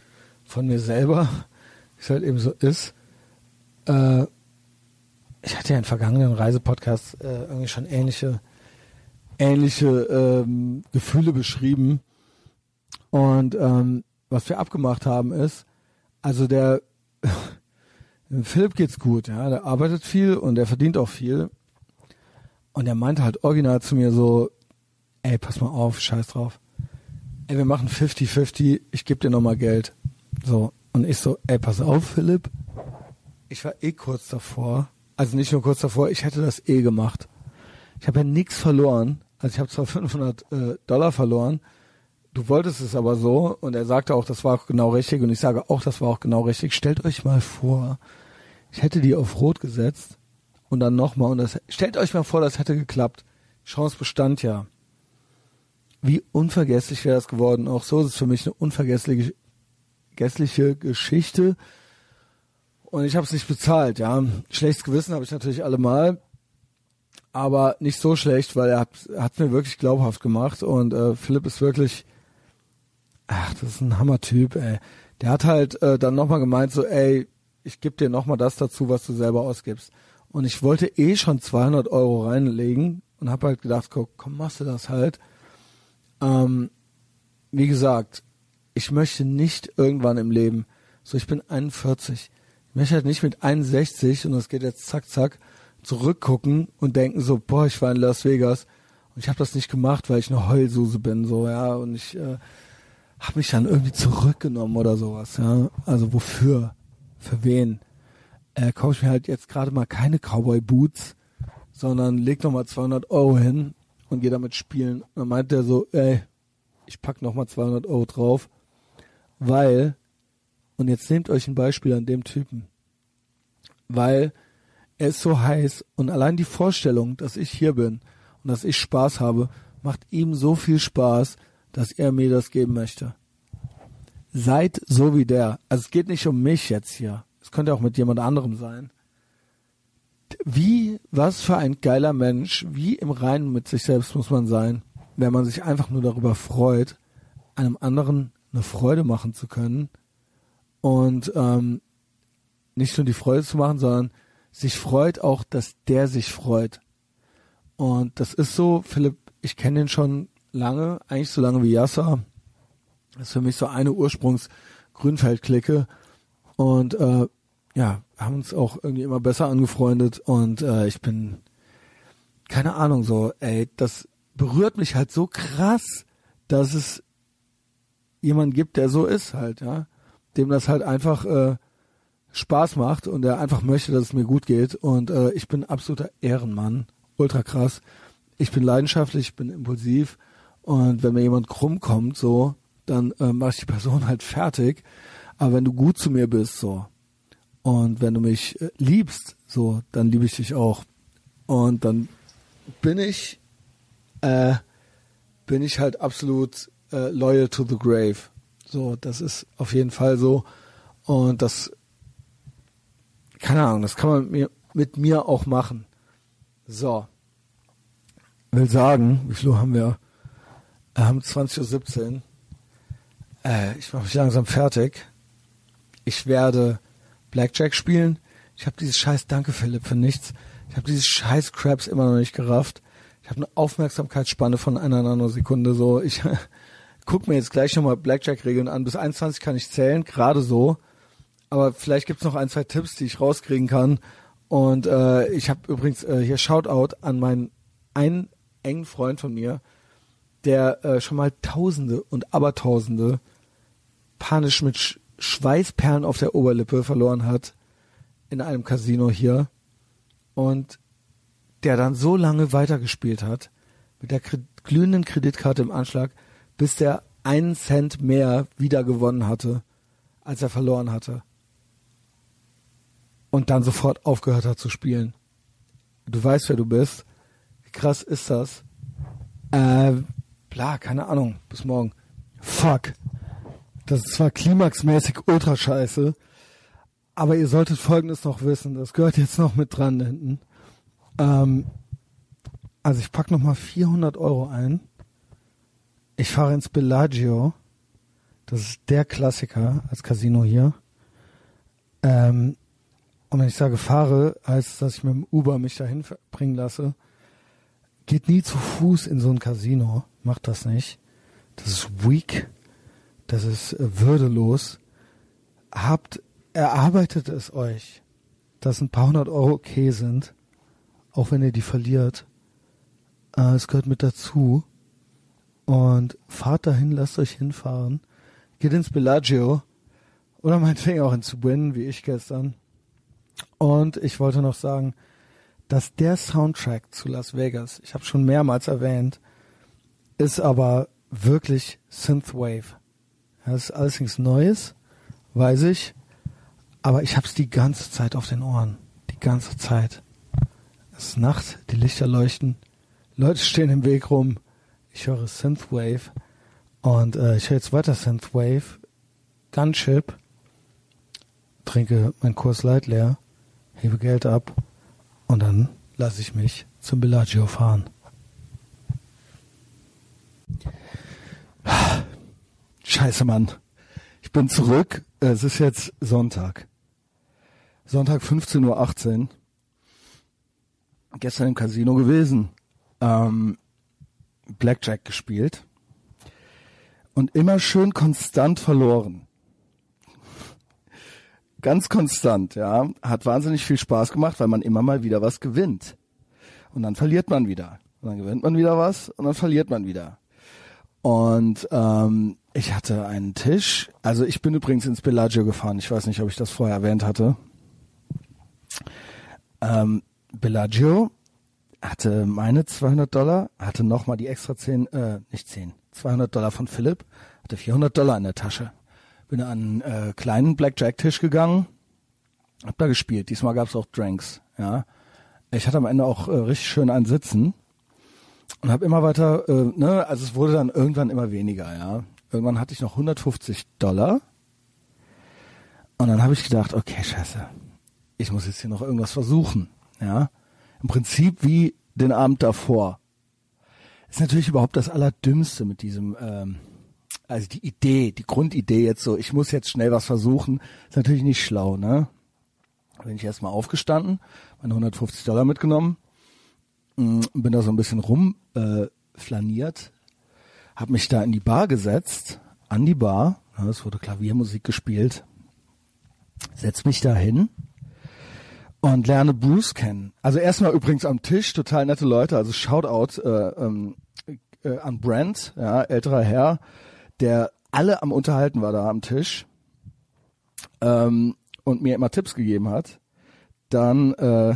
von mir selber wie es halt eben so ist. Äh, ich hatte ja in vergangenen Reisepodcasts äh, irgendwie schon ähnliche, ähnliche ähm, Gefühle beschrieben. Und ähm, was wir abgemacht haben ist, also der Philipp geht's gut, ja, der arbeitet viel und der verdient auch viel. Und er meinte halt original zu mir so, ey, pass mal auf, scheiß drauf. Ey, wir machen 50-50, ich gebe dir nochmal Geld. So, und ich so, ey, pass auf, Philipp. Ich war eh kurz davor. Also nicht nur kurz davor, ich hätte das eh gemacht. Ich habe ja nichts verloren. Also ich habe zwar 500 äh, Dollar verloren. Du wolltest es aber so. Und er sagte auch, das war auch genau richtig. Und ich sage auch, das war auch genau richtig. Stellt euch mal vor, ich hätte die auf Rot gesetzt. Und dann nochmal. Und das, stellt euch mal vor, das hätte geklappt. Chance bestand ja. Wie unvergesslich wäre das geworden. Auch so ist es für mich eine unvergessliche gässliche Geschichte. Und ich habe es nicht bezahlt, ja. Schlechtes Gewissen habe ich natürlich allemal, aber nicht so schlecht, weil er hat mir wirklich glaubhaft gemacht. Und äh, Philipp ist wirklich, ach, das ist ein Hammertyp, ey. Der hat halt äh, dann nochmal gemeint, so, ey, ich gebe dir nochmal das dazu, was du selber ausgibst. Und ich wollte eh schon 200 Euro reinlegen und habe halt gedacht, komm, komm, machst du das halt. Ähm, wie gesagt, ich möchte nicht irgendwann im Leben, so ich bin 41, ich möchte halt nicht mit 61 und das geht jetzt zack, zack, zurückgucken und denken so, boah, ich war in Las Vegas und ich habe das nicht gemacht, weil ich eine Heulsuse bin, so, ja, und ich äh, habe mich dann irgendwie zurückgenommen oder sowas, ja. Also wofür? Für wen? Äh, kaufe ich mir halt jetzt gerade mal keine Cowboy Boots, sondern leg noch mal 200 Euro hin und gehe damit spielen. Und dann meint der so, ey, ich pack noch mal 200 Euro drauf weil, und jetzt nehmt euch ein Beispiel an dem Typen, weil er ist so heiß und allein die Vorstellung, dass ich hier bin und dass ich Spaß habe, macht ihm so viel Spaß, dass er mir das geben möchte. Seid so wie der. Also es geht nicht um mich jetzt hier. Es könnte auch mit jemand anderem sein. Wie, was für ein geiler Mensch, wie im Reinen mit sich selbst muss man sein, wenn man sich einfach nur darüber freut, einem anderen eine Freude machen zu können und ähm, nicht nur die Freude zu machen, sondern sich freut auch, dass der sich freut. Und das ist so, Philipp, ich kenne den schon lange, eigentlich so lange wie Yasser. Das ist für mich so eine Ursprungs-Grünfeld-Clique. Und äh, ja, haben uns auch irgendwie immer besser angefreundet und äh, ich bin, keine Ahnung, so, ey, das berührt mich halt so krass, dass es jemand gibt, der so ist halt, ja, dem das halt einfach äh, Spaß macht und der einfach möchte, dass es mir gut geht. Und äh, ich bin absoluter Ehrenmann, ultra krass. Ich bin leidenschaftlich, ich bin impulsiv und wenn mir jemand krumm kommt, so, dann äh, mache ich die Person halt fertig. Aber wenn du gut zu mir bist, so, und wenn du mich äh, liebst, so, dann liebe ich dich auch. Und dann bin ich, äh, bin ich halt absolut äh, loyal to the grave. So, das ist auf jeden Fall so. Und das, keine Ahnung, das kann man mit mir, mit mir auch machen. So. Will sagen, wie viel haben wir? Wir haben 20.17 Uhr. Äh, ich mache mich langsam fertig. Ich werde Blackjack spielen. Ich habe dieses scheiß Danke Philipp für nichts. Ich habe dieses scheiß Crabs immer noch nicht gerafft. Ich habe eine Aufmerksamkeitsspanne von einer Nanosekunde so. Ich guck mir jetzt gleich nochmal Blackjack-Regeln an. Bis 21 kann ich zählen, gerade so. Aber vielleicht gibt's noch ein, zwei Tipps, die ich rauskriegen kann. Und äh, ich habe übrigens äh, hier Shoutout an meinen einen engen Freund von mir, der äh, schon mal Tausende und Abertausende panisch mit Schweißperlen auf der Oberlippe verloren hat in einem Casino hier. Und der dann so lange weitergespielt hat, mit der glühenden Kreditkarte im Anschlag, bis der einen Cent mehr wieder gewonnen hatte, als er verloren hatte. Und dann sofort aufgehört hat zu spielen. Du weißt, wer du bist. Wie krass ist das? Äh, bla, keine Ahnung. Bis morgen. Fuck. Das ist zwar klimaxmäßig ultra scheiße, aber ihr solltet folgendes noch wissen. Das gehört jetzt noch mit dran hinten. Ähm, also ich pack noch mal 400 Euro ein. Ich fahre ins Bellagio. Das ist der Klassiker als Casino hier. Ähm, und wenn ich sage fahre, heißt es, dass ich mit dem Uber mich dahin bringen lasse. Geht nie zu Fuß in so ein Casino. Macht das nicht. Das ist weak. Das ist äh, würdelos. Habt, erarbeitet es euch, dass ein paar hundert Euro okay sind, auch wenn ihr die verliert. Äh, es gehört mit dazu. Und fahrt dahin, lasst euch hinfahren. Geht ins Bellagio. Oder meinetwegen auch ins Win, wie ich gestern. Und ich wollte noch sagen, dass der Soundtrack zu Las Vegas, ich habe schon mehrmals erwähnt, ist aber wirklich Synthwave. Das ist alles nichts Neues, weiß ich, aber ich habe es die ganze Zeit auf den Ohren, die ganze Zeit. Es ist Nacht, die Lichter leuchten, Leute stehen im Weg rum, ich höre Synthwave. Und äh, ich höre jetzt weiter Synthwave, Gunship, trinke mein Kurs Light leer, hebe Geld ab. Und dann lasse ich mich zum Bellagio fahren. Scheiße, Mann. Ich bin zurück. Es ist jetzt Sonntag. Sonntag 15.18 Uhr. Gestern im Casino gewesen. Ähm, Blackjack gespielt. Und immer schön konstant verloren. Ganz konstant, ja. Hat wahnsinnig viel Spaß gemacht, weil man immer mal wieder was gewinnt. Und dann verliert man wieder. Und dann gewinnt man wieder was und dann verliert man wieder. Und ähm, ich hatte einen Tisch. Also ich bin übrigens ins Bellagio gefahren. Ich weiß nicht, ob ich das vorher erwähnt hatte. Ähm, Bellagio hatte meine 200 Dollar, hatte nochmal die extra 10, äh, nicht 10, 200 Dollar von Philipp, hatte 400 Dollar in der Tasche. Bin an einen äh, kleinen Blackjack-Tisch gegangen, hab da gespielt. Diesmal gab's auch Drinks, ja. Ich hatte am Ende auch äh, richtig schön einen Sitzen und habe immer weiter, äh, ne, also es wurde dann irgendwann immer weniger, ja. Irgendwann hatte ich noch 150 Dollar und dann habe ich gedacht, okay, scheiße, ich muss jetzt hier noch irgendwas versuchen, ja. Im Prinzip wie den Abend davor. Ist natürlich überhaupt das Allerdümmste mit diesem, ähm, also die Idee, die Grundidee jetzt so, ich muss jetzt schnell was versuchen, ist natürlich nicht schlau, ne? Bin ich erstmal aufgestanden, meine 150 Dollar mitgenommen, Mm, bin da so ein bisschen rum äh, flaniert, habe mich da in die Bar gesetzt, an die Bar, ja, es wurde Klaviermusik gespielt, setz mich da hin und lerne Bruce kennen. Also erstmal übrigens am Tisch total nette Leute, also Shoutout äh, ähm, äh, an Brent, ja, älterer Herr, der alle am Unterhalten war da am Tisch ähm, und mir immer Tipps gegeben hat. Dann äh,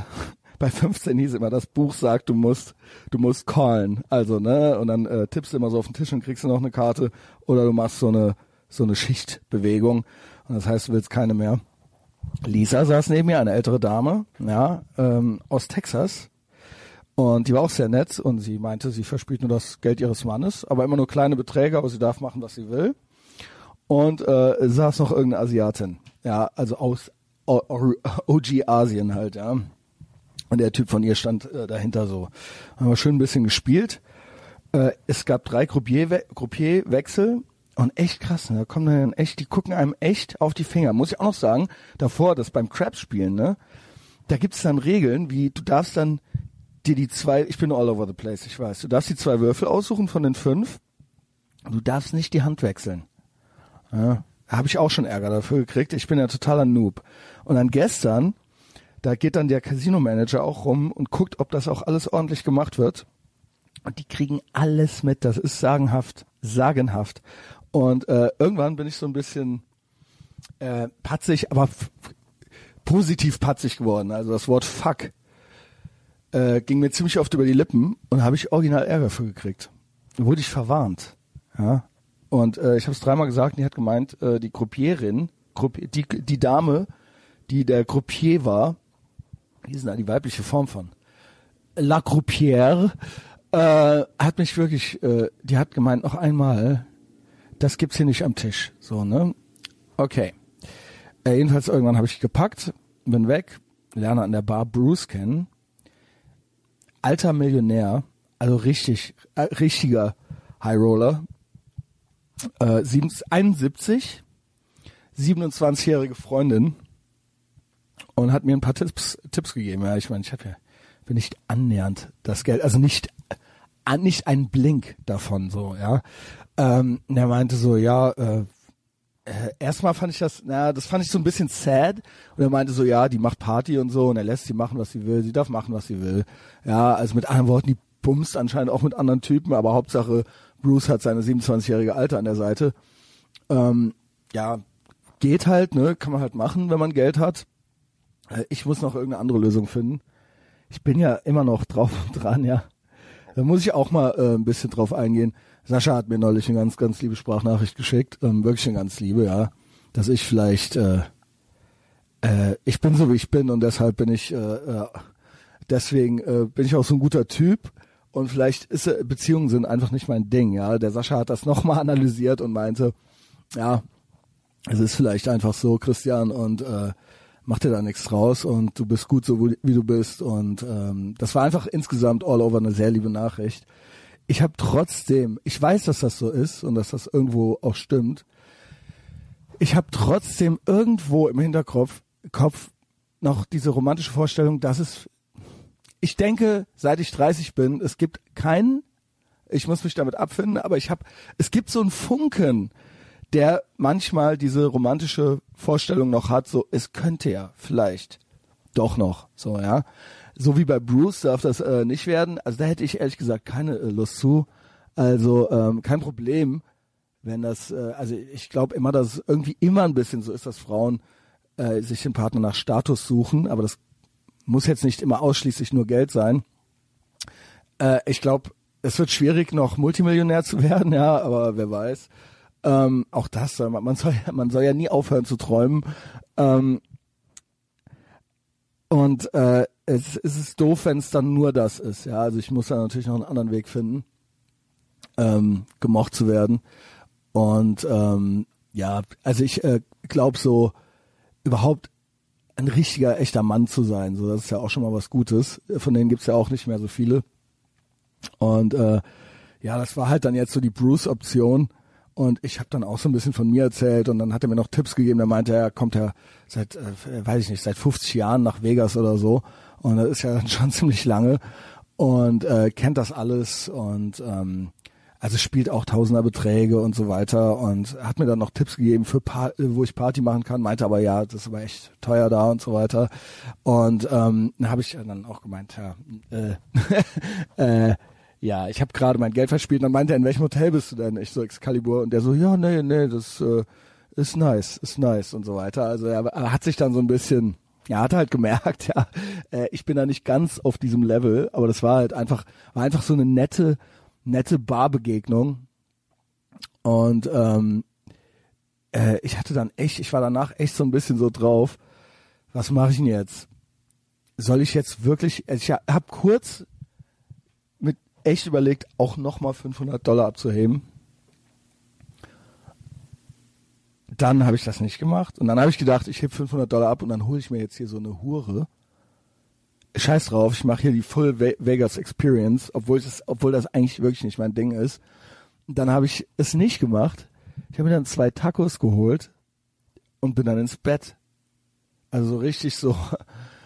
bei 15 hieß immer, das Buch sagt, du musst, du musst callen. Also, ne, und dann äh, tippst du immer so auf den Tisch und kriegst du noch eine Karte oder du machst so eine, so eine Schichtbewegung. Und das heißt, du willst keine mehr. Lisa saß neben mir, eine ältere Dame, ja, ähm, aus Texas. Und die war auch sehr nett und sie meinte, sie verspielt nur das Geld ihres Mannes, aber immer nur kleine Beträge, aber sie darf machen, was sie will. Und äh, saß noch irgendeine Asiatin, ja, also aus OG Asien halt, ja. Und der Typ von ihr stand äh, dahinter so. Haben wir schön ein bisschen gespielt. Äh, es gab drei Groupierwechsel und echt krass, ne? Da kommen dann echt, die gucken einem echt auf die Finger. Muss ich auch noch sagen, davor, das beim Craps spielen, ne? Da gibt's dann Regeln, wie du darfst dann dir die zwei, ich bin all over the place, ich weiß, du darfst die zwei Würfel aussuchen von den fünf. Du darfst nicht die Hand wechseln. Ja, habe ich auch schon Ärger dafür gekriegt. Ich bin ja totaler Noob. Und dann gestern da geht dann der Casino-Manager auch rum und guckt, ob das auch alles ordentlich gemacht wird. Und die kriegen alles mit. Das ist sagenhaft, sagenhaft. Und äh, irgendwann bin ich so ein bisschen äh, patzig, aber positiv patzig geworden. Also das Wort Fuck äh, ging mir ziemlich oft über die Lippen und habe ich original Ärger für gekriegt. Wurde ich verwarnt. Ja. Und äh, ich habe es dreimal gesagt und die hat gemeint, äh, die Gruppierin, Gruppi die, die Dame, die der Gruppier war, die sind da die weibliche Form von La Groupière, äh, hat mich wirklich, äh, die hat gemeint, noch einmal, das gibt's hier nicht am Tisch. So, ne? Okay. Äh, jedenfalls irgendwann habe ich gepackt, bin weg, lerne an der Bar Bruce kennen. Alter Millionär, also richtig, äh, richtiger High Roller. Äh, 71, 27-jährige Freundin und hat mir ein paar Tipps, Tipps gegeben. Ja, ich meine, ich habe ja bin nicht annähernd das Geld, also nicht an, nicht ein Blink davon so, ja. Ähm, der meinte so, ja, äh, äh, erstmal fand ich das, naja, das fand ich so ein bisschen sad. Und er meinte so, ja, die macht Party und so und er lässt sie machen, was sie will. Sie darf machen, was sie will. Ja, also mit anderen Worten, die bumst anscheinend auch mit anderen Typen, aber Hauptsache Bruce hat seine 27-jährige Alte an der Seite. Ähm, ja, geht halt, ne, kann man halt machen, wenn man Geld hat. Äh, ich muss noch irgendeine andere Lösung finden. Ich bin ja immer noch drauf und dran, ja. Da muss ich auch mal äh, ein bisschen drauf eingehen. Sascha hat mir neulich eine ganz, ganz liebe Sprachnachricht geschickt, ähm, wirklich eine ganz liebe, ja, dass ich vielleicht, äh, äh, ich bin so wie ich bin und deshalb bin ich, äh, äh, deswegen äh, bin ich auch so ein guter Typ und vielleicht ist äh, Beziehungen sind einfach nicht mein Ding, ja. Der Sascha hat das nochmal analysiert und meinte, ja, es ist vielleicht einfach so, Christian, und äh, mach dir da nichts draus und du bist gut so, wie du bist. Und ähm, das war einfach insgesamt all over eine sehr liebe Nachricht. Ich habe trotzdem, ich weiß, dass das so ist und dass das irgendwo auch stimmt. Ich habe trotzdem irgendwo im Hinterkopf Kopf noch diese romantische Vorstellung, dass es, ich denke, seit ich 30 bin, es gibt keinen, ich muss mich damit abfinden, aber ich habe, es gibt so einen Funken, der manchmal diese romantische Vorstellung noch hat, so es könnte ja vielleicht doch noch, so ja. So wie bei Bruce darf das äh, nicht werden. Also da hätte ich ehrlich gesagt keine äh, Lust zu. Also ähm, kein Problem, wenn das, äh, also ich glaube immer, dass es irgendwie immer ein bisschen so ist, dass Frauen äh, sich den Partner nach Status suchen, aber das muss jetzt nicht immer ausschließlich nur Geld sein. Äh, ich glaube, es wird schwierig, noch Multimillionär zu werden, ja, aber wer weiß. Ähm, auch das, man soll, man soll ja nie aufhören zu träumen. Ähm, und äh, es, es ist doof, wenn es dann nur das ist. Ja, also ich muss da natürlich noch einen anderen Weg finden, ähm, gemocht zu werden. Und ähm, ja, also ich äh, glaube so überhaupt ein richtiger, echter Mann zu sein. So, das ist ja auch schon mal was Gutes. Von denen gibt's ja auch nicht mehr so viele. Und äh, ja, das war halt dann jetzt so die Bruce-Option. Und ich habe dann auch so ein bisschen von mir erzählt und dann hat er mir noch Tipps gegeben. Der meinte, er kommt ja seit, äh, weiß ich nicht, seit 50 Jahren nach Vegas oder so. Und das ist ja schon ziemlich lange und äh, kennt das alles und ähm, also spielt auch Tausenderbeträge und so weiter und hat mir dann noch Tipps gegeben für pa wo ich Party machen kann, meinte aber ja, das ist aber echt teuer da und so weiter. Und ähm, dann habe ich dann auch gemeint, ja, äh, äh, ja, ich habe gerade mein Geld verspielt. Und dann meinte er, in welchem Hotel bist du denn? Ich so Excalibur. Und der so, ja, nee, nee, das äh, ist nice, ist nice und so weiter. Also er, er hat sich dann so ein bisschen, er hat halt gemerkt, ja, äh, ich bin da nicht ganz auf diesem Level, aber das war halt einfach, war einfach so eine nette, nette Barbegegnung. Und ähm, äh, ich hatte dann echt, ich war danach echt so ein bisschen so drauf, was mache ich denn jetzt? Soll ich jetzt wirklich, also ich habe kurz echt überlegt, auch nochmal 500 Dollar abzuheben. Dann habe ich das nicht gemacht und dann habe ich gedacht, ich heb 500 Dollar ab und dann hole ich mir jetzt hier so eine Hure. Scheiß drauf, ich mache hier die Full Vegas Experience, obwohl das, obwohl das eigentlich wirklich nicht mein Ding ist. Und dann habe ich es nicht gemacht. Ich habe mir dann zwei Tacos geholt und bin dann ins Bett. Also richtig so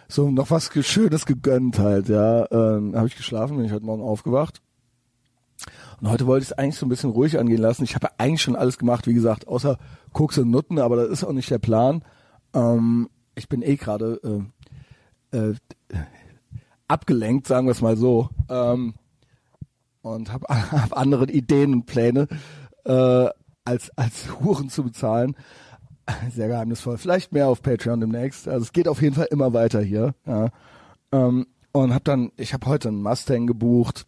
so noch was Schönes gegönnt halt, ja. Ähm, habe ich geschlafen, bin ich heute Morgen aufgewacht. Und heute wollte ich es eigentlich so ein bisschen ruhig angehen lassen. Ich habe eigentlich schon alles gemacht, wie gesagt, außer Koks und Nutten, aber das ist auch nicht der Plan. Ähm, ich bin eh gerade äh, äh, abgelenkt, sagen wir es mal so, ähm, und habe hab andere Ideen und Pläne, äh, als als Huren zu bezahlen. Sehr geheimnisvoll. Vielleicht mehr auf Patreon demnächst. Also es geht auf jeden Fall immer weiter hier. Ja. Ähm, und habe dann, ich habe heute einen Mustang gebucht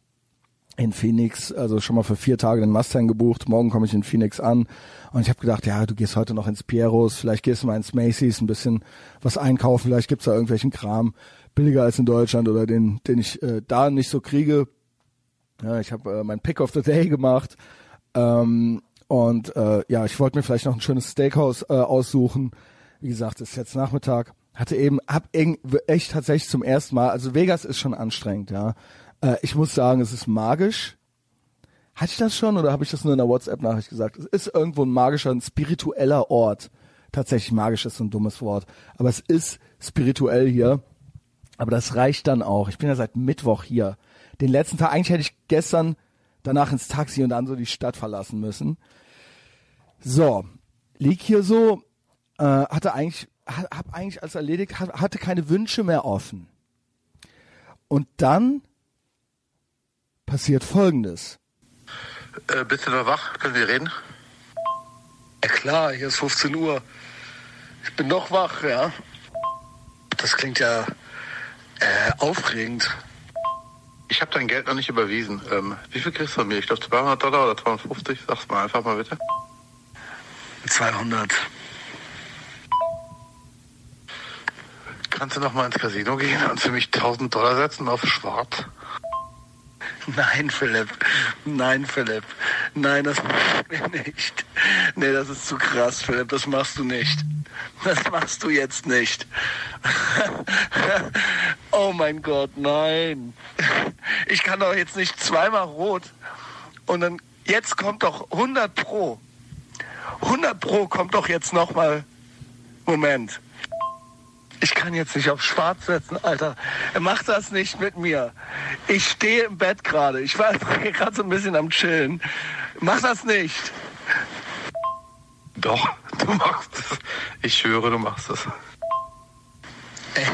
in Phoenix, also schon mal für vier Tage den Mustang gebucht. Morgen komme ich in Phoenix an und ich habe gedacht, ja, du gehst heute noch ins Pieros, vielleicht gehst du mal ins Macy's, ein bisschen was einkaufen, vielleicht gibt's da irgendwelchen Kram billiger als in Deutschland oder den, den ich äh, da nicht so kriege. Ja, ich habe äh, mein Pick of the Day gemacht ähm, und äh, ja, ich wollte mir vielleicht noch ein schönes Steakhouse äh, aussuchen. Wie gesagt, ist jetzt Nachmittag. Hatte eben, hab echt tatsächlich zum ersten Mal, also Vegas ist schon anstrengend, ja. Äh, ich muss sagen, es ist magisch. Hatte ich das schon oder habe ich das nur in der WhatsApp-Nachricht gesagt? Es ist irgendwo ein magischer, ein spiritueller Ort. Tatsächlich magisch ist so ein dummes Wort. Aber es ist spirituell hier. Aber das reicht dann auch. Ich bin ja seit Mittwoch hier. Den letzten Tag, eigentlich hätte ich gestern danach ins Taxi und dann so die Stadt verlassen müssen. So, lieg hier so, äh, hatte eigentlich, hab eigentlich alles erledigt, hatte keine Wünsche mehr offen. Und dann passiert Folgendes. Äh, bist du noch wach? Können wir reden? Ja klar, hier ist 15 Uhr. Ich bin noch wach, ja. Das klingt ja äh, aufregend. Ich habe dein Geld noch nicht überwiesen. Ähm, wie viel kriegst du von mir? Ich glaube 200 Dollar oder 250? Sag's mal einfach mal bitte. 200. Kannst du noch mal ins Casino gehen und für mich 1000 Dollar setzen auf schwarz? Nein, Philipp. Nein, Philipp. Nein, das machst du nicht. Nee, das ist zu krass, Philipp. Das machst du nicht. Das machst du jetzt nicht. oh mein Gott, nein. Ich kann doch jetzt nicht zweimal rot und dann jetzt kommt doch 100 pro. 100 pro kommt doch jetzt nochmal. Moment. Ich kann jetzt nicht auf schwarz setzen, Alter. Mach das nicht mit mir. Ich stehe im Bett gerade. Ich war gerade so ein bisschen am Chillen. Mach das nicht. Doch, du machst es. Ich schwöre, du machst es. Ey,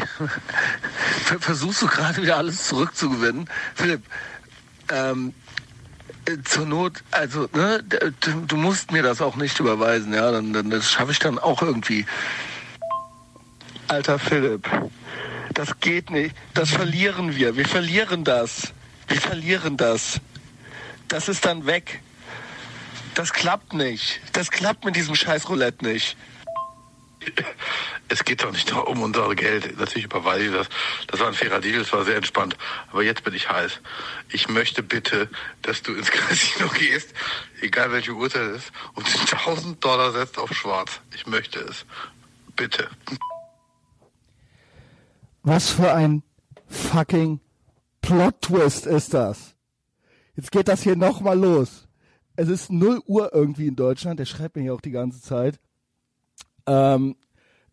versuchst du gerade wieder alles zurückzugewinnen? Philipp, ähm, zur Not, also, ne, du, musst mir das auch nicht überweisen, ja, dann, dann das schaffe ich dann auch irgendwie. Alter Philipp, das geht nicht. Das verlieren wir. Wir verlieren das. Wir verlieren das. Das ist dann weg. Das klappt nicht. Das klappt mit diesem scheiß Roulette nicht. Es geht doch nicht um unser Geld. Natürlich überweise ich das. Das war ein fairer Deal, das war sehr entspannt. Aber jetzt bin ich heiß. Ich möchte bitte, dass du ins Casino gehst, egal welche Uhrzeit es ist, und 1000 Dollar setzt auf schwarz. Ich möchte es. Bitte. Was für ein fucking Plot-Twist ist das? Jetzt geht das hier nochmal los. Es ist 0 Uhr irgendwie in Deutschland. Der schreibt mir hier auch die ganze Zeit. Ähm,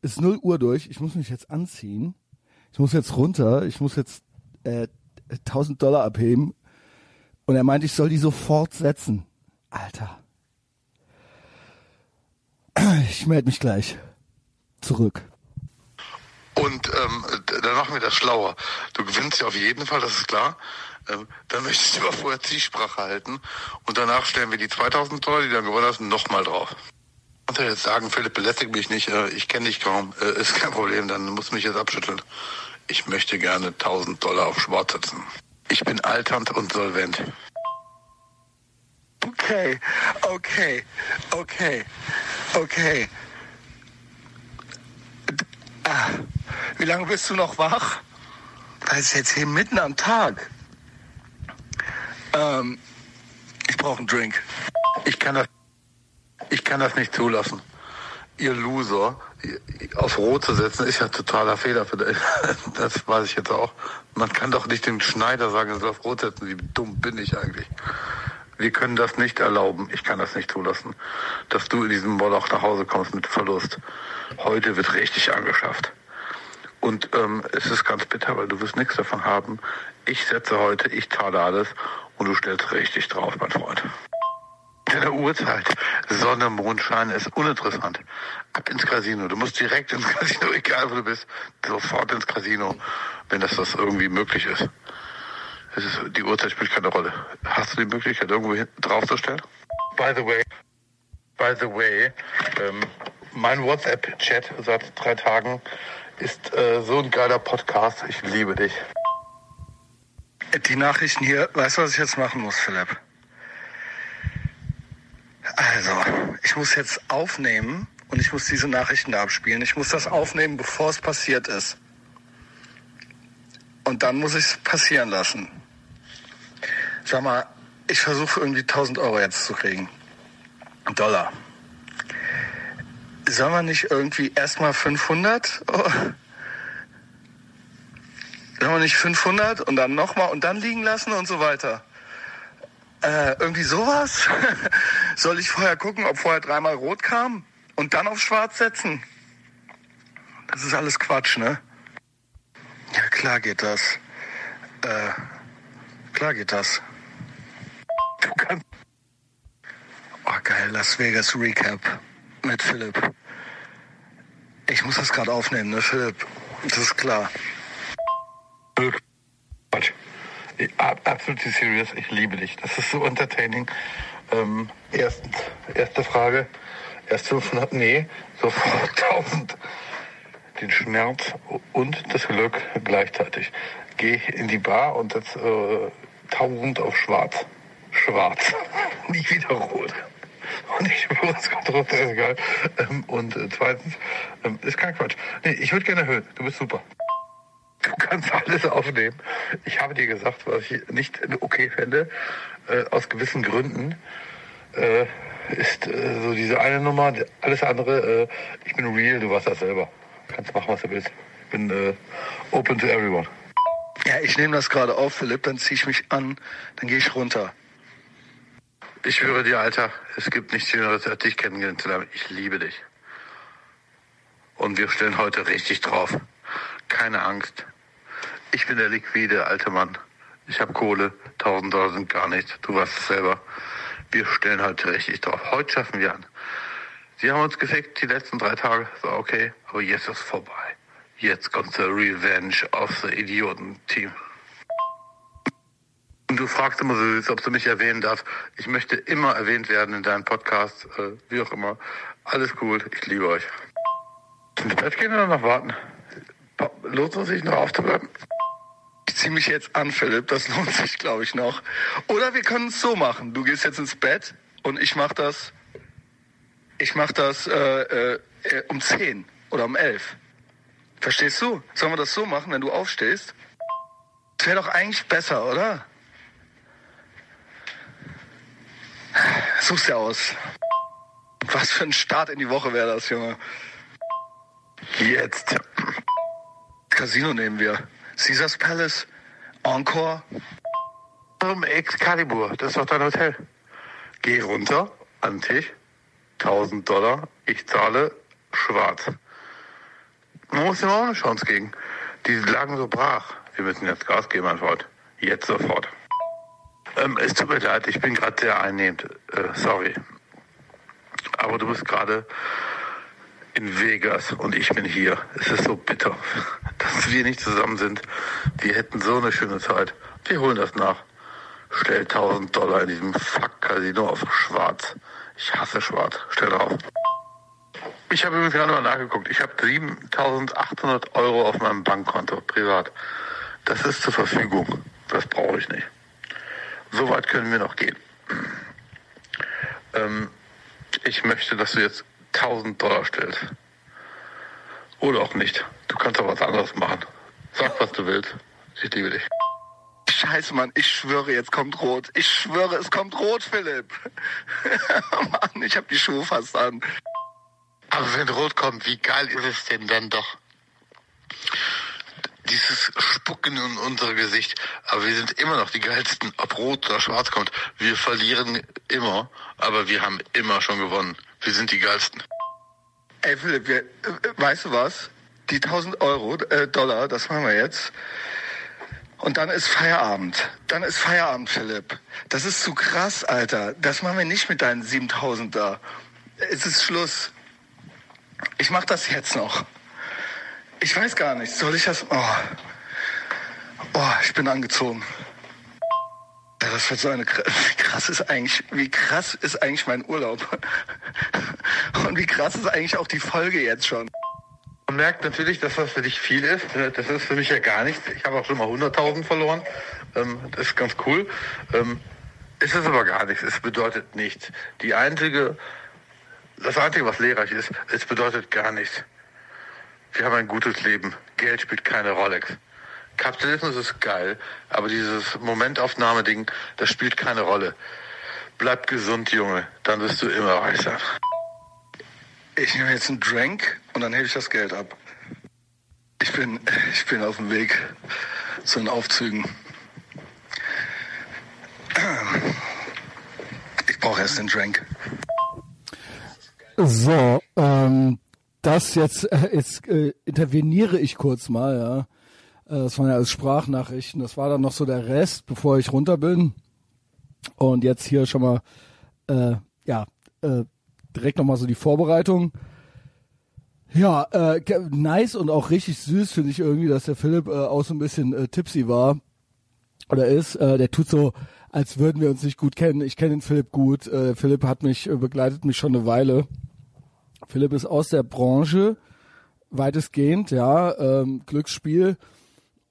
ist 0 Uhr durch. Ich muss mich jetzt anziehen. Ich muss jetzt runter. Ich muss jetzt äh, 1000 Dollar abheben. Und er meint, ich soll die sofort setzen. Alter. Ich melde mich gleich. Zurück. Und ähm, dann machen wir das schlauer. Du gewinnst ja auf jeden Fall, das ist klar. Ähm, dann möchte ich aber vorher Zielsprache halten und danach stellen wir die 2000 Dollar, die du dann gewonnen hast, nochmal drauf. Ich kann jetzt sagen, Philipp, belästige mich nicht, äh, ich kenne dich kaum, äh, ist kein Problem, dann musst du mich jetzt abschütteln. Ich möchte gerne 1000 Dollar auf Schwarz setzen. Ich bin alternd und solvent. Okay, okay, okay, okay. Ah, wie lange bist du noch wach? Das ist jetzt hier mitten am Tag. Ähm, ich brauche einen Drink. Ich kann das, ich kann das nicht zulassen. Ihr Loser, auf Rot zu setzen, ist ja totaler Fehler. Für das weiß ich jetzt auch. Man kann doch nicht dem Schneider sagen, er soll auf Rot setzen. Wie dumm bin ich eigentlich? Wir können das nicht erlauben. Ich kann das nicht zulassen, dass du in diesem Moloch nach Hause kommst mit Verlust. Heute wird richtig angeschafft. Und ähm, es ist ganz bitter, weil du wirst nichts davon haben. Ich setze heute, ich zahle alles und du stellst richtig drauf, mein Freund. Deine Uhrzeit, Sonne, Mondschein ist uninteressant. Ab ins Casino. Du musst direkt ins Casino, egal wo du bist, sofort ins Casino, wenn das, das irgendwie möglich ist. Es ist. Die Uhrzeit spielt keine Rolle. Hast du die Möglichkeit, irgendwo draufzustellen? By the way, by the way, ähm, mein WhatsApp-Chat seit drei Tagen ist äh, so ein geiler Podcast. Ich liebe dich. Die Nachrichten hier, weißt du, was ich jetzt machen muss, Philipp? Also, ich muss jetzt aufnehmen und ich muss diese Nachrichten da abspielen. Ich muss das aufnehmen, bevor es passiert ist. Und dann muss ich es passieren lassen. Sag mal, ich versuche irgendwie 1000 Euro jetzt zu kriegen. Dollar. Soll man nicht irgendwie erstmal 500? Oh. Soll man nicht 500 und dann nochmal und dann liegen lassen und so weiter? Äh, irgendwie sowas? Soll ich vorher gucken, ob vorher dreimal rot kam und dann auf schwarz setzen? Das ist alles Quatsch, ne? Ja, klar geht das. Äh, klar geht das. Du kannst. Oh, geil, Las Vegas Recap mit Philipp. Ich muss das gerade aufnehmen, ne, Philipp? Das ist klar. Quatsch. Absolut serious. Ich liebe dich. Das ist so entertaining. Ähm, erstens, erste Frage. Erst 500, nee, sofort 1000. Den Schmerz und das Glück gleichzeitig. Geh in die Bar und jetzt äh, 1000 auf schwarz. Schwarz. Nie wieder rot. Und ich schwöre, es kommt runter, ist egal. Ähm, und äh, zweitens, ähm, ist kein Quatsch. Nee, ich würde gerne erhöhen. Du bist super. Du kannst alles aufnehmen. Ich habe dir gesagt, was ich nicht okay fände, äh, aus gewissen Gründen, äh, ist äh, so diese eine Nummer, alles andere, äh, ich bin real, du warst das selber. Kannst machen, was du willst. Ich bin äh, open to everyone. Ja, ich nehme das gerade auf, Philipp, dann ziehe ich mich an, dann gehe ich runter. Ich schwöre dir, Alter, es gibt nichts Schöneres, als dich kennengelernt zu haben. Ich liebe dich. Und wir stellen heute richtig drauf. Keine Angst. Ich bin der liquide alte Mann. Ich habe Kohle. 1000 Dollar sind gar nichts. Du weißt es selber. Wir stellen heute richtig drauf. Heute schaffen wir an. Sie haben uns gefickt die letzten drei Tage. So, okay. Aber jetzt ist vorbei. Jetzt kommt der Revenge of the Idioten-Team. Und du fragst immer so ob du mich erwähnen darfst. Ich möchte immer erwähnt werden in deinem Podcast, äh, wie auch immer. Alles cool. Ich liebe euch. Bett gehen oder noch warten? Lohnt es sich noch aufzubleiben? Ich ziehe mich jetzt an, Philipp. Das lohnt sich, glaube ich, noch. Oder wir können es so machen. Du gehst jetzt ins Bett und ich mache das. Ich mache das äh, äh, um 10 oder um 11. Verstehst du? Sollen wir das so machen, wenn du aufstehst? Das wäre doch eigentlich besser, oder? Such's dir aus. Was für ein Start in die Woche wäre das, Junge. Jetzt. Casino nehmen wir. Caesars Palace, Encore. Um Excalibur, das ist doch dein Hotel. Geh runter an den Tisch, 1000 Dollar, ich zahle schwarz. Man muss ihm auch eine Chance geben. Die lagen so brach. Wir müssen jetzt Gas geben, mein Freund. Jetzt sofort. Ähm, es tut mir leid, ich bin gerade sehr einnehmend. Äh, sorry. Aber du bist gerade in Vegas und ich bin hier. Es ist so bitter, dass wir nicht zusammen sind. Wir hätten so eine schöne Zeit. Wir holen das nach. Stell 1000 Dollar in diesem Fuck-Casino auf schwarz. Ich hasse schwarz. Stell drauf. Ich habe übrigens gerade mal nachgeguckt. Ich habe 7800 Euro auf meinem Bankkonto, privat. Das ist zur Verfügung. Das brauche ich nicht. So weit können wir noch gehen. Ähm, ich möchte, dass du jetzt 1000 Dollar stellst. Oder auch nicht. Du kannst auch was anderes machen. Sag, was du willst. Ich liebe dich. Scheiße, Mann, ich schwöre, jetzt kommt rot. Ich schwöre, es kommt rot, Philipp. Mann, ich hab die Schuhe fast an. Aber wenn rot kommt, wie geil ist es denn dann doch? Dieses Spucken in unser Gesicht. Aber wir sind immer noch die geilsten, ob rot oder schwarz kommt. Wir verlieren immer, aber wir haben immer schon gewonnen. Wir sind die geilsten. Ey, Philipp, wir, äh, weißt du was? Die 1000 Euro, äh, Dollar, das machen wir jetzt. Und dann ist Feierabend. Dann ist Feierabend, Philipp. Das ist zu krass, Alter. Das machen wir nicht mit deinen 7000 da. Es ist Schluss. Ich mach das jetzt noch. Ich weiß gar nicht. Soll ich das? Oh, oh ich bin angezogen. Ja, das wird so eine krass ist eigentlich, wie krass ist eigentlich mein Urlaub? Und wie krass ist eigentlich auch die Folge jetzt schon? Man merkt natürlich, dass das für dich viel ist. Das ist für mich ja gar nichts. Ich habe auch schon mal 100.000 verloren. Ähm, das ist ganz cool. Ähm, es ist aber gar nichts. Es bedeutet nichts. Die einzige, das Einzige, was lehrreich ist, es bedeutet gar nichts. Wir haben ein gutes Leben. Geld spielt keine Rolle. Kapitalismus ist geil, aber dieses Momentaufnahme-Ding, das spielt keine Rolle. Bleib gesund, Junge, dann wirst du immer reich sein. Ich nehme jetzt einen Drink und dann hebe ich das Geld ab. Ich bin, ich bin auf dem Weg zu den Aufzügen. Ich brauche erst den Drink. So, ähm, das jetzt, äh, jetzt äh, interveniere ich kurz mal, ja. Äh, das waren ja alles Sprachnachrichten. Das war dann noch so der Rest, bevor ich runter bin. Und jetzt hier schon mal, äh, ja, äh, direkt nochmal so die Vorbereitung. Ja, äh, nice und auch richtig süß finde ich irgendwie, dass der Philipp äh, auch so ein bisschen äh, tipsy war oder ist. Äh, der tut so, als würden wir uns nicht gut kennen. Ich kenne den Philipp gut. Äh, Philipp hat mich äh, begleitet mich schon eine Weile. Philipp ist aus der Branche weitestgehend, ja, ähm, Glücksspiel.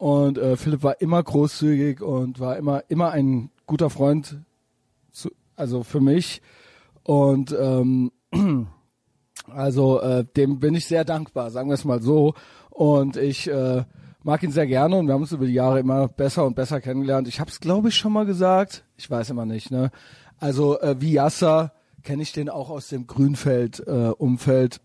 Und äh, Philipp war immer großzügig und war immer immer ein guter Freund, zu, also für mich. Und ähm, also äh, dem bin ich sehr dankbar, sagen wir es mal so. Und ich äh, mag ihn sehr gerne und wir haben uns über die Jahre immer besser und besser kennengelernt. Ich habe es, glaube ich, schon mal gesagt. Ich weiß immer nicht. Ne? Also äh, wie Yasser kenne ich den auch aus dem Grünfeld-Umfeld. Äh,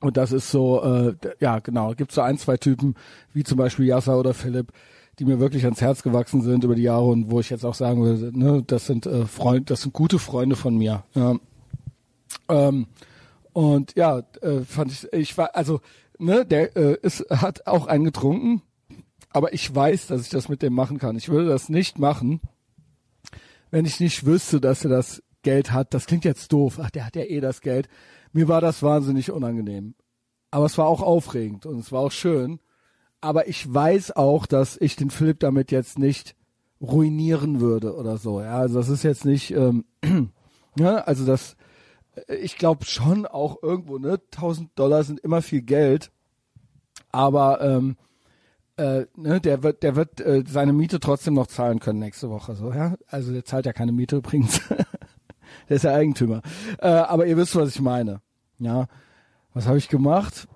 und das ist so, äh, ja genau, gibt so ein, zwei Typen, wie zum Beispiel Yasser oder Philipp, die mir wirklich ans Herz gewachsen sind über die Jahre und wo ich jetzt auch sagen würde, ne, das sind äh, Freunde, das sind gute Freunde von mir. Ja. Ähm, und ja, äh, fand ich, ich war, also, ne, der äh, ist, hat auch einen getrunken, aber ich weiß, dass ich das mit dem machen kann. Ich würde das nicht machen, wenn ich nicht wüsste, dass er das Geld hat. Das klingt jetzt doof. Ach, der hat ja eh das Geld. Mir war das wahnsinnig unangenehm. Aber es war auch aufregend und es war auch schön aber ich weiß auch, dass ich den Philipp damit jetzt nicht ruinieren würde oder so. Ja, also das ist jetzt nicht, ähm, ja, also das, äh, ich glaube schon auch irgendwo, ne, 1000 Dollar sind immer viel Geld, aber ähm, äh, ne, der wird, der wird äh, seine Miete trotzdem noch zahlen können nächste Woche, so, ja. Also der zahlt ja keine Miete übrigens, der ist ja Eigentümer. Äh, aber ihr wisst, was ich meine, ja. Was habe ich gemacht?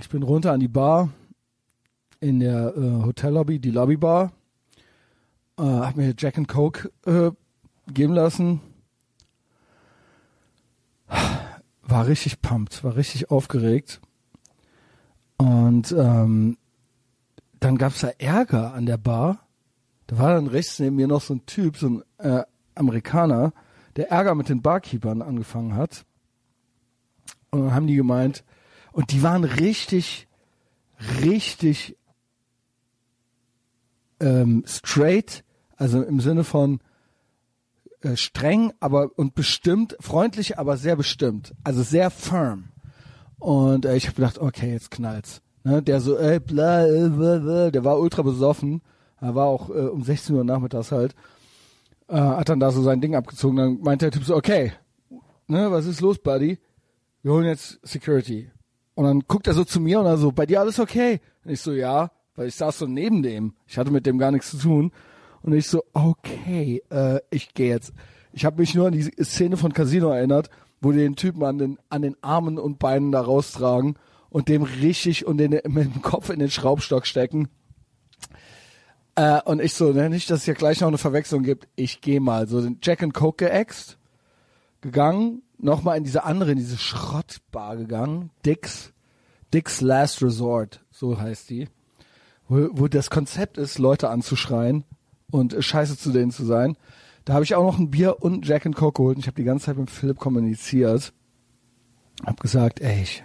Ich bin runter an die Bar, in der äh, Hotellobby, die Lobbybar. Äh, hab mir Jack and Coke äh, geben lassen. War richtig pumped, war richtig aufgeregt. Und ähm, dann gab's da Ärger an der Bar. Da war dann rechts neben mir noch so ein Typ, so ein äh, Amerikaner, der Ärger mit den Barkeepern angefangen hat. Und dann haben die gemeint, und die waren richtig, richtig ähm, straight, also im Sinne von äh, streng, aber und bestimmt, freundlich, aber sehr bestimmt, also sehr firm. Und äh, ich habe gedacht, okay, jetzt knallt's. Ne, der so, ey, bla, äh, bla, bla, der war ultra besoffen. Er war auch äh, um 16 Uhr nachmittags halt. Äh, hat dann da so sein Ding abgezogen. Dann meinte der Typ so, okay, ne, was ist los, Buddy? Wir holen jetzt Security. Und dann guckt er so zu mir und er so, bei dir alles okay? Und ich so, ja weil ich saß so neben dem. Ich hatte mit dem gar nichts zu tun. Und ich so, okay, äh, ich gehe jetzt. Ich habe mich nur an die Szene von Casino erinnert, wo die den Typen an den, an den Armen und Beinen da raustragen und dem richtig und den mit dem Kopf in den Schraubstock stecken. Äh, und ich so, ne, nicht, dass es hier gleich noch eine Verwechslung gibt. Ich gehe mal. So den Jack and Coke geäxt, gegangen, nochmal in diese andere, in diese Schrottbar gegangen. Dix. Dix Last Resort, so heißt die wo, wo das Konzept ist, Leute anzuschreien und scheiße zu denen zu sein. Da habe ich auch noch ein Bier und Jack and Coke geholt und ich habe die ganze Zeit mit Philipp kommuniziert. Hab gesagt, ey, ich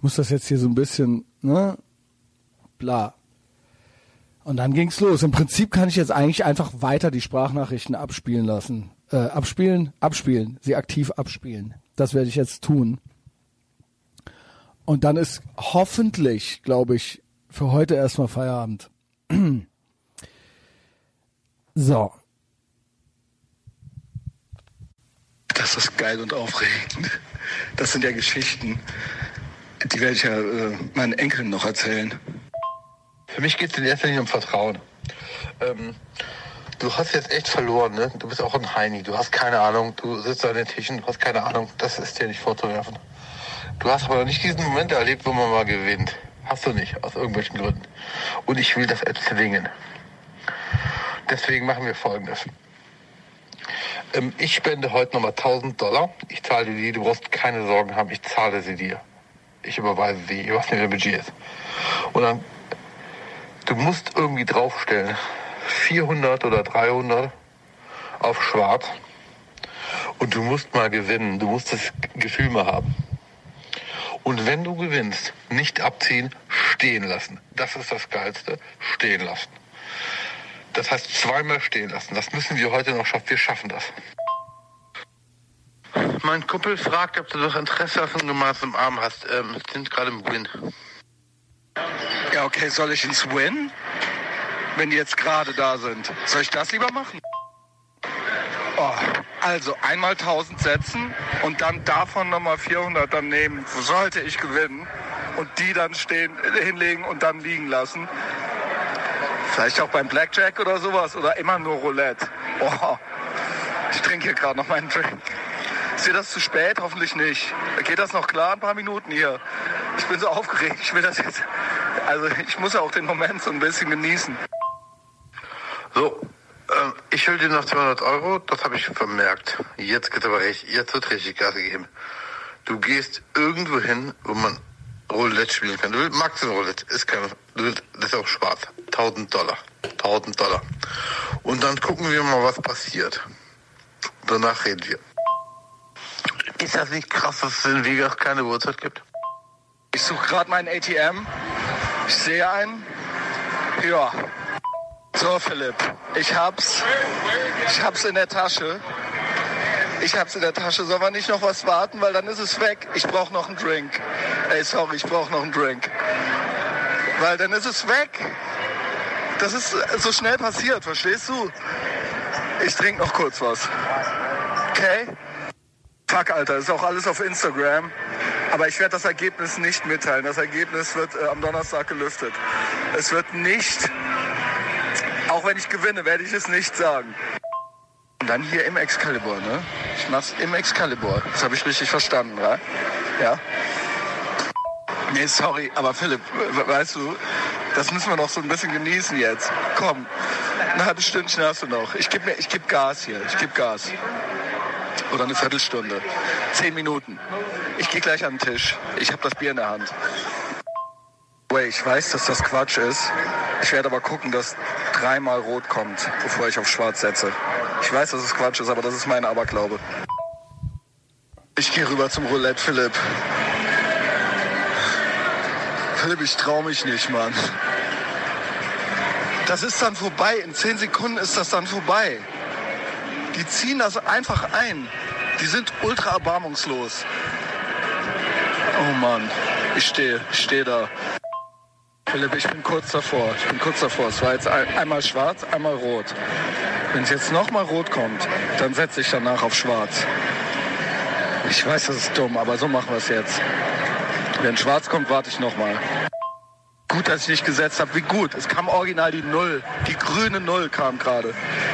muss das jetzt hier so ein bisschen, ne, bla. Und dann ging's los. Im Prinzip kann ich jetzt eigentlich einfach weiter die Sprachnachrichten abspielen lassen. Äh, abspielen, abspielen, sie aktiv abspielen. Das werde ich jetzt tun. Und dann ist hoffentlich, glaube ich, für heute erstmal Feierabend. so. Das ist geil und aufregend. Das sind ja Geschichten, Die werde ich ja äh, meinen Enkeln noch erzählen. Für mich geht es in erster Linie um Vertrauen. Ähm, du hast jetzt echt verloren, ne? Du bist auch ein Heini. Du hast keine Ahnung. Du sitzt an den Tischen, du hast keine Ahnung. Das ist dir nicht vorzuwerfen. Du hast aber noch nicht diesen Moment erlebt, wo man mal gewinnt. Hast du nicht, aus irgendwelchen Gründen. Und ich will das erzwingen. Deswegen machen wir Folgendes. Ähm, ich spende heute nochmal 1000 Dollar. Ich zahle dir die. Du brauchst keine Sorgen haben. Ich zahle sie dir. Ich überweise sie. Nicht, wie der Budget ist. Und dann, du musst irgendwie draufstellen. 400 oder 300 auf schwarz. Und du musst mal gewinnen. Du musst das Gefühl mal haben. Und wenn du gewinnst, nicht abziehen, stehen lassen. Das ist das Geilste. Stehen lassen. Das heißt zweimal stehen lassen. Das müssen wir heute noch schaffen. Wir schaffen das. Mein Kumpel fragt, ob du noch Interesse auf ein gemeinsamen Arm hast. Ähm, wir sind gerade im Win. Ja, okay, soll ich ins Win? Wenn die jetzt gerade da sind. Soll ich das lieber machen? Oh, also einmal 1000 setzen und dann davon nochmal 400 dann nehmen, sollte ich gewinnen. Und die dann stehen, hinlegen und dann liegen lassen. Vielleicht auch beim Blackjack oder sowas oder immer nur Roulette. Oh, ich trinke hier gerade noch meinen Drink. Ist dir das zu spät? Hoffentlich nicht. Geht das noch klar? Ein paar Minuten hier. Ich bin so aufgeregt. Ich will das jetzt. Also ich muss ja auch den Moment so ein bisschen genießen. So, ähm, ich will dir noch 200 Euro. Das habe ich vermerkt. Jetzt geht aber richtig. Jetzt wird richtig Gas gegeben. Du gehst irgendwo hin, wo man Roulette spielen kann. Du willst Max Roulette. Ist kein, du das ist auch schwarz. 1000 Dollar. 1000 Dollar. Und dann gucken wir mal, was passiert. Danach reden wir. Ist das nicht krass, dass es in Vegas keine Uhrzeit gibt? Ich suche gerade meinen ATM. Ich sehe einen. Ja. So, Philipp. Ich hab's. Ich hab's in der Tasche. Ich hab's in der Tasche. Soll man nicht noch was warten, weil dann ist es weg. Ich brauche noch einen Drink. Ey, sorry, ich brauche noch einen Drink. Weil dann ist es weg. Das ist so schnell passiert, verstehst du? Ich trinke noch kurz was. Okay? Fuck, Alter, ist auch alles auf Instagram. Aber ich werde das Ergebnis nicht mitteilen. Das Ergebnis wird äh, am Donnerstag gelüftet. Es wird nicht, auch wenn ich gewinne, werde ich es nicht sagen. Und dann hier im Excalibur, ne? Ich mach's im Excalibur. Das habe ich richtig verstanden, ja? Ja. Nee, sorry, aber Philipp, we- weißt du, das müssen wir noch so ein bisschen genießen jetzt. Komm, ein halbes Stündchen hast du noch. Ich gebe geb Gas hier, ich gebe Gas. Oder eine Viertelstunde. Zehn Minuten. Ich gehe gleich an den Tisch. Ich habe das Bier in der Hand. Wait, ich weiß, dass das Quatsch ist. Ich werde aber gucken, dass dreimal rot kommt, bevor ich auf schwarz setze. Ich weiß, dass es Quatsch ist, aber das ist mein Aberglaube. Ich gehe rüber zum Roulette, Philipp. Philipp, ich trau mich nicht, Mann. Das ist dann vorbei. In zehn Sekunden ist das dann vorbei. Die ziehen das einfach ein. Die sind ultra erbarmungslos. Oh Mann, ich stehe, ich stehe da. Philipp, ich bin kurz davor. Ich bin kurz davor. Es war jetzt ein, einmal schwarz, einmal rot. Wenn es jetzt nochmal rot kommt, dann setze ich danach auf schwarz. Ich weiß, das ist dumm, aber so machen wir es jetzt. Wenn schwarz kommt, warte ich nochmal. Gut, dass ich nicht gesetzt habe. Wie gut. Es kam original die Null. Die grüne Null kam gerade.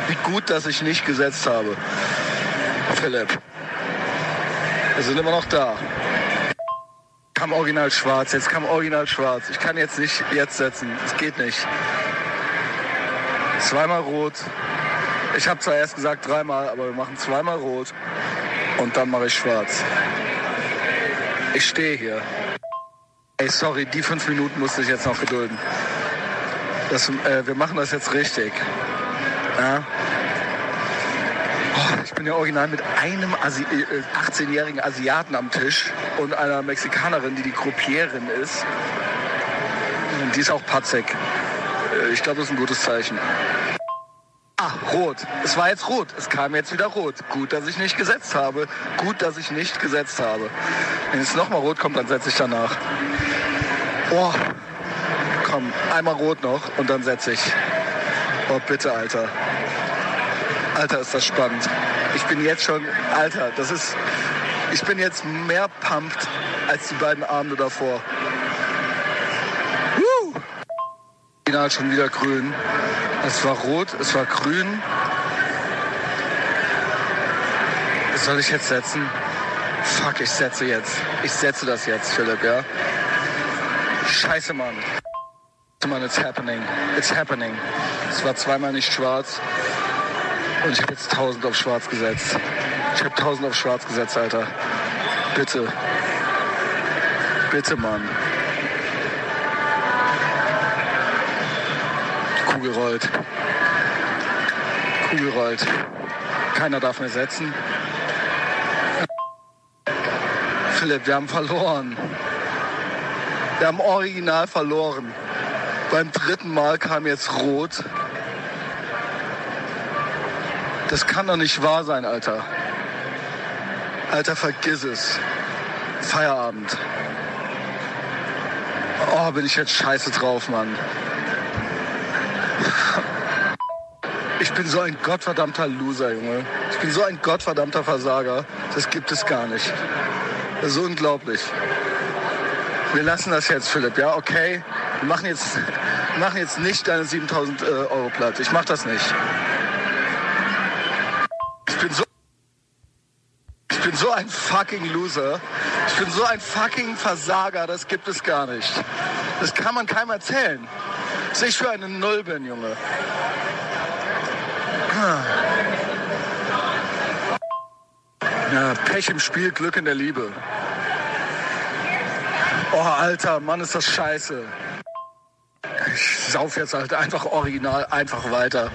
Wie gut, dass ich nicht gesetzt habe. Philipp. Wir sind immer noch da. Kam original schwarz. Jetzt kam original schwarz. Ich kann jetzt nicht jetzt setzen. Es geht nicht. Zweimal rot. Ich habe zwar erst gesagt dreimal, aber wir machen zweimal rot. Und dann mache ich schwarz. Ich stehe hier. Ey, sorry, die fünf Minuten musste ich jetzt noch gedulden. Das, äh, wir machen das jetzt richtig. Ja? Bin ja original mit einem Asi äh, 18-jährigen Asiaten am Tisch und einer Mexikanerin, die die Gruppierin ist. Und die ist auch patzig. Äh, ich glaube, das ist ein gutes Zeichen. Ah, rot. Es war jetzt rot. Es kam jetzt wieder rot. Gut, dass ich nicht gesetzt habe. Gut, dass ich nicht gesetzt habe. Wenn es nochmal rot kommt, dann setze ich danach. Oh, komm, einmal rot noch und dann setze ich. Oh, bitte, Alter. Alter, ist das spannend. Ich bin jetzt schon, Alter, das ist, Ich bin jetzt mehr pumped als die beiden Abende davor. Woo! Final schon wieder grün. Es war rot, es war grün. Was soll ich jetzt setzen? Fuck, ich setze jetzt. Ich setze das jetzt, Philipp, ja? Scheiße, Mann. Mann, it's happening. It's happening. Es war zweimal nicht schwarz. Und ich habe jetzt 1000 auf schwarz gesetzt. Ich habe 1000 auf schwarz gesetzt, Alter. Bitte. Bitte, Mann. Kugel rollt. Kugel rollt. Keiner darf mehr setzen. Philipp, wir haben verloren. Wir haben original verloren. Beim dritten Mal kam jetzt rot. Das kann doch nicht wahr sein, Alter. Alter, vergiss es. Feierabend. Oh, bin ich jetzt scheiße drauf, Mann. Ich bin so ein gottverdammter Loser, Junge. Ich bin so ein gottverdammter Versager. Das gibt es gar nicht. Das ist unglaublich. Wir lassen das jetzt, Philipp, ja, okay? Wir machen jetzt, machen jetzt nicht deine 7000 äh, Euro platt. Ich mach das nicht. Bin so ein fucking Loser. Ich bin so ein fucking Versager, das gibt es gar nicht. Das kann man keinem erzählen. Was ich für eine Null bin, Junge. Ja, Pech im Spiel, Glück in der Liebe. Oh, Alter, Mann, ist das scheiße. Ich sauf jetzt halt einfach original, einfach weiter.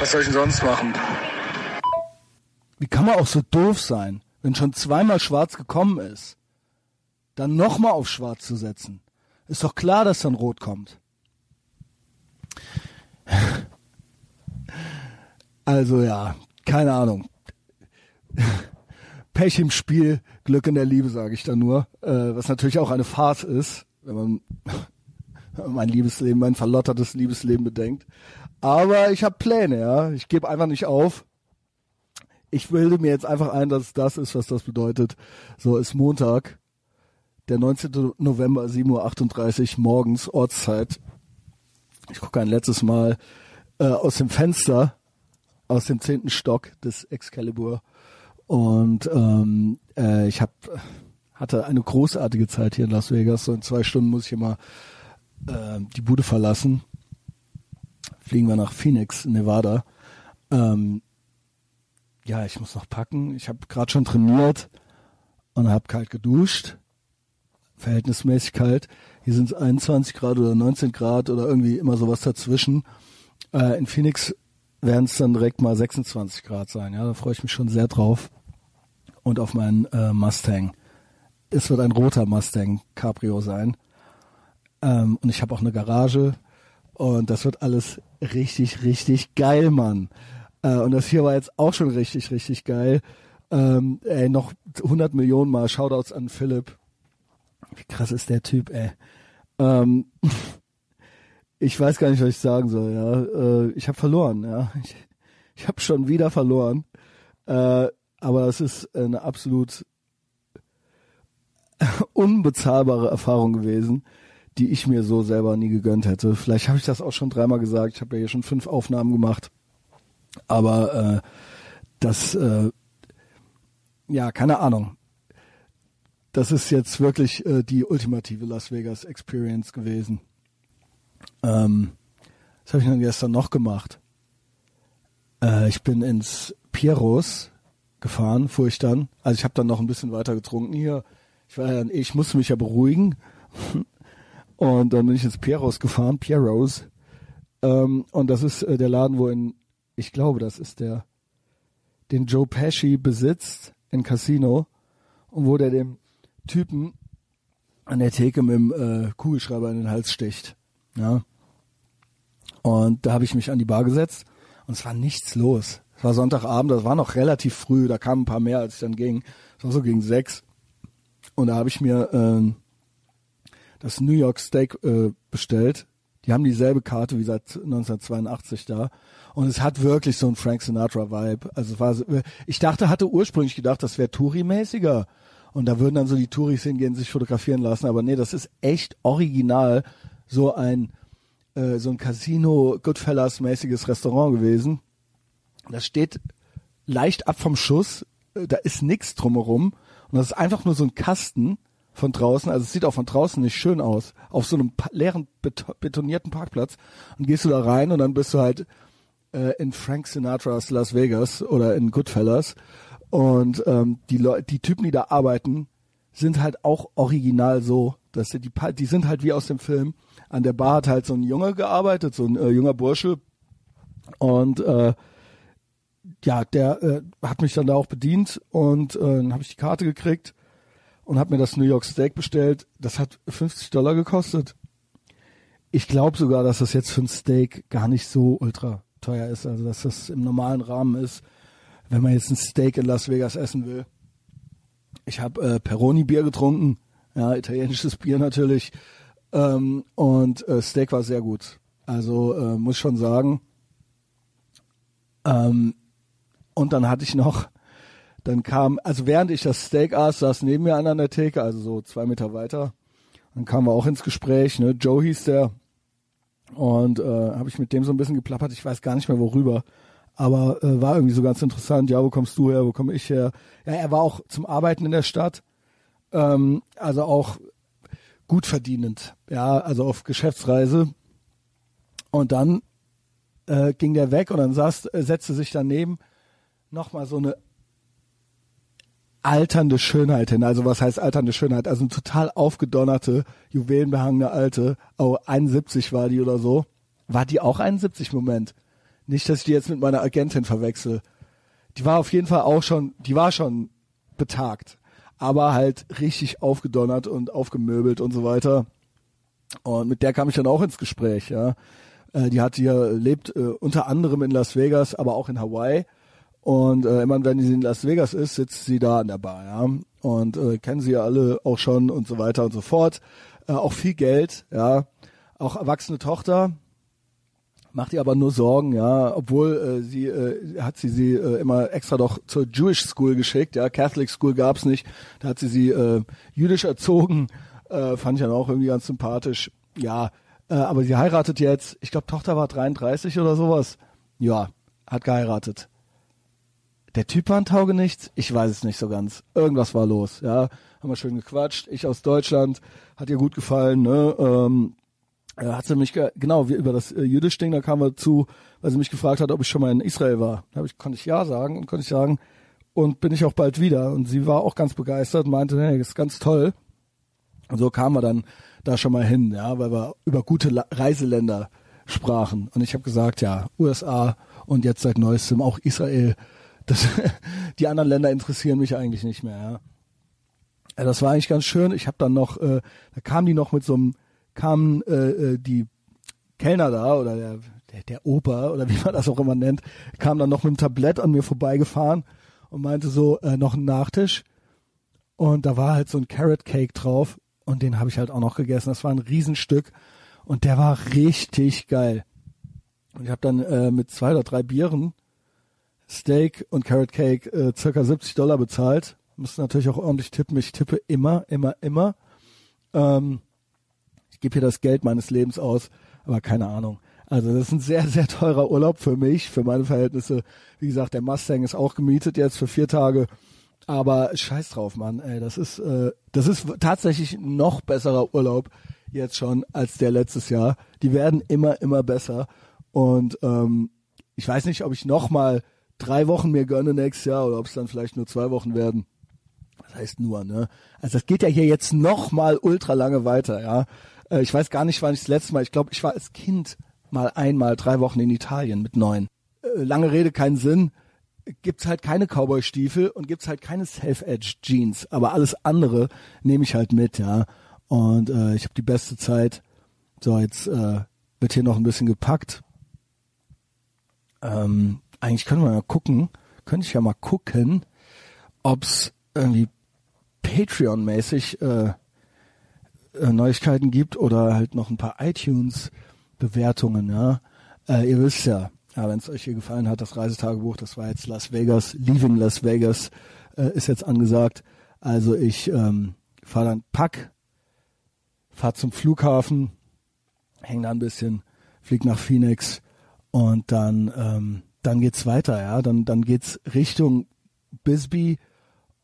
Was soll ich denn sonst machen? Wie kann man auch so doof sein, wenn schon zweimal schwarz gekommen ist? Dann nochmal auf schwarz zu setzen. Ist doch klar, dass dann rot kommt. Also ja, keine Ahnung. Pech im Spiel, Glück in der Liebe, sage ich da nur. Äh, was natürlich auch eine Farce ist, wenn man mein Liebesleben, mein verlottertes Liebesleben bedenkt. Aber ich habe Pläne, ja. Ich gebe einfach nicht auf. Ich bilde mir jetzt einfach ein, dass das ist, was das bedeutet. So ist Montag, der 19. November, 7.38 Uhr morgens, Ortszeit. Ich gucke ein letztes Mal äh, aus dem Fenster, aus dem zehnten Stock des Excalibur. Und ähm, äh, ich hab, hatte eine großartige Zeit hier in Las Vegas. So in zwei Stunden muss ich immer äh, die Bude verlassen. Fliegen wir nach Phoenix, Nevada. Ähm, ja, ich muss noch packen. Ich habe gerade schon trainiert und habe kalt geduscht. Verhältnismäßig kalt. Hier sind es 21 Grad oder 19 Grad oder irgendwie immer sowas dazwischen. Äh, in Phoenix werden es dann direkt mal 26 Grad sein. Ja, da freue ich mich schon sehr drauf. Und auf meinen äh, Mustang. Es wird ein roter Mustang Cabrio sein. Ähm, und ich habe auch eine Garage. Und das wird alles richtig, richtig geil, Mann. Äh, und das hier war jetzt auch schon richtig, richtig geil. Ähm, ey, noch 100 Millionen Mal Shoutouts an Philipp. Wie krass ist der Typ, ey. Ähm, ich weiß gar nicht, was ich sagen soll, ja. Äh, ich habe verloren, ja. Ich, ich habe schon wieder verloren. Äh, aber es ist eine absolut unbezahlbare Erfahrung gewesen, die ich mir so selber nie gegönnt hätte. Vielleicht habe ich das auch schon dreimal gesagt. Ich habe ja hier schon fünf Aufnahmen gemacht. Aber äh, das, äh, ja, keine Ahnung. Das ist jetzt wirklich äh, die ultimative Las Vegas Experience gewesen. Ähm, was habe ich dann gestern noch gemacht? Äh, ich bin ins Pieros gefahren, fuhr ich dann. Also ich habe dann noch ein bisschen weiter getrunken hier. Ich war ja, ich musste mich ja beruhigen. Und dann bin ich ins Pieros gefahren, Pieros. Ähm, und das ist äh, der Laden, wo in ich glaube, das ist der, den Joe Pesci besitzt in Casino und wo der dem Typen an der Theke mit dem äh, Kugelschreiber in den Hals sticht. Ja. Und da habe ich mich an die Bar gesetzt und es war nichts los. Es war Sonntagabend, das war noch relativ früh, da kamen ein paar mehr, als ich dann ging. Es war so gegen sechs. Und da habe ich mir äh, das New York Steak äh, bestellt, Die haben dieselbe Karte wie seit 1982 da. Und es hat wirklich so ein Frank Sinatra-Vibe. Also war, so, ich dachte, hatte ursprünglich gedacht, das wäre Touri-mäßiger. Und da würden dann so die Touris hingehen, sich fotografieren lassen. Aber nee, das ist echt original so ein, äh, so ein Casino Goodfellas-mäßiges Restaurant gewesen. Das steht leicht ab vom Schuss. Äh, Da ist nix drumherum. Und das ist einfach nur so ein Kasten von draußen. Also es sieht auch von draußen nicht schön aus. Auf so einem leeren, beto betonierten Parkplatz. Und gehst du da rein und dann bist du halt äh, in Frank Sinatras Las Vegas oder in Goodfellas. Und ähm, die Leute, die Typen, die da arbeiten, sind halt auch original so, dass die, die sind halt wie aus dem Film. An der Bar hat halt so ein Junge gearbeitet, so ein äh, junger Bursche. Und äh, ja, der äh, hat mich dann da auch bedient und äh, dann habe ich die Karte gekriegt und habe mir das New York Steak bestellt. Das hat 50 Dollar gekostet. Ich glaube sogar, dass das jetzt für ein Steak gar nicht so ultra teuer ist, also dass das im normalen Rahmen ist, wenn man jetzt ein Steak in Las Vegas essen will. Ich habe äh, Peroni Bier getrunken, ja, italienisches Bier natürlich ähm, und äh, Steak war sehr gut. Also äh, muss schon sagen. Ähm, und dann hatte ich noch, dann kam, also während ich das Steak aß, saß neben mir einer an der Theke, also so zwei Meter weiter. Dann kamen wir auch ins Gespräch, ne? Joe hieß der. Und äh, habe ich mit dem so ein bisschen geplappert, ich weiß gar nicht mehr worüber. Aber äh, war irgendwie so ganz interessant, ja, wo kommst du her, wo komme ich her? Ja, er war auch zum Arbeiten in der Stadt. Ähm, also auch gut verdienend, ja, also auf Geschäftsreise. Und dann äh, ging der weg und dann saß, äh, setzte sich daneben nochmal so eine alternde Schönheit hin. Also was heißt alternde Schönheit? Also eine total aufgedonnerte, juwelenbehangene Alte. Oh, 71 war die oder so. War die auch 71? Moment. Nicht, dass ich die jetzt mit meiner Agentin verwechsel. Die war auf jeden Fall auch schon, die war schon betagt. Aber halt richtig aufgedonnert und aufgemöbelt und so weiter. Und mit der kam ich dann auch ins Gespräch, ja. Äh, die hat hier, lebt äh, unter anderem in Las Vegas, aber auch in Hawaii. Und äh, immer wenn sie in Las Vegas ist, sitzt sie da an der Bar, ja. Und äh, kennen sie ja alle auch schon und so weiter und so fort. Äh, auch viel Geld, ja. Auch erwachsene Tochter, macht ihr aber nur Sorgen, ja, obwohl äh, sie äh, hat sie sie äh, immer extra doch zur Jewish School geschickt, ja, Catholic School gab's nicht, da hat sie sie äh, jüdisch erzogen, äh, fand ich dann auch irgendwie ganz sympathisch, ja, äh, aber sie heiratet jetzt, ich glaube Tochter war 33 oder sowas, ja, hat geheiratet. Der Typ war ein Taugenichts, ich weiß es nicht so ganz, irgendwas war los, ja, haben wir schön gequatscht, ich aus Deutschland, hat ihr gut gefallen, ne, ähm, äh, hat sie mich ge genau wie über das äh, jüdisch Ding, da kam wir zu, weil sie mich gefragt hat, ob ich schon mal in Israel war. Da ich konnte ich ja sagen und konnte ich sagen und bin ich auch bald wieder und sie war auch ganz begeistert, meinte, hey, das ist ganz toll. Und so kamen wir dann da schon mal hin, ja, weil wir über gute La Reiseländer sprachen und ich habe gesagt, ja, USA und jetzt seit neuestem auch Israel. Das, die anderen Länder interessieren mich eigentlich nicht mehr, ja. Ja, das war eigentlich ganz schön. Ich habe dann noch, äh, da kam die noch mit so einem, kamen äh, äh, die Kellner da oder der, der, der Opa oder wie man das auch immer nennt, kam dann noch mit einem Tablett an mir vorbeigefahren und meinte so, äh, noch einen Nachtisch. Und da war halt so ein Carrot Cake drauf und den habe ich halt auch noch gegessen. Das war ein Riesenstück und der war richtig geil. Und ich habe dann äh, mit zwei oder drei Bieren Steak und Carrot Cake äh, circa 70 Dollar bezahlt. Musste natürlich auch ordentlich tippen. Ich tippe immer, immer, immer. Ähm, ich gebe hier das Geld meines Lebens aus, aber keine Ahnung. Also das ist ein sehr, sehr teurer Urlaub für mich, für meine Verhältnisse. Wie gesagt, der Mustang ist auch gemietet jetzt für vier Tage. Aber scheiß drauf, Mann. Ey, das ist, äh, das ist tatsächlich noch besserer Urlaub jetzt schon als der letztes Jahr. Die werden immer, immer besser. Und ähm, ich weiß nicht, ob ich noch mal drei Wochen mir gönne nächstes Jahr oder ob es dann vielleicht nur zwei Wochen werden. Das heißt nur, ne? Also das geht ja hier jetzt noch mal ultra lange weiter, ja. Äh, ich weiß gar nicht, wann ich das letzte Mal, ich glaube, ich war als Kind mal einmal drei Wochen in Italien mit neun. Äh, lange Rede, keinen Sinn. Gibt's halt keine Cowboy-Stiefel und gibt's halt keine Self-Edge-Jeans, aber alles andere nehme ich halt mit, ja. Und äh, ich habe die beste Zeit. So, jetzt äh, wird hier noch ein bisschen gepackt. Ähm, eigentlich können wir mal gucken, könnte ich ja mal gucken, ob's irgendwie Patreon-mäßig äh, äh, Neuigkeiten gibt oder halt noch ein paar iTunes Bewertungen, ja. Äh, ihr wisst ja, ja wenn es euch hier gefallen hat, das Reisetagebuch, das war jetzt Las Vegas, Leaving Las Vegas äh, ist jetzt angesagt. Also ich ähm, fahre dann Pack, fahr zum Flughafen, häng da ein bisschen, flieg nach Phoenix und dann ähm, dann geht's weiter, ja. Dann dann geht's Richtung Bisbee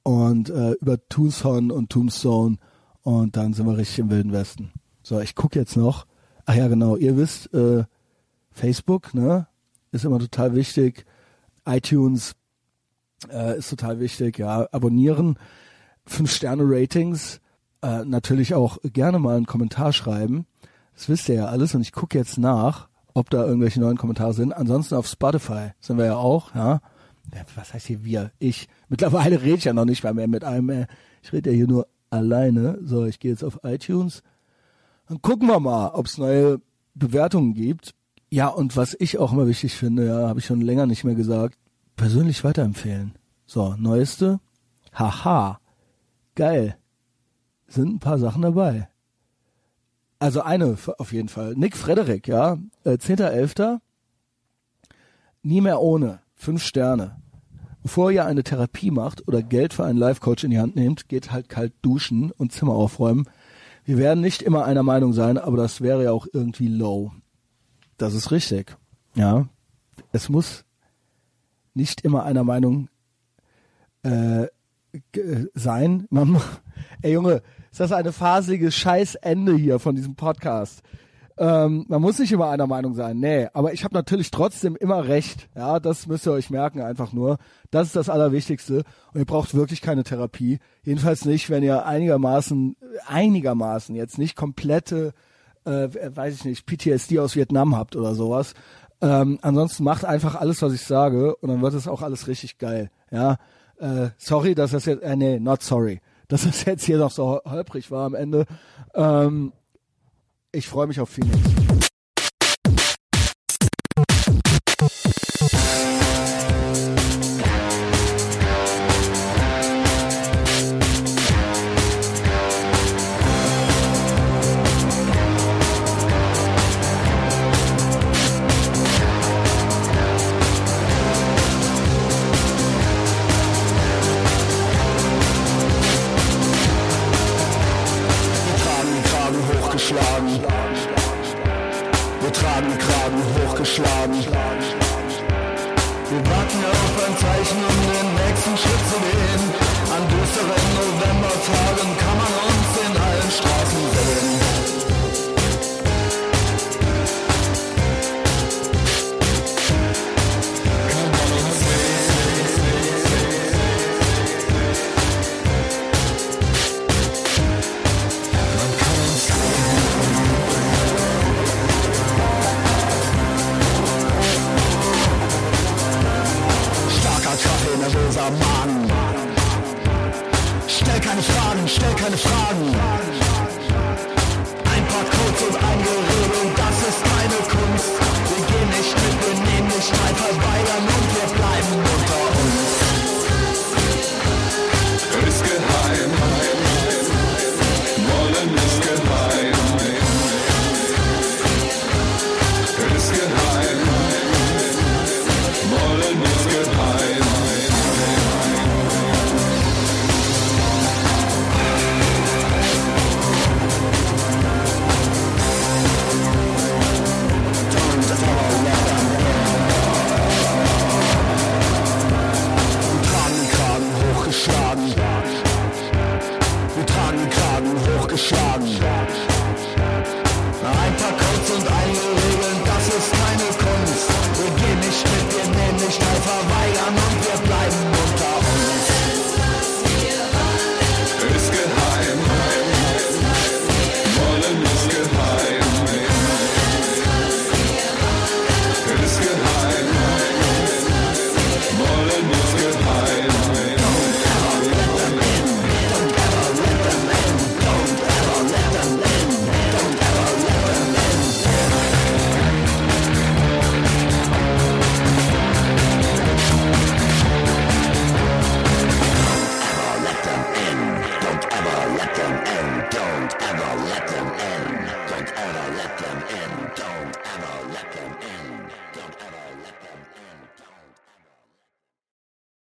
und äh, über Tucson und Tombstone und dann sind wir richtig im Wilden Westen. So, ich guck jetzt noch. Ach ja, genau. Ihr wisst, äh, Facebook, ne, ist immer total wichtig. iTunes äh, ist total wichtig. Ja, abonnieren, fünf Sterne Ratings, äh, natürlich auch gerne mal einen Kommentar schreiben. Das wisst ihr ja alles und ich gucke jetzt nach, ob da irgendwelche neuen Kommentare sind. Ansonsten auf Spotify sind wir ja auch, ja. Was heißt hier wir? Ich. Mittlerweile rede ich ja noch nicht mehr, mehr mit einem. Äh, ich rede ja hier nur alleine. So, ich gehe jetzt auf iTunes. Dann gucken wir mal, ob es neue Bewertungen gibt. Ja, und was ich auch immer wichtig finde, ja, habe ich schon länger nicht mehr gesagt, persönlich weiterempfehlen. So, neueste. Haha. Geil. Sind ein paar Sachen dabei. Also eine auf jeden Fall. Nick Frederik, ja. Äh, 10.11. Nie mehr ohne. Fünf Sterne. Bevor ihr eine Therapie macht oder Geld für einen Life-Coach in die Hand nehmt, geht halt kalt duschen und Zimmer aufräumen. Wir werden nicht immer einer Meinung sein, aber das wäre ja auch irgendwie low. Das ist richtig. Ja. Es muss nicht immer einer Meinung äh, sein. Man, ey Junge, ist das eine phasige Scheißende hier von diesem Podcast? Ähm, man muss nicht immer einer Meinung sein, nee, aber ich habe natürlich trotzdem immer recht. Ja, das müsst ihr euch merken einfach nur. Das ist das Allerwichtigste und ihr braucht wirklich keine Therapie. Jedenfalls nicht, wenn ihr einigermaßen, einigermaßen jetzt nicht komplette, äh, weiß ich nicht, PTSD aus Vietnam habt oder sowas. Ähm, ansonsten macht einfach alles, was ich sage und dann wird es auch alles richtig geil. Ja, äh, sorry, dass das jetzt, äh, nee, not sorry, dass das jetzt hier noch so holprig war am Ende. Ähm, ich freue mich auf Phoenix.